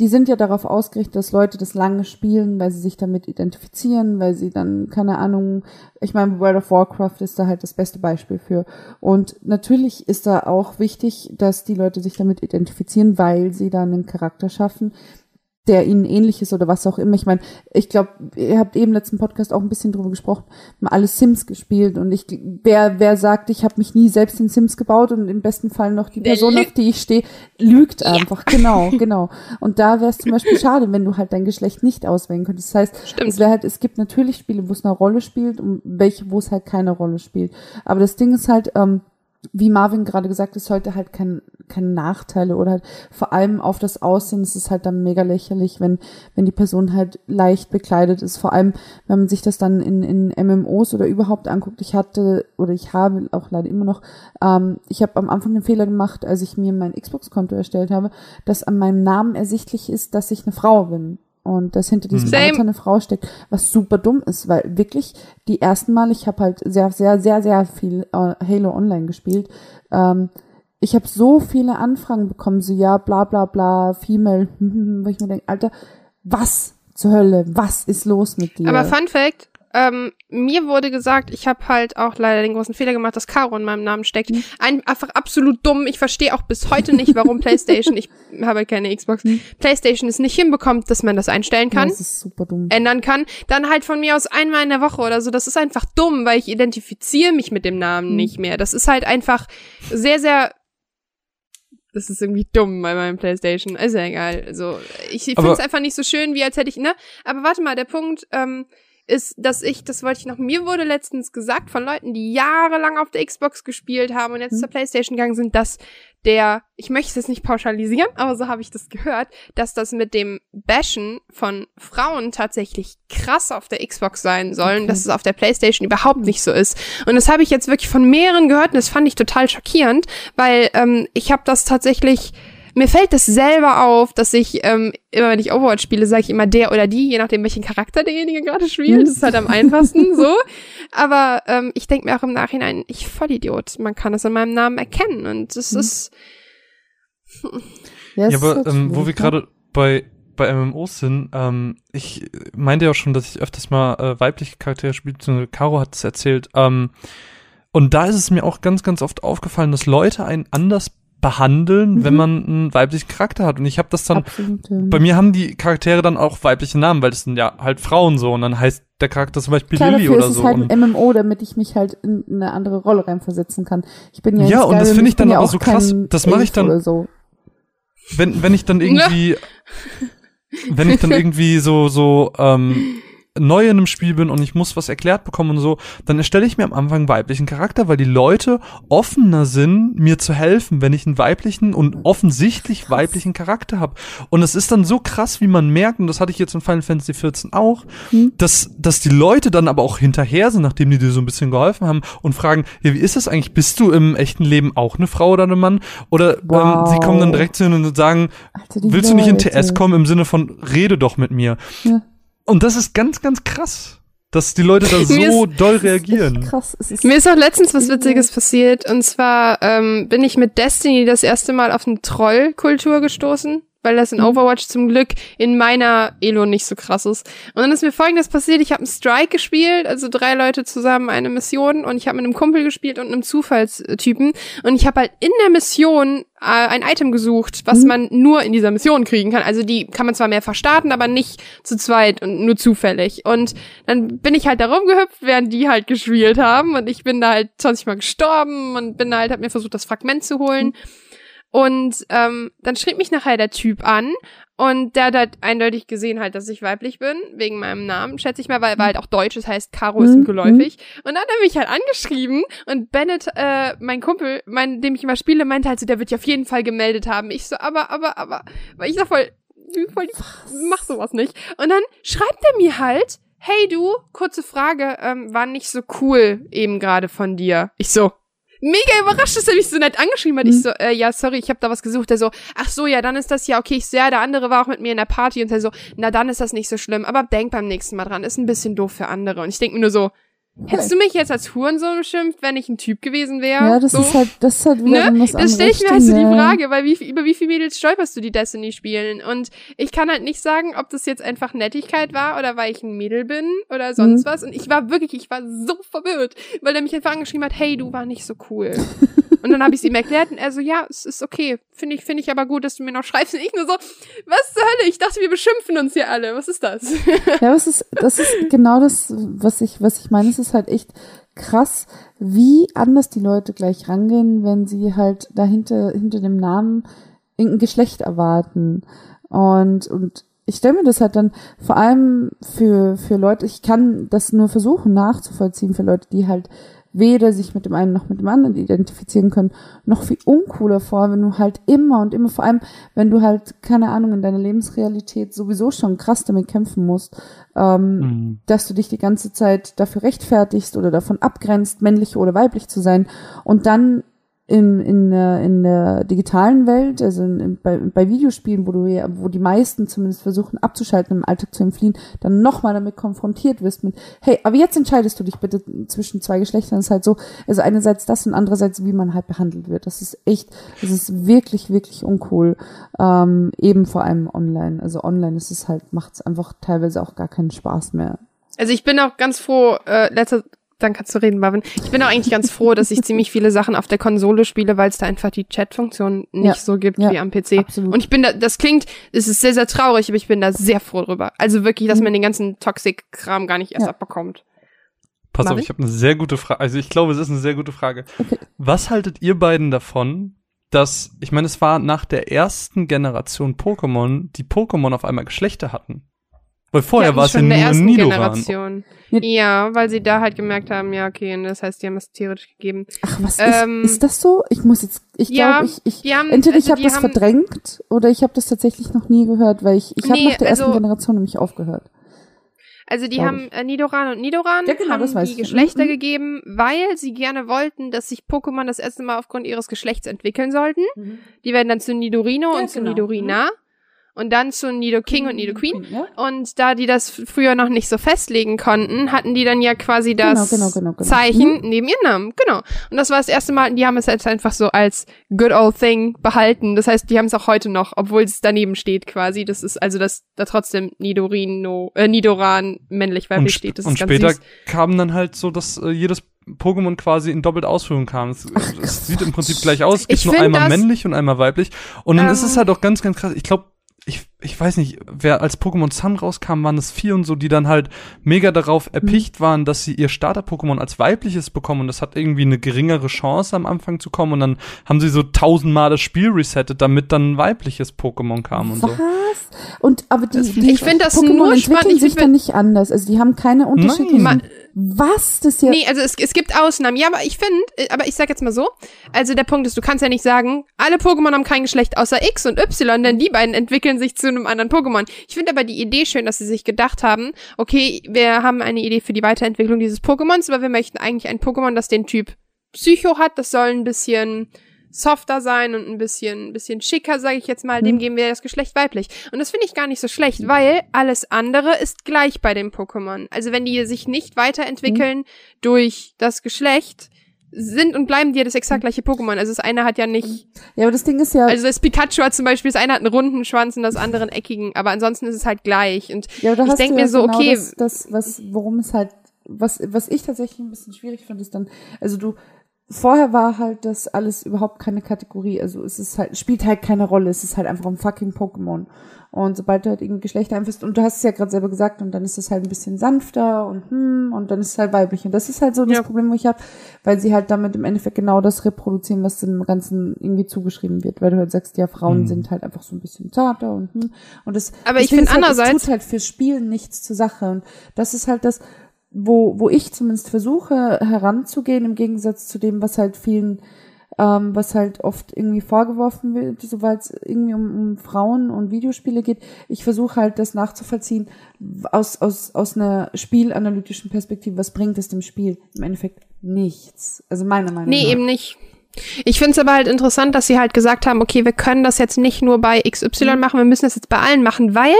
die sind ja darauf ausgerichtet, dass Leute das lange spielen, weil sie sich damit identifizieren, weil sie dann, keine Ahnung, ich meine, World of Warcraft ist da halt das beste Beispiel für. Und natürlich ist da auch wichtig, dass die Leute sich damit identifizieren, weil sie dann einen Charakter schaffen, der ihnen ähnlich ist oder was auch immer. Ich meine, ich glaube, ihr habt eben im letzten Podcast auch ein bisschen drüber gesprochen, haben alle Sims gespielt und ich wer wer sagt, ich habe mich nie selbst in Sims gebaut und im besten Fall noch die Person, auf die ich stehe, lügt einfach. Genau, genau. Und da wäre es zum Beispiel [laughs] schade, wenn du halt dein Geschlecht nicht auswählen könntest. Das heißt, Stimmt. es wäre halt, es gibt natürlich Spiele, wo es eine Rolle spielt und welche, wo es halt keine Rolle spielt. Aber das Ding ist halt, ähm, wie Marvin gerade gesagt es sollte halt kein, keine Nachteile oder halt vor allem auf das Aussehen ist es halt dann mega lächerlich, wenn, wenn die Person halt leicht bekleidet ist. Vor allem, wenn man sich das dann in, in MMOs oder überhaupt anguckt. Ich hatte oder ich habe auch leider immer noch, ähm, ich habe am Anfang den Fehler gemacht, als ich mir mein Xbox-Konto erstellt habe, dass an meinem Namen ersichtlich ist, dass ich eine Frau bin. Und dass hinter diesem Same. Alter eine Frau steckt, was super dumm ist, weil wirklich die ersten Mal, ich habe halt sehr, sehr, sehr, sehr viel äh, Halo Online gespielt. Ähm, ich habe so viele Anfragen bekommen, so ja, bla bla bla, Female, [laughs] wo ich mir denke, Alter, was zur Hölle, was ist los mit dir? Aber Fun Fact, ähm, mir wurde gesagt, ich habe halt auch leider den großen Fehler gemacht, dass Caro in meinem Namen steckt. Mhm. Ein, einfach absolut dumm. Ich verstehe auch bis heute nicht, warum [laughs] PlayStation, ich habe keine Xbox, PlayStation es nicht hinbekommt, dass man das einstellen Mhm. ja, kann. das ist super dumm. ändern kann, dann halt von mir aus einmal in der Woche oder so. Das ist einfach dumm, weil ich identifiziere mich mit dem Namen Mhm. nicht mehr. Das ist halt einfach sehr, sehr. Das ist irgendwie dumm bei meinem PlayStation. Ist ja egal. Also, ich finde es einfach nicht so schön, wie als hätte ich, ne? Aber warte mal, der Punkt, ähm, ist, dass ich, das wollte ich noch, mir wurde letztens gesagt von Leuten, die jahrelang auf der Xbox gespielt haben und jetzt Mhm. zur Playstation gegangen sind, dass der, ich möchte es jetzt nicht pauschalisieren, aber so habe ich das gehört, dass das mit dem Bashen von Frauen tatsächlich krass auf der Xbox sein soll und Okay. dass es auf der Playstation überhaupt nicht so ist. Und das habe ich jetzt wirklich von mehreren gehört und das fand ich total schockierend, weil ähm, ich habe das tatsächlich mir fällt das selber auf, dass ich ähm, immer, wenn ich Overwatch spiele, sage ich immer der oder die, je nachdem, welchen Charakter derjenige gerade spielt. Das ist halt am [laughs] einfachsten so. Aber ähm, ich denke mir auch im Nachhinein, ich Vollidiot. Man kann es an meinem Namen erkennen. Und das Mhm. ist Ja, Ja, aber halt ähm, wo wir ne? gerade bei bei MMOs sind, ähm, ich meinte ja auch schon, dass ich öfters mal äh, weibliche Charaktere spiele, beziehungsweise Caro hat es erzählt. Ähm, und da ist es mir auch ganz, ganz oft aufgefallen, dass Leute einen anders behandeln, Mhm. wenn man einen weiblichen Charakter hat. Und ich habe das dann, Absolut, ja. bei mir haben die Charaktere dann auch weibliche Namen, weil das sind ja halt Frauen so. Und dann heißt der Charakter zum Beispiel Klar, Lilly dafür oder ist es so. halt und, ein MMO, damit ich mich halt in eine andere Rolle reinversetzen kann. Ich bin ja, Ja, und das finde ich dann aber auch so krass. Das mache ich dann- so. wenn, wenn ich dann [laughs] irgendwie, wenn ich dann irgendwie so, so, ähm, [laughs] neu in einem Spiel bin und ich muss was erklärt bekommen und so, dann erstelle ich mir am Anfang weiblichen Charakter, weil die Leute offener sind, mir zu helfen, wenn ich einen weiblichen und offensichtlich weiblichen Charakter habe. Und es ist dann so krass, wie man merkt, und das hatte ich jetzt in Final Fantasy 14 auch, Hm. dass, dass die Leute dann aber auch hinterher sind, nachdem die dir so ein bisschen geholfen haben und fragen, ja, wie ist das eigentlich? Bist du im echten Leben auch eine Frau oder ein Mann? Oder ähm, Wow. sie kommen dann direkt zu ihnen und sagen, Alter, willst du nicht in Leute. TS kommen im Sinne von, rede doch mit mir. Ja. Und das ist ganz, ganz krass, dass die Leute da [laughs] so doll Echt reagieren. krass. Es ist Mir ist auch letztens was Witziges passiert. Und zwar ähm, bin ich mit Destiny das erste Mal auf eine Trollkultur gestoßen. Weil das in Mhm. Overwatch zum Glück in meiner Elo nicht so krass ist. Und dann ist mir folgendes passiert. Ich habe einen Strike gespielt, also drei Leute zusammen eine Mission. Und ich habe mit einem Kumpel gespielt und einem Zufallstypen. Und ich habe halt in der Mission äh, ein Item gesucht, was Mhm. man nur in dieser Mission kriegen kann. Also die kann man zwar mehr verstarten, aber nicht zu zweit und nur zufällig. Und dann bin ich halt da rumgehüpft, während die halt gespielt haben. Und ich bin da halt 20 Mal gestorben und bin da halt, hab mir versucht, das Fragment zu holen. Und ähm, dann schrieb mich nachher der Typ an und der hat halt eindeutig gesehen halt, dass ich weiblich bin, wegen meinem Namen, schätze ich mal, weil er halt auch Deutsch, das heißt Caro ist ihm Mhm. geläufig. Und dann hat er mich halt angeschrieben und Bennett, äh, mein Kumpel, mein, dem ich immer spiele, meinte halt so, der wird ja auf jeden Fall gemeldet haben. Ich so, aber, aber, aber, weil ich sag voll, voll mach sowas nicht. Und dann schreibt er mir halt, hey du, kurze Frage, ähm, war nicht so cool eben gerade von dir. Ich so, mega überrascht, dass er mich so nett angeschrieben hat. Mhm. Ich so, äh, ja, sorry, ich habe da was gesucht. Er so, ach so, ja, dann ist das ja okay. Ich so, ja, der andere war auch mit mir in der Party und er so, na dann ist das nicht so schlimm. Aber denk beim nächsten Mal dran, ist ein bisschen doof für andere. Und ich denk mir nur so, hättest du mich jetzt als Hurensohn beschimpft, wenn ich ein Typ gewesen wäre? Ja, das so? ist halt, das ist halt wieder Ne? was Das stelle ich mir halt so die. Frage, weil wie, über wie viele Mädels stolperst du, die Destiny spielen? Und ich kann halt nicht sagen, ob das jetzt einfach Nettigkeit war oder weil ich ein Mädel bin oder sonst Mhm. was. Und ich war wirklich, ich war so verwirrt, weil er mich einfach angeschrieben hat, hey, du war nicht so cool. [laughs] und dann habe ich es ihm erklärt und er so, ja, es ist okay. Finde ich, finde ich aber gut, dass du mir noch schreibst. Und ich nur so, was zur Hölle? Ich dachte, wir beschimpfen uns hier alle. Was ist das? Ja, es ist, das ist genau das, was ich, was ich meine. Es ist halt echt krass, wie anders die Leute gleich rangehen, wenn sie halt dahinter, hinter dem Namen irgendein Geschlecht erwarten. Und, und ich stelle mir das halt dann vor allem für, für Leute, ich kann das nur versuchen nachzuvollziehen für Leute, die halt weder sich mit dem einen noch mit dem anderen identifizieren können, noch viel uncooler vor, wenn du halt immer und immer, vor allem, wenn du halt, keine Ahnung, in deiner Lebensrealität sowieso schon krass damit kämpfen musst, ähm, Mhm. dass du dich die ganze Zeit dafür rechtfertigst oder davon abgrenzt, männlich oder weiblich zu sein und dann in, in, der- in der digitalen Welt, also in, in, bei, bei Videospielen, wo du ja, wo die meisten zumindest versuchen abzuschalten, im Alltag zu entfliehen, dann nochmal damit konfrontiert wirst mit, hey, aber jetzt entscheidest du dich bitte zwischen zwei Geschlechtern. Das ist halt so, also einerseits das und andererseits, wie man halt behandelt wird. Das ist echt, das ist wirklich, wirklich uncool. Ähm, eben vor allem online. Also online ist es halt, macht es einfach teilweise auch gar keinen Spaß mehr. Also ich bin auch ganz froh, äh, letzter, dann kannst du reden, Marvin. Ich bin auch eigentlich ganz froh, dass ich ziemlich viele Sachen auf der Konsole spiele, weil es da einfach die Chat-Funktion nicht Ja. so gibt Ja. wie am PC. Absolut. Und ich bin da, das klingt, es ist sehr, sehr traurig, aber ich bin da sehr froh drüber. Also wirklich, dass Mhm. man den ganzen Toxic-Kram gar nicht erst Ja. abbekommt. Pass auf, Marvin? ich habe eine sehr gute Frage. Also ich glaube, es ist eine sehr gute Frage. Okay. Was haltet ihr beiden davon, dass, ich meine, es war nach der ersten Generation Pokémon, die Pokémon auf einmal Geschlechter hatten? Weil vorher war es ja schon in der nur ersten Nidoran. Generation. Ja. Weil sie da halt gemerkt haben, ja, okay, und das heißt, die haben es theoretisch gegeben. Ach, was Ähm, ist, ist das so? Ich muss jetzt, ich ja, glaube, ich, ich, haben, entweder ich also habe das haben, verdrängt oder ich habe das tatsächlich noch nie gehört, weil ich, ich habe Nee, nach der ersten also- Generation nämlich aufgehört. Also die haben äh, Nidoran und Nidoran Ja, genau, das haben weiß die. Geschlechter Mhm. gegeben, weil sie gerne wollten, dass sich Pokémon das erste Mal aufgrund ihres Geschlechts entwickeln sollten. Die werden dann zu Nidorino Ja, und zu genau. Nidorina und dann zu Nido King und Nido Queen. Ja? Und da die das früher noch nicht so festlegen konnten, hatten die dann ja quasi das Genau, genau, genau, genau. Zeichen neben ihren Namen. Genau. Und das war das erste Mal, die haben es jetzt einfach so als good old thing behalten. Das heißt, die haben es auch heute noch, obwohl es daneben steht quasi. Das ist also, dass da trotzdem Nidorino, äh, Nidoran männlich weiblich steht. Das und ist ganz später süß. kam dann halt so, dass äh, jedes Pokémon quasi in doppelt Ausführung kam. Es, es sieht im Prinzip gleich aus. Es gibt nur einmal männlich und einmal weiblich. Und dann ist Ähm. es halt auch ganz, ganz krass. Ich glaube, ich weiß nicht, wer als Pokémon Sun rauskam, waren es vier und so, die dann halt mega darauf erpicht waren, dass sie ihr Starter-Pokémon als weibliches bekommen und das hat irgendwie eine geringere Chance am Anfang zu kommen und dann haben sie so tausendmal das Spiel resettet, damit dann ein weibliches Pokémon kam und so. Was? Und aber die, die Ich finde das Pokémon nur entwickeln spannend. Ich sich dann nicht anders. Also die haben keine unterschiedlichen. Ma- Was? Das ja. Nee, also es, es gibt Ausnahmen. Ja, aber ich finde, äh, aber ich sag jetzt mal so, also der Punkt ist, du kannst ja nicht sagen, alle Pokémon haben kein Geschlecht außer X und Y, denn die beiden entwickeln sich zu einem anderen Pokémon. Ich finde aber die Idee schön, dass sie sich gedacht haben, okay, wir haben eine Idee für die Weiterentwicklung dieses Pokémons, aber wir möchten eigentlich ein Pokémon, das den Typ Psycho hat, das soll ein bisschen softer sein und ein bisschen, ein bisschen schicker, sage ich jetzt mal, dem Mhm. geben wir das Geschlecht weiblich. Und das finde ich gar nicht so schlecht, weil alles andere ist gleich bei dem Pokémon. Also wenn die sich nicht weiterentwickeln durch das Geschlecht, sind und bleiben die ja das exakt gleiche Pokémon. Also das eine hat ja nicht, Ja, aber das Ding ist ja. also das Pikachu hat zum Beispiel, das eine hat einen runden Schwanz und das andere einen eckigen, aber ansonsten ist es halt gleich. Und ja, da ich hast denk du mir ja so, genau okay- Das, das, was, worum es halt, was, was ich tatsächlich ein bisschen schwierig finde, ist dann, also du, vorher war halt das alles überhaupt keine Kategorie. Also es ist halt, spielt halt keine Rolle. Es ist halt einfach ein fucking Pokémon. Und sobald du halt irgendein Geschlecht einführst, und du hast es ja gerade selber gesagt, und dann ist es halt ein bisschen sanfter und hm, und dann ist es halt weiblich. Und das ist halt so das Ja. Problem, wo ich habe, weil sie halt damit im Endeffekt genau das reproduzieren, was dem Ganzen irgendwie zugeschrieben wird. Weil du halt sagst, ja, Frauen Hm. sind halt einfach so ein bisschen zarter und hm. Und das, Aber ich deswegen find ist halt, andererseits- Es tut halt fürs Spielen nichts zur Sache. Und das ist halt das, wo, wo ich zumindest versuche heranzugehen, im Gegensatz zu dem, was halt vielen, ähm, was halt oft irgendwie vorgeworfen wird, sobald es irgendwie um, um Frauen und Videospiele geht. Ich versuche halt das nachzuvollziehen aus, aus, aus einer spielanalytischen Perspektive. Was bringt es dem Spiel? Im Endeffekt nichts. Also meiner Meinung nee, nach. eben nicht. Ich finde es aber halt interessant, dass sie halt gesagt haben, okay, wir können das jetzt nicht nur bei XY Mhm. machen, wir müssen das jetzt bei allen machen, weil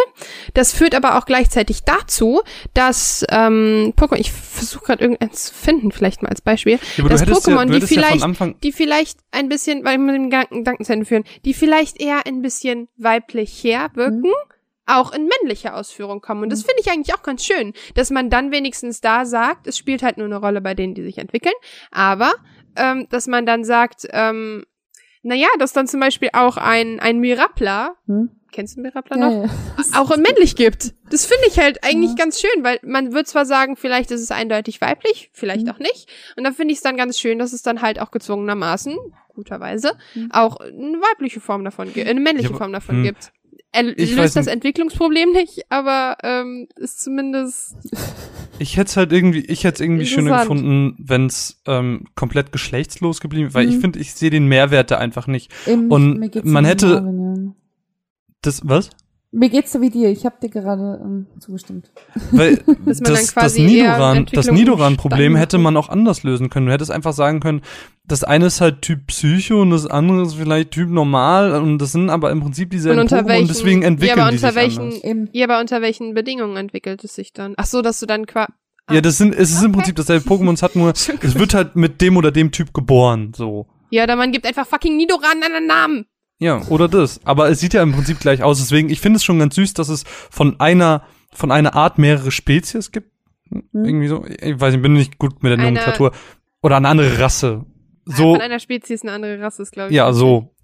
das führt aber auch gleichzeitig dazu, dass ähm, Pokémon, ich versuche gerade irgendeins zu finden, vielleicht mal als Beispiel, Ja, dass ja, Pokémon, du die ja vielleicht Anfang, die vielleicht ein bisschen, weil wir den Gedanken Gedanken zu Ende führen, die vielleicht eher ein bisschen weiblicher wirken, auch in männlicher Ausführung kommen. Und das finde ich eigentlich auch ganz schön, dass man dann wenigstens da sagt, es spielt halt nur eine Rolle bei denen, die sich entwickeln, aber ähm, dass man dann sagt, ähm, naja, dass dann zum Beispiel auch ein, ein Mirapla, Hm? kennst du Mirapla noch? Ja, ja. [laughs] auch in männlich gibt. Das finde ich halt eigentlich Ja. ganz schön, weil man wird zwar sagen, vielleicht ist es eindeutig weiblich, vielleicht Mhm. auch nicht. Und dann finde ich es dann ganz schön, dass es dann halt auch gezwungenermaßen, guterweise, Mhm. auch eine weibliche Form davon gibt, eine männliche Form davon hm. gibt. Er Ich löst das nicht. Entwicklungsproblem nicht, aber ähm, ist zumindest. ich hätte halt irgendwie, ich hätte es irgendwie schöner Interessant. gefunden, wenn es ähm, komplett geschlechtslos geblieben, weil ich Mhm. finde, ich sehe den Mehrwert da einfach nicht. Eben, Und mir geht's man hätte- Marvin, ja. Das, was? Mir geht's so wie dir. Ich habe dir gerade ähm, zugestimmt. Weil [laughs] das, das Nidoran, das Nidoran-Problem hätte man auch anders lösen können. Du hättest einfach sagen können, das eine ist halt Typ Psycho und das andere ist vielleicht Typ Normal und das sind aber im Prinzip dieselben Und welchen- und deswegen entwickeln ja, aber die unter sich welchen- anders. Eben. Ja, aber unter welchen Bedingungen entwickelt es sich dann? Ach so, dass du dann quasi. Ja, das sind, es ist im Okay. Prinzip dasselbe Pokémon, es hat nur, [laughs] es wird halt mit dem oder dem Typ geboren, so. Ja, oder man gibt einfach fucking Nidoran einen Namen. Ja, oder das. Aber es sieht ja im Prinzip gleich aus. Deswegen, ich finde es schon ganz süß, dass es von einer, von einer Art mehrere Spezies gibt. Hm. Irgendwie so. Ich weiß, ich bin nicht gut mit der Eine- Nomenklatur. Oder eine andere Rasse. So. Von einer Spezies eine andere Rasse ist, glaube ich. Ja, so.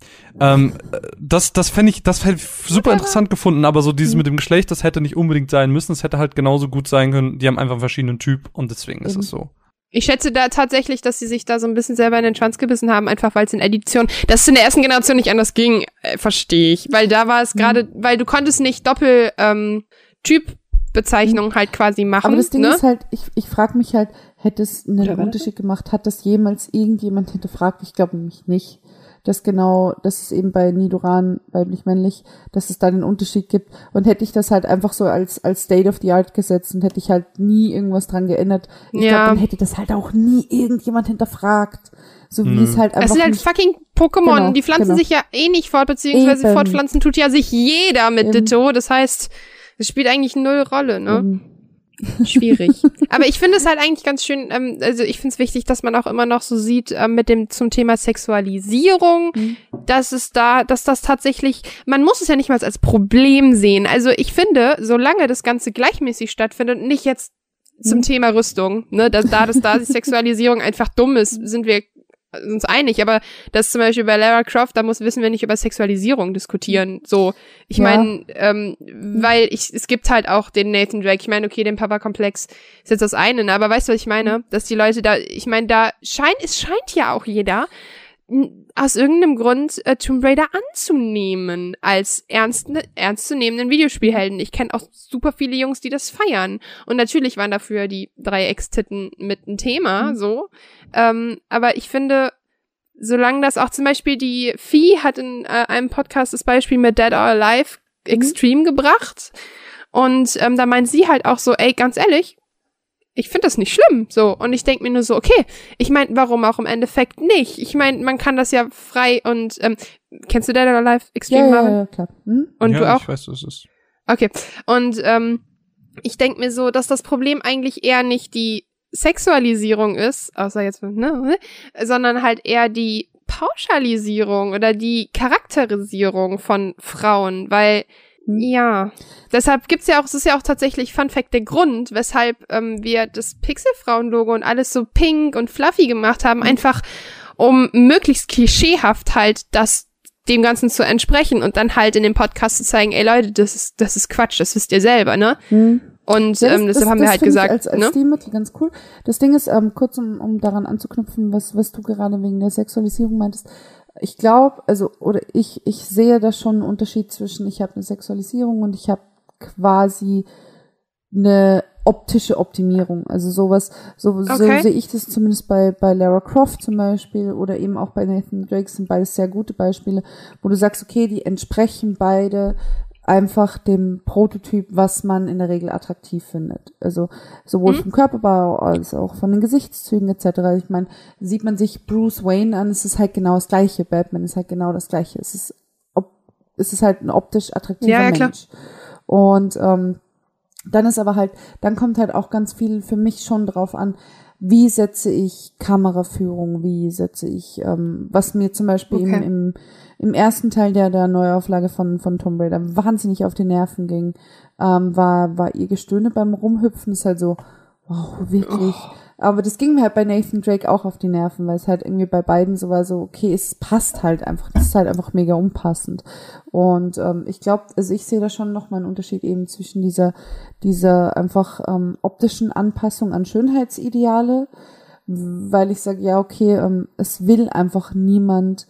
Ähm, äh, das, das fände ich, das hätte ich super interessant gefunden, aber so dieses Mhm. mit dem Geschlecht, das hätte nicht unbedingt sein müssen. Es hätte halt genauso gut sein können. Die haben einfach einen verschiedenen Typ und deswegen ist es so. Ich schätze da tatsächlich, dass sie sich da so ein bisschen selber in den Schwanz gebissen haben, einfach weil es in Edition, dass es in der ersten Generation nicht anders ging, äh, verstehe ich. Weil da war es Mhm. gerade, weil du konntest nicht Doppel ähm, Typbezeichnung halt quasi machen. Aber das Ding ne? ist halt, ich, ich frage mich halt, hätte es einen Unterschied gemacht? Hat das jemals irgendjemand hinterfragt? Ich glaube nämlich nicht. Dass genau, dass es eben bei Nidoran weiblich-männlich, dass es da den Unterschied gibt. Und hätte ich das halt einfach so als, als State of the Art gesetzt und hätte ich halt nie irgendwas dran geändert, ich Ja. glaube, dann hätte das halt auch nie irgendjemand hinterfragt. So wie Mhm. es halt einfach es sind halt fucking Pokémon, Genau, die pflanzen genau. sich ja eh nicht fort, beziehungsweise Eben. fortpflanzen tut ja sich jeder mit Eben. Ditto. Das heißt, es spielt eigentlich null Rolle, ne? ähm, Schwierig. Aber ich finde es halt eigentlich ganz schön, ähm, also ich finde es wichtig, dass man auch immer noch so sieht, ähm, mit dem zum Thema Sexualisierung, Mhm. dass es da, dass das tatsächlich, man muss es ja nicht mal als Problem sehen. Also ich finde, solange das Ganze gleichmäßig stattfindet und nicht jetzt zum Mhm. Thema Rüstung, ne, dass da, dass da die Sexualisierung einfach dumm ist, sind wir uns einig, aber das zum Beispiel bei Lara Croft, da muss wissen wir nicht über Sexualisierung diskutieren. So, ich Ja. meine, ähm, weil ich, es gibt halt auch den Nathan Drake. Ich meine, okay, den Papa-Komplex ist jetzt das eine, ne? aber weißt du, was ich meine? Dass die Leute da, ich meine, da scheint, es scheint ja auch jeder aus irgendeinem Grund äh, Tomb Raider anzunehmen als ernst, ernstzunehmenden Videospielhelden. Ich kenne auch super viele Jungs, die das feiern. Und natürlich waren dafür die drei Ex-Titten mit ein Thema, Mhm. so. Ähm, aber ich finde, solange das auch zum Beispiel die Vieh hat in äh, einem Podcast das Beispiel mit Dead or Alive extrem gebracht. Und ähm, da meint sie halt auch so, ey, ganz ehrlich, ich finde das nicht schlimm. So. Und ich denk mir nur so, okay, ich meine, warum auch im Endeffekt nicht? Ich meine, man kann das ja frei und ähm, kennst du Dead or Alive Ja, Extreme ja, Marvin? ja, klar. Hm? Und ja, du auch? Ich weiß, was es ist. Okay. Und ähm, ich denk mir so, dass das Problem eigentlich eher nicht die Sexualisierung ist, außer jetzt, ne, sondern halt eher die Pauschalisierung oder die Charakterisierung von Frauen, weil. Ja, deshalb gibt's ja auch, es ist ja auch tatsächlich Fun Fact der Grund, weshalb ähm, wir das Pixelfrauen-Logo und alles so pink und fluffy gemacht haben, einfach um möglichst klischeehaft halt das dem Ganzen zu entsprechen und dann halt in dem Podcast zu zeigen, ey Leute, das ist, das ist Quatsch, das wisst ihr selber, ne? Hm. Und Ja, das- ähm, das- deshalb haben das wir halt gesagt, als, als ne? Stilmittel ganz cool. Das Ding ist, ähm, kurz um, um daran anzuknüpfen, was, was du gerade wegen der Sexualisierung meintest. Ich glaube, also, oder ich, ich sehe da schon einen Unterschied zwischen, ich habe eine Sexualisierung und ich habe quasi eine optische Optimierung. Also sowas, so, so Okay. sehe ich das zumindest bei, bei Lara Croft zum Beispiel oder eben auch bei Nathan Drake sind beides sehr gute Beispiele, wo du sagst, okay, die entsprechen beide einfach dem Prototyp, was man in der Regel attraktiv findet. Also sowohl Mhm. vom Körperbau als auch von den Gesichtszügen etc. Ich meine, sieht man sich Bruce Wayne an, es ist halt genau das gleiche. Batman ist halt genau das gleiche. Es ist, ob, es ist halt ein optisch attraktiver Ja, ja, klar. Mensch. Und ähm, dann ist aber halt, dann kommt halt auch ganz viel für mich schon drauf an, wie setze ich Kameraführung, wie setze ich, ähm, was mir zum Beispiel Okay. im, im ersten Teil der, der Neuauflage von, von Tomb Raider wahnsinnig auf die Nerven ging, ähm, war, war ihr Gestöhne beim Rumhüpfen, ist halt so, wow, wirklich. Aber das ging mir halt bei Nathan Drake auch auf die Nerven, weil es halt irgendwie bei beiden so war so, okay, es passt halt einfach, das ist halt einfach mega unpassend. Und ähm, ich glaube, also ich sehe da schon nochmal einen Unterschied eben zwischen dieser, dieser einfach ähm, optischen Anpassung an Schönheitsideale, weil ich sage, ja, okay, ähm, es will einfach niemand,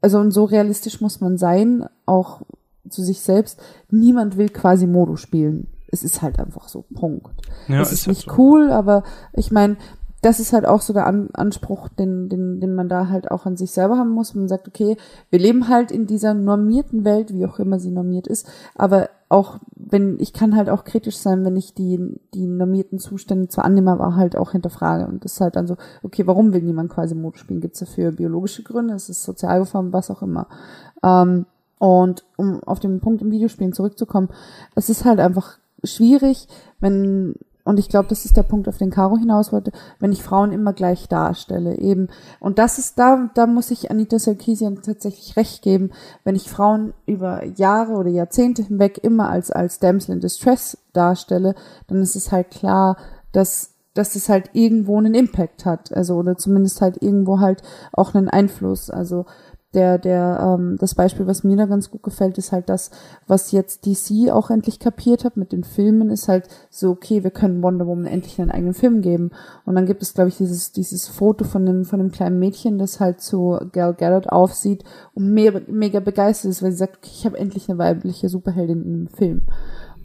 also und so realistisch muss man sein, auch zu sich selbst, niemand will quasi Modo spielen. Es ist halt einfach so, Punkt. Ja, es ist, halt nicht so. cool, aber ich meine, das ist halt auch so der An Anspruch, den, den, den man da halt auch an sich selber haben muss. Man sagt, okay, wir leben halt in dieser normierten Welt, wie auch immer sie normiert ist, aber auch wenn, ich kann halt auch kritisch sein, wenn ich die, die normierten Zustände zwar annehme, aber halt auch hinterfrage. Und das ist halt dann so, okay, warum will niemand quasi Mode spielen? Gibt es dafür biologische Gründe? Ist es Sozialgeformt, was auch immer? Ähm, und um auf den Punkt im Videospielen zurückzukommen, es ist halt einfach schwierig, wenn, und ich glaube, das ist der Punkt, auf den Caro hinaus wollte, wenn ich Frauen immer gleich darstelle, eben. Und das ist da, da muss ich Anita Sarkeesian tatsächlich recht geben, wenn ich Frauen über Jahre oder Jahrzehnte hinweg immer als, als Damsel in Distress darstelle, dann ist es halt klar, dass dass es halt irgendwo einen Impact hat, also oder zumindest halt irgendwo halt auch einen Einfluss. Also der, der, ähm, das Beispiel, was mir da ganz gut gefällt, ist halt das, was jetzt DC auch endlich kapiert hat mit den Filmen, ist halt so, okay, wir können Wonder Woman endlich einen eigenen Film geben. Und dann gibt es, glaube ich, dieses, dieses Foto von dem, von dem kleinen Mädchen, das halt zu Gal Gadot aufsieht und mega, mega begeistert ist, weil sie sagt, okay, ich habe endlich eine weibliche Superheldin in einem Film.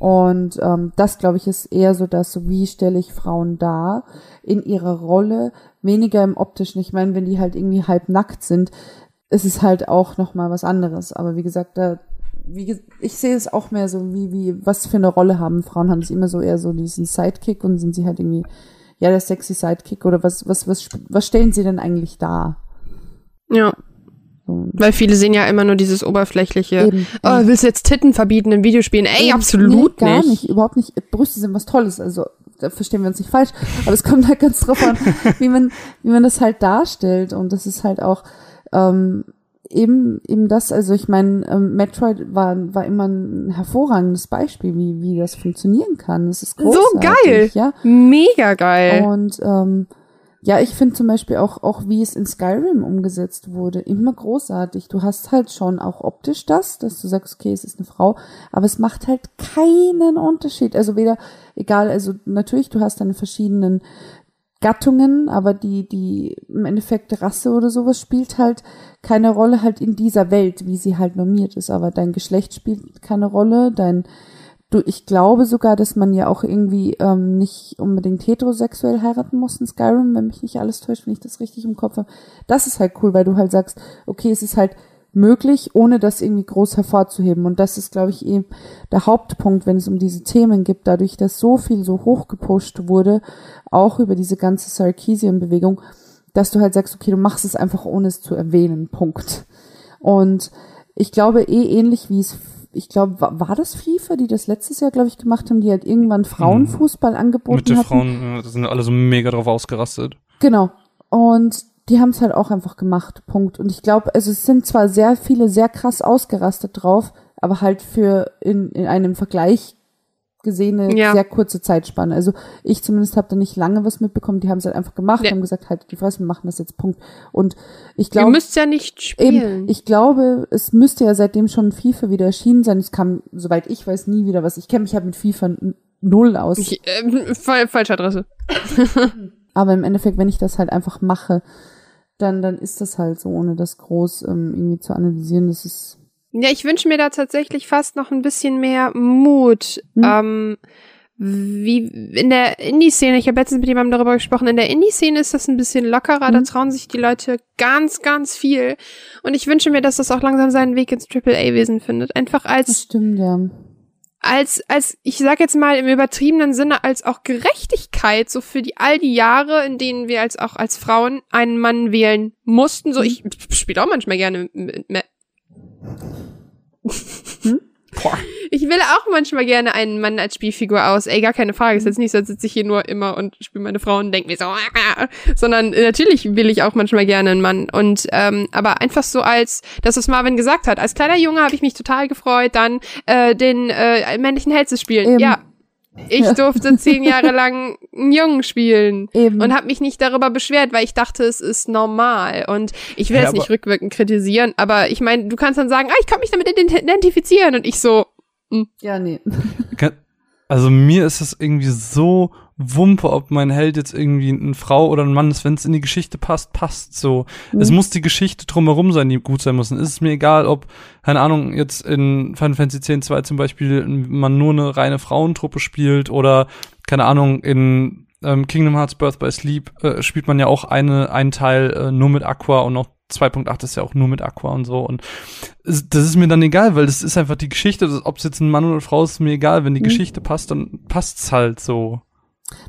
Und ähm, das, glaube ich, ist eher so das, so wie stelle ich Frauen dar in ihrer Rolle, weniger im optischen. Ich meine, wenn die halt irgendwie halb nackt sind, ist es halt auch noch mal was anderes. Aber wie gesagt, da, wie, ich sehe es auch mehr so, wie, wie, was für eine Rolle haben Frauen? Haben sie immer so eher so diesen Sidekick und sind sie halt irgendwie, ja, der sexy Sidekick oder was, was, was, was stellen sie denn eigentlich dar? Ja, So, weil viele sehen ja immer nur dieses oberflächliche. Eben. Oh, willst du jetzt Titten verbieten in Videospielen? Ey, Eben, absolut nee, gar nicht. nicht. Überhaupt nicht. Brüste sind was Tolles. Also da verstehen wir uns nicht falsch. Aber es kommt halt ganz drauf an, [laughs] wie man, wie man das halt darstellt. Und das ist halt auch ähm, eben eben das. Also ich meine, ähm, Metroid war war immer ein hervorragendes Beispiel, wie wie das funktionieren kann. Das ist So großartig. geil. Ja. Mega geil. Und ähm, ja, ich finde zum Beispiel auch, auch wie es in Skyrim umgesetzt wurde, immer großartig. Du hast halt schon auch optisch das, dass du sagst, okay, es ist eine Frau, aber es macht halt keinen Unterschied. Also weder, egal, also natürlich, du hast deine verschiedenen Gattungen, aber die, die im Endeffekt Rasse oder sowas spielt halt keine Rolle halt in dieser Welt, wie sie halt normiert ist. Aber dein Geschlecht spielt keine Rolle, dein Du, ich glaube sogar, dass man ja auch irgendwie ähm, nicht unbedingt heterosexuell heiraten muss in Skyrim, wenn mich nicht alles täuscht, wenn ich das richtig im Kopf habe. Das ist halt cool, weil du halt sagst, okay, es ist halt möglich, ohne das irgendwie groß hervorzuheben. Und das ist, glaube ich, eben der Hauptpunkt, wenn es um diese Themen gibt, dadurch, dass so viel so hochgepusht wurde, auch über diese ganze Sarkeesian-Bewegung, dass du halt sagst, okay, du machst es einfach, ohne es zu erwähnen. Punkt. Und ich glaube eh ähnlich wie es ich glaube, war, war das FIFA, die das letztes Jahr, glaube ich, gemacht haben, die halt irgendwann Frauenfußball angeboten Mit den hatten. Frauen, da sind alle so mega drauf ausgerastet. Genau. Und die haben es halt auch einfach gemacht. Punkt. Und ich glaube, also es sind zwar sehr viele sehr krass ausgerastet drauf, aber halt für in, in einem Vergleich gesehene Ja. sehr kurze Zeitspanne. Also ich zumindest habe da nicht lange was mitbekommen. Die haben es halt einfach gemacht, Ja. haben gesagt, halt die Fresse, wir machen das jetzt. Punkt. Und ich Ihr glaube, müsst ja nicht spielen. Eben, ich glaube, es müsste ja seitdem schon FIFA wieder erschienen sein. Es kam, soweit ich weiß, nie wieder was. Ich kenne mich halt mit FIFA null aus. Ich, fal falsche Adresse. [laughs] Aber im Endeffekt, wenn ich das halt einfach mache, dann, dann ist das halt so, ohne das groß ähm, irgendwie zu analysieren. Das ist, Ja, ich wünsche mir da tatsächlich fast noch ein bisschen mehr Mut. Hm. Ähm, wie in der Indie-Szene, ich habe letztens mit jemandem darüber gesprochen, in der Indie-Szene ist das ein bisschen lockerer, da Mhm. trauen sich die Leute ganz, ganz viel. Und ich wünsche mir, dass das auch langsam seinen Weg ins AAA-Wesen findet. Einfach das als, stimmt, ja. Als, als, ich sag jetzt mal im übertriebenen Sinne, als auch Gerechtigkeit, so für die all die Jahre, in denen wir als auch als Frauen einen Mann wählen mussten. So, ich spiele auch manchmal gerne mit, mit, Boah. Ich will auch manchmal gerne einen Mann als Spielfigur aus. Ey, gar keine Frage. Ist jetzt nicht so, als sitze ich hier nur immer und spiele meine Frau und denke mir so, [laughs] sondern natürlich will ich auch manchmal gerne einen Mann. Und ähm, aber einfach so als, das, was Marvin gesagt hat, als kleiner Junge habe ich mich total gefreut, dann äh, den äh, männlichen Held zu spielen. Eben. Ja. Ich durfte zehn Jahre [laughs] lang einen Jungen spielen Eben. und habe mich nicht darüber beschwert, weil ich dachte, es ist normal. Und ich will Ja, es nicht rückwirkend kritisieren, aber ich meine, du kannst dann sagen, ah, ich kann mich damit ident- identifizieren und ich so, ja, nee. Also mir ist es irgendwie so Wumpe, ob mein Held jetzt irgendwie eine Frau oder ein Mann ist, wenn es in die Geschichte passt, passt so. Es Mhm. muss die Geschichte drumherum sein, die gut sein muss. Es ist mir egal, ob, keine Ahnung, jetzt in Final Fantasy X 2 zum Beispiel man nur eine reine Frauentruppe spielt oder, keine Ahnung, in ähm, Kingdom Hearts Birth by Sleep äh, spielt man ja auch eine, einen Teil äh, nur mit Aqua und noch 2.8 ist ja auch nur mit Aqua und so. Und es- das ist mir dann egal, weil das ist einfach die Geschichte. Ob es jetzt ein Mann oder eine Frau ist, ist mir egal. Wenn die Mhm. Geschichte passt, dann passt's halt so.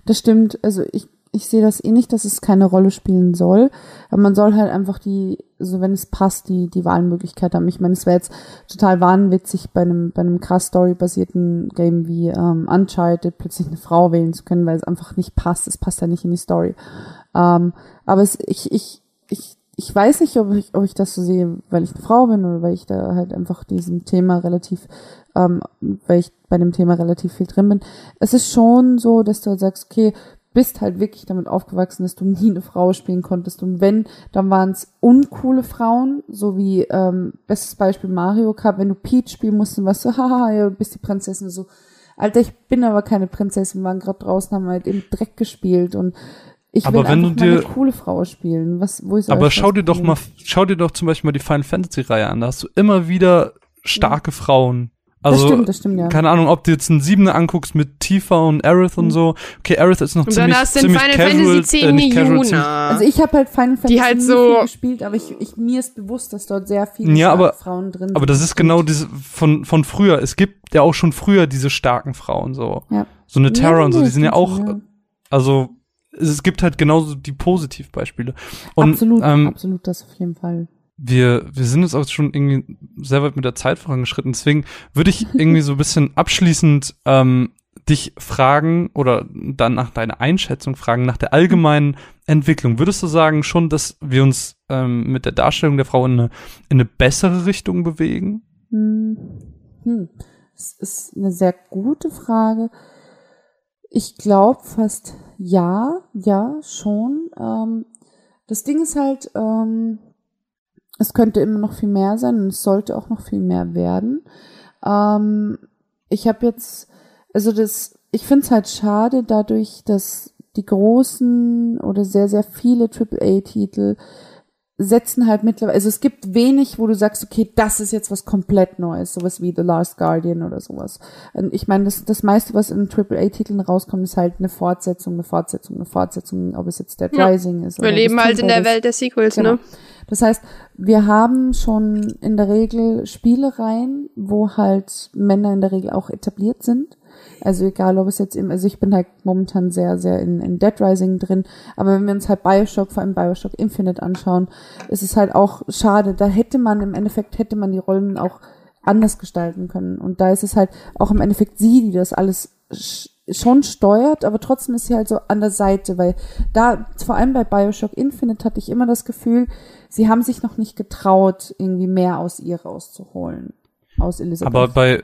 Das stimmt. Also ich, ich sehe das eh nicht, dass es keine Rolle spielen soll. Aber man soll halt einfach die, so wenn es passt, die, die Wahlmöglichkeit haben. Ich meine, es wäre jetzt total wahnwitzig, bei einem, bei einem krass storybasierten Game wie ähm, Uncharted plötzlich eine Frau wählen zu können, weil es einfach nicht passt. Es passt ja nicht in die Story. Ähm, aber es, ich, ich, ich, ich weiß nicht, ob ich, ob ich das so sehe, weil ich eine Frau bin oder weil ich da halt einfach diesem Thema relativ, ähm, weil ich bei dem Thema relativ viel drin bin. Es ist schon so, dass du halt sagst, okay, bist halt wirklich damit aufgewachsen, dass du [laughs] nie eine Frau spielen konntest. Und wenn, dann waren es uncoole Frauen, so wie ähm, bestes Beispiel Mario Kart, wenn du Peach spielen musst, dann warst du, [laughs] haha, ja, du bist die Prinzessin so. Alter, ich bin aber keine Prinzessin, wir waren gerade draußen, haben halt im Dreck gespielt und ich Aber will wenn du einfach eine dir- coole Frau spielen. Was, wo ich Aber schau dir doch mal, schau dir doch zum Beispiel mal die Final Fantasy Reihe an. Da hast du immer wieder starke Frauen. Also, das stimmt, das stimmt, ja. keine Ahnung, ob du jetzt einen Siebener anguckst mit Tifa und Aerith und so. Okay, Aerith ist noch und dann ziemlich, hast du ziemlich Final casual, Fantasy äh, 10 nicht casual, ziemlich, Yuna. Also ich habe halt Final Fantasy Die halt so- viel gespielt, aber ich, ich, mir ist bewusst, dass dort sehr viele Ja, aber- starke Frauen drin sind. aber das ist genau diese von von früher. Es gibt ja auch schon früher diese starken Frauen so. Ja. So eine Terra Ja, und so, nee, die sind ja auch ja. also es gibt halt genauso die Positivbeispiele. Und absolut, ähm, absolut, das auf jeden Fall. Wir, wir sind jetzt auch schon irgendwie sehr weit mit der Zeit vorangeschritten. Deswegen würde ich irgendwie so ein bisschen [laughs] abschließend ähm, dich fragen oder dann nach deiner Einschätzung fragen, nach der allgemeinen Entwicklung. Würdest du sagen schon, dass wir uns ähm, mit der Darstellung der Frau in eine, in eine bessere Richtung bewegen? Hm. Hm. Das ist eine sehr gute Frage. Ich glaube fast ja, ja, schon. Ähm, das Ding ist halt, ähm, es könnte immer noch viel mehr sein und es sollte auch noch viel mehr werden. Ähm, ich habe jetzt, also das, ich finde es halt schade dadurch, dass die großen oder sehr, sehr viele AAA-Titel setzen halt mittlerweile, also es gibt wenig, wo du sagst, okay, das ist jetzt was komplett Neues, sowas wie The Last Guardian oder sowas. Und ich meine, das, das meiste, was in AAA-Titeln rauskommt, ist halt eine Fortsetzung, eine Fortsetzung, eine Fortsetzung, ob es jetzt Dead Ja. Rising ist. Wir oder leben halt in der ist. Welt der Sequels, Genau. ne? Das heißt, wir haben schon in der Regel Spielereien, wo halt Männer in der Regel auch etabliert sind. Also egal, ob es jetzt eben, also ich bin halt momentan sehr, sehr in, in Dead Rising drin, aber wenn wir uns halt Bioshock, vor allem Bioshock Infinite anschauen, ist es halt auch schade. Da hätte man im Endeffekt, hätte man die Rollen auch anders gestalten können. Und da ist es halt auch im Endeffekt sie, die das alles schon steuert, aber trotzdem ist sie halt so an der Seite, weil da, vor allem bei Bioshock Infinite hatte ich immer das Gefühl, sie haben sich noch nicht getraut, irgendwie mehr aus ihr rauszuholen. Aus Elizabeth. Aber bei äh,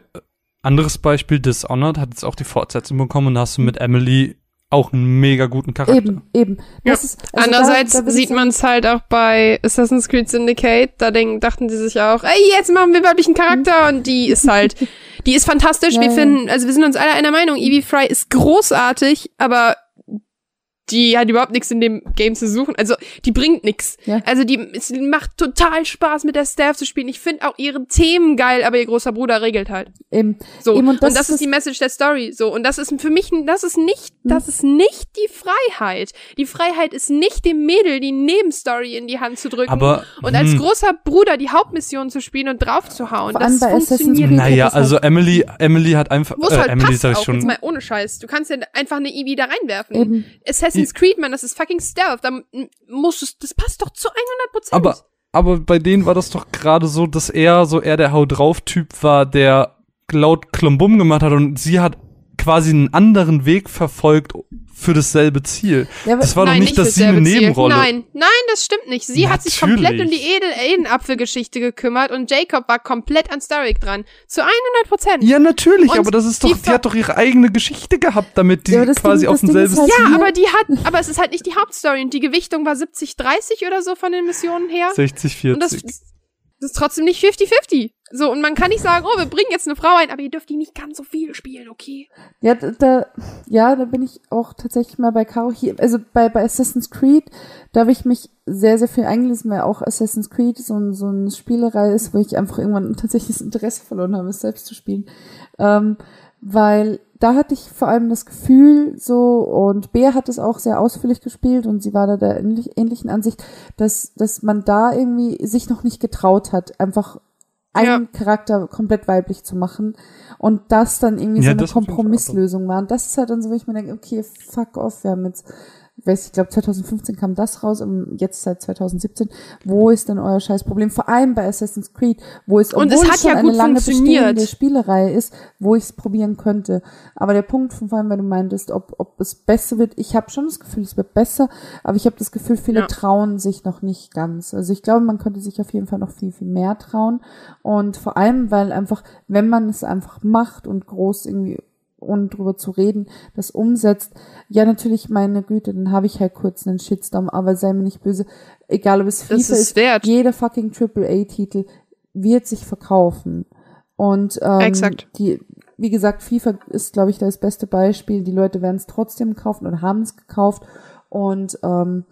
anderes Beispiel, Dishonored hat jetzt auch die Fortsetzung bekommen und da hast du mit Emily auch einen mega guten Charakter. eben, eben. Ja. Das ist, also Andererseits da, da sieht man es halt auch bei Assassin's Creed Syndicate. Da denk, dachten sie sich auch, ey, jetzt machen wir weiblichen Charakter und die ist halt, [laughs] die ist fantastisch. Ja, wir ja. finden, also wir sind uns alle einer Meinung, Evie Fry ist großartig, aber die hat überhaupt nichts in dem Game zu suchen. Also die bringt nichts. Ja. Also die es macht total Spaß mit der Staff zu spielen. Ich finde auch ihre Themen geil, aber ihr großer Bruder regelt halt. Eben, So Eben, und das, ist die Message der Story. So und das ist für mich, das ist nicht. Das ist nicht die Freiheit. Die Freiheit ist nicht dem Mädel die Nebenstory in die Hand zu drücken Aber, und als hm. großer Bruder die Hauptmission zu spielen und draufzuhauen. Vor Das funktioniert. Creed Naja, es also Emily, Emily hat einfach, es äh, halt Emily passt sag ich auch, schon, jetzt mal ohne Scheiß. Du kannst ja einfach eine Evie da reinwerfen. Eben. Assassin's Creed, man, das ist fucking Stealth. Da musst du, das passt doch zu 100 Prozent. aber, aber bei denen war das doch gerade so, dass er so eher der Hau drauf Typ war, der laut Klumbum gemacht hat und sie hat quasi einen anderen Weg verfolgt für dasselbe Ziel. Ja, das war Nein, doch nicht, dass fürs sie eine Ziel. Nebenrolle. Nein, nein, das stimmt nicht. Sie hat sich Natürlich. komplett um die Edel Edenapfelgeschichte gekümmert und Jacob war komplett an Starrick dran. Zu 100 Prozent. Ja, natürlich, Und aber das ist doch, die die, hat doch ihre eigene Geschichte gehabt, damit die Ja, quasi Ding- auf selbes halt- Ja, hier- aber die hat, aber es ist halt nicht die Hauptstory und die Gewichtung war 70-30 oder so von den Missionen her. 60, Und das, 40. das ist trotzdem nicht 50-50. So, und man kann nicht sagen, oh, wir bringen jetzt eine Frau ein, aber ihr dürft die nicht ganz so viel spielen, okay? Ja, da, ja, da bin ich auch tatsächlich mal bei Caro hier. Also bei, bei Assassin's Creed, da habe ich mich sehr, sehr viel eingelesen, weil auch Assassin's Creed so, so eine Spielerei ist, wo ich einfach irgendwann tatsächlich das Interesse verloren habe, es selbst zu spielen. Ähm, weil da hatte ich vor allem das Gefühl so, und Bea hat es auch sehr ausführlich gespielt und sie war da der ähnlich, ähnlichen Ansicht, dass, dass man da irgendwie sich noch nicht getraut hat, einfach einen Charakter komplett weiblich zu machen und das dann irgendwie Ja, so eine Kompromisslösung war. Und das ist halt dann so, wo ich mir denke, okay, fuck off, wir haben jetzt, ich weiß, ich glaube 2015 kam das raus und jetzt seit 2017. Wo ist denn euer scheiß Problem? Vor allem bei Assassin's Creed, wo es, Und obwohl es hat schon ja eine lange bestehende Spielerei ist, wo ich es probieren könnte. Aber der Punkt, von vor allem, weil du meintest, ob, ob es besser wird, ich habe schon das Gefühl, es wird besser, aber ich habe das Gefühl, viele Ja. trauen sich noch nicht ganz. Also ich glaube, man könnte sich auf jeden Fall noch viel, viel mehr trauen. Und vor allem, weil einfach, wenn man es einfach macht und groß irgendwie und drüber zu reden, das umsetzt, ja natürlich, meine Güte, dann habe ich halt kurz einen Shitstorm, aber sei mir nicht böse, egal ob es FIFA Das ist ist, wert. jeder fucking AAA-Titel wird sich verkaufen. Und ähm, Exakt. die, wie gesagt, FIFA ist, glaube ich, das beste Beispiel. Die Leute werden es trotzdem kaufen oder haben es gekauft. Und ähm,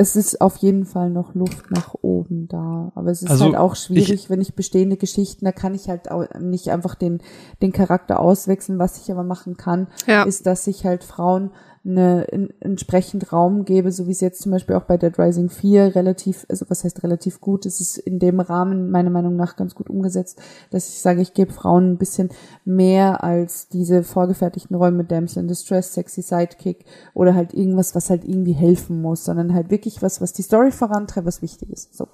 es ist auf jeden Fall noch Luft nach oben da. Aber es ist Also, halt auch schwierig, wenn ich bestehende Geschichten, da kann ich halt auch nicht einfach den, den Charakter auswechseln. Was ich aber machen kann, Ja. ist, dass ich halt Frauen eine, in, entsprechend Raum gebe, so wie es jetzt zum Beispiel auch bei Dead Rising 4 relativ, also was heißt relativ gut, es ist in dem Rahmen meiner Meinung nach ganz gut umgesetzt, dass ich sage, ich gebe Frauen ein bisschen mehr als diese vorgefertigten mit Damsel in Distress, Sexy Sidekick oder halt irgendwas, was halt irgendwie helfen muss, sondern halt wirklich was, was die Story vorantreibt, was wichtig ist. So.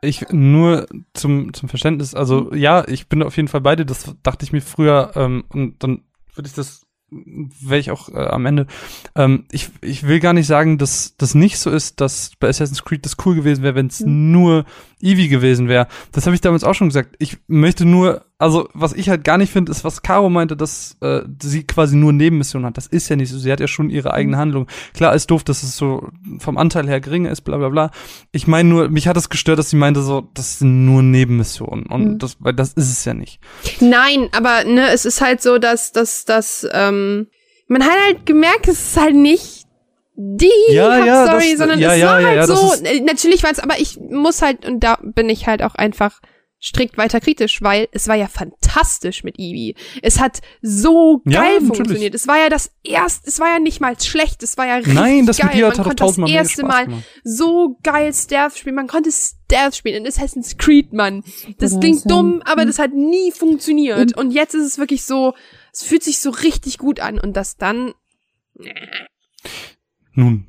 Ich nur zum, zum Verständnis, also ja, ich bin auf jeden Fall bei dir, das dachte ich mir früher, ähm, und dann würde ich das, wäre ich auch äh, am Ende. Ähm, ich, ich will gar nicht sagen, dass das nicht so ist, dass bei Assassin's Creed das cool gewesen wäre, wenn es Mhm. nur Eevee gewesen wäre. Das habe ich damals auch schon gesagt. Ich möchte nur also was ich halt gar nicht finde, ist, was Caro meinte, dass äh, sie quasi nur Nebenmissionen hat. Das ist ja nicht so. Sie hat ja schon ihre eigene Handlung. Klar ist doof, dass es so vom Anteil her geringer ist, bla bla bla. Ich meine nur, mich hat es gestört, dass sie meinte so, das sind nur Nebenmissionen. Und Mhm. das, weil das ist es ja nicht. Nein, aber ne, es ist halt so, dass, dass, dass, ähm, man hat halt gemerkt, es ist halt nicht die Ja, ja, das- sondern ja, es war halt das so, äh, natürlich war es, aber ich muss halt, und da bin ich halt auch einfach strikt weiter kritisch, weil es war ja fantastisch mit Eevee. Es hat so Ja, geil natürlich. funktioniert. Es war ja das erste, es war ja nicht mal schlecht, es war ja richtig Nein, das geil. mit dir hat Man doch konnte das erste Mal gemacht. so geil Stealth spielen. Man konnte Stealth spielen in Assassin's Creed, Mann. Das klingt ja. dumm, aber das hat nie funktioniert. Und- Und jetzt ist es wirklich so, es fühlt sich so richtig gut an. Und das dann, Nun,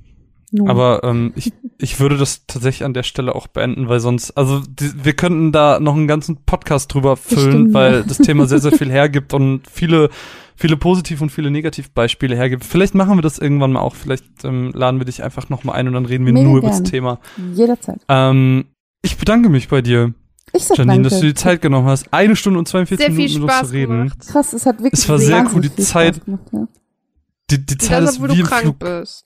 Nun. Aber ähm, ich, ich würde das tatsächlich an der Stelle auch beenden, weil sonst, also die, wir könnten da noch einen ganzen Podcast drüber füllen, stimmt, weil das Thema sehr, sehr viel [laughs] hergibt und viele, viele Positiv- und viele Negativbeispiele hergibt. Vielleicht machen wir das irgendwann mal auch, vielleicht ähm, laden wir dich einfach noch mal ein und dann reden wir Mega nur über das. Thema. Jederzeit. Ähm, ich bedanke mich bei dir, Ich sag Janine, danke. dass du die Zeit genommen hast. Eine Stunde und 42 sehr viel Minuten mit uns Spaß zu reden. gemacht. Krass, es hat wirklich Es war sehr cool, die viel Zeit- Gemacht, ja. Die, die Zeit Das, ist wie du im krank Flug. bist.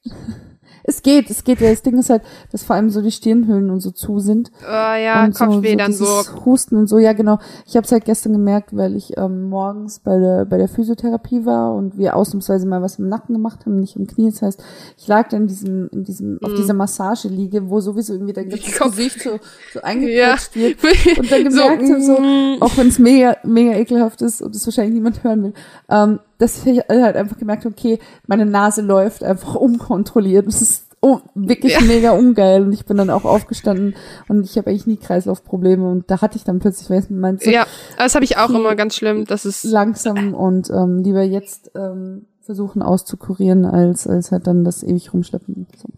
Es geht, es geht. Ja, das Ding ist halt, dass vor allem so die Stirnhöhlen und so zu sind. Oh ja, und Kopfweh dann so. dieses Husten und so, ja genau. Ich habe es halt gestern gemerkt, weil ich ähm, morgens bei der bei der Physiotherapie war und wir ausnahmsweise mal was im Nacken gemacht haben, nicht im Knie. Das heißt, ich lag dann in diesem in diesem auf Mhm. dieser Massageliege, wo sowieso irgendwie dein ganzes Gesicht so so eingequetscht wird. [laughs] Und dann so, gemerkt habe, so, mm, auch wenn es mega, mega ekelhaft ist und es wahrscheinlich niemand hören will, ähm, dass ich halt einfach gemerkt habe, okay, meine Nase läuft einfach unkontrolliert. Das ist oh, wirklich Ja. mega ungeil. Und ich bin dann auch aufgestanden und ich habe eigentlich nie Kreislaufprobleme. Und da hatte ich dann plötzlich, weil ich meinte, ja, das habe ich auch immer ganz schlimm. Das ist langsam und ähm, lieber jetzt ähm, versuchen auszukurieren, als, als halt dann das ewig rumschleppen. So.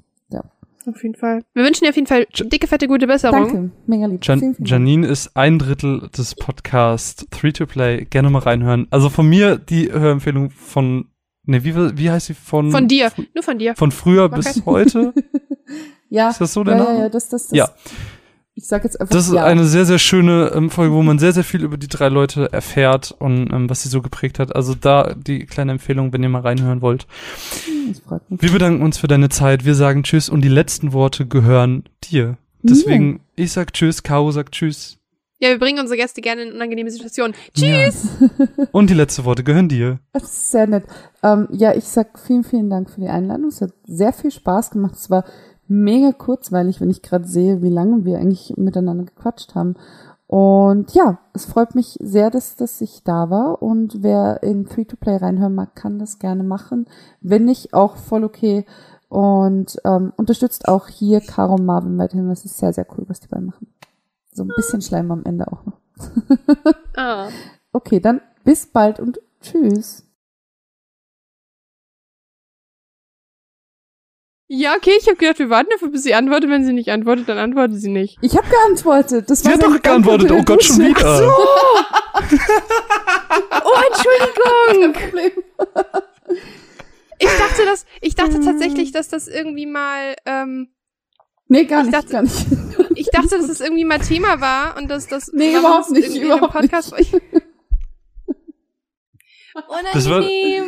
Auf jeden Fall. Wir wünschen dir auf jeden Fall dicke, fette, gute Besserung. Danke, mega lieb. Jan vielen, vielen Dank. Janine ist ein Drittel des Podcasts 3-to-Play. Gerne mal reinhören. Also von mir die Hörempfehlung von, ne, wie, wie heißt sie? Von, Von dir. Nur von dir. Von früher Okay. bis heute? [laughs] Ja, Ist das so der ja, Name? ja, ja, das, das, das. Ja. Ich sag jetzt einfach Das ist ja. eine sehr, sehr schöne ähm, Folge, wo man sehr, sehr viel über die drei Leute erfährt und ähm, was sie so geprägt hat. Also da die kleine Empfehlung, wenn ihr mal reinhören wollt. Das freut mich. Wir bedanken uns für deine Zeit. Wir sagen Tschüss und die letzten Worte gehören dir. Deswegen, ich sag Tschüss, Caro sagt Tschüss. Ja, wir bringen unsere Gäste gerne in unangenehme Situationen. Ja. [laughs] Und die letzten Worte gehören dir. Das ist sehr nett. Ähm, ja, ich sag vielen, vielen Dank für die Einladung. Es hat sehr viel Spaß gemacht. Es war mega kurzweilig, wenn ich gerade sehe, wie lange wir eigentlich miteinander gequatscht haben. Und ja, es freut mich sehr, dass, dass ich da war. Und wer in Free-to-Play reinhören mag, kann das gerne machen. Wenn nicht, auch voll okay. Und ähm, unterstützt auch hier Caro und Marvin weiterhin. Das ist sehr, sehr cool, was die beiden machen. So ein bisschen Schleim am Ende auch noch. Ah. [laughs] Okay, dann bis bald und tschüss. Ja, okay, ich habe gedacht, wir warten dafür, bis sie antwortet. Wenn sie nicht antwortet, dann antwortet sie nicht. Ich habe geantwortet. Das Sie war hat doch geantwortet. Oh Gott, schon wieder. Oh, Entschuldigung! Ich dachte, dass, ich dachte tatsächlich, dass das irgendwie mal, ähm, Nee, gar Ich nicht, dachte- gar nicht. ich dachte, dass das irgendwie mal Thema war und dass das Nee, überhaupt nicht, überhaupt Podcast [laughs] Das war- Unangenehm.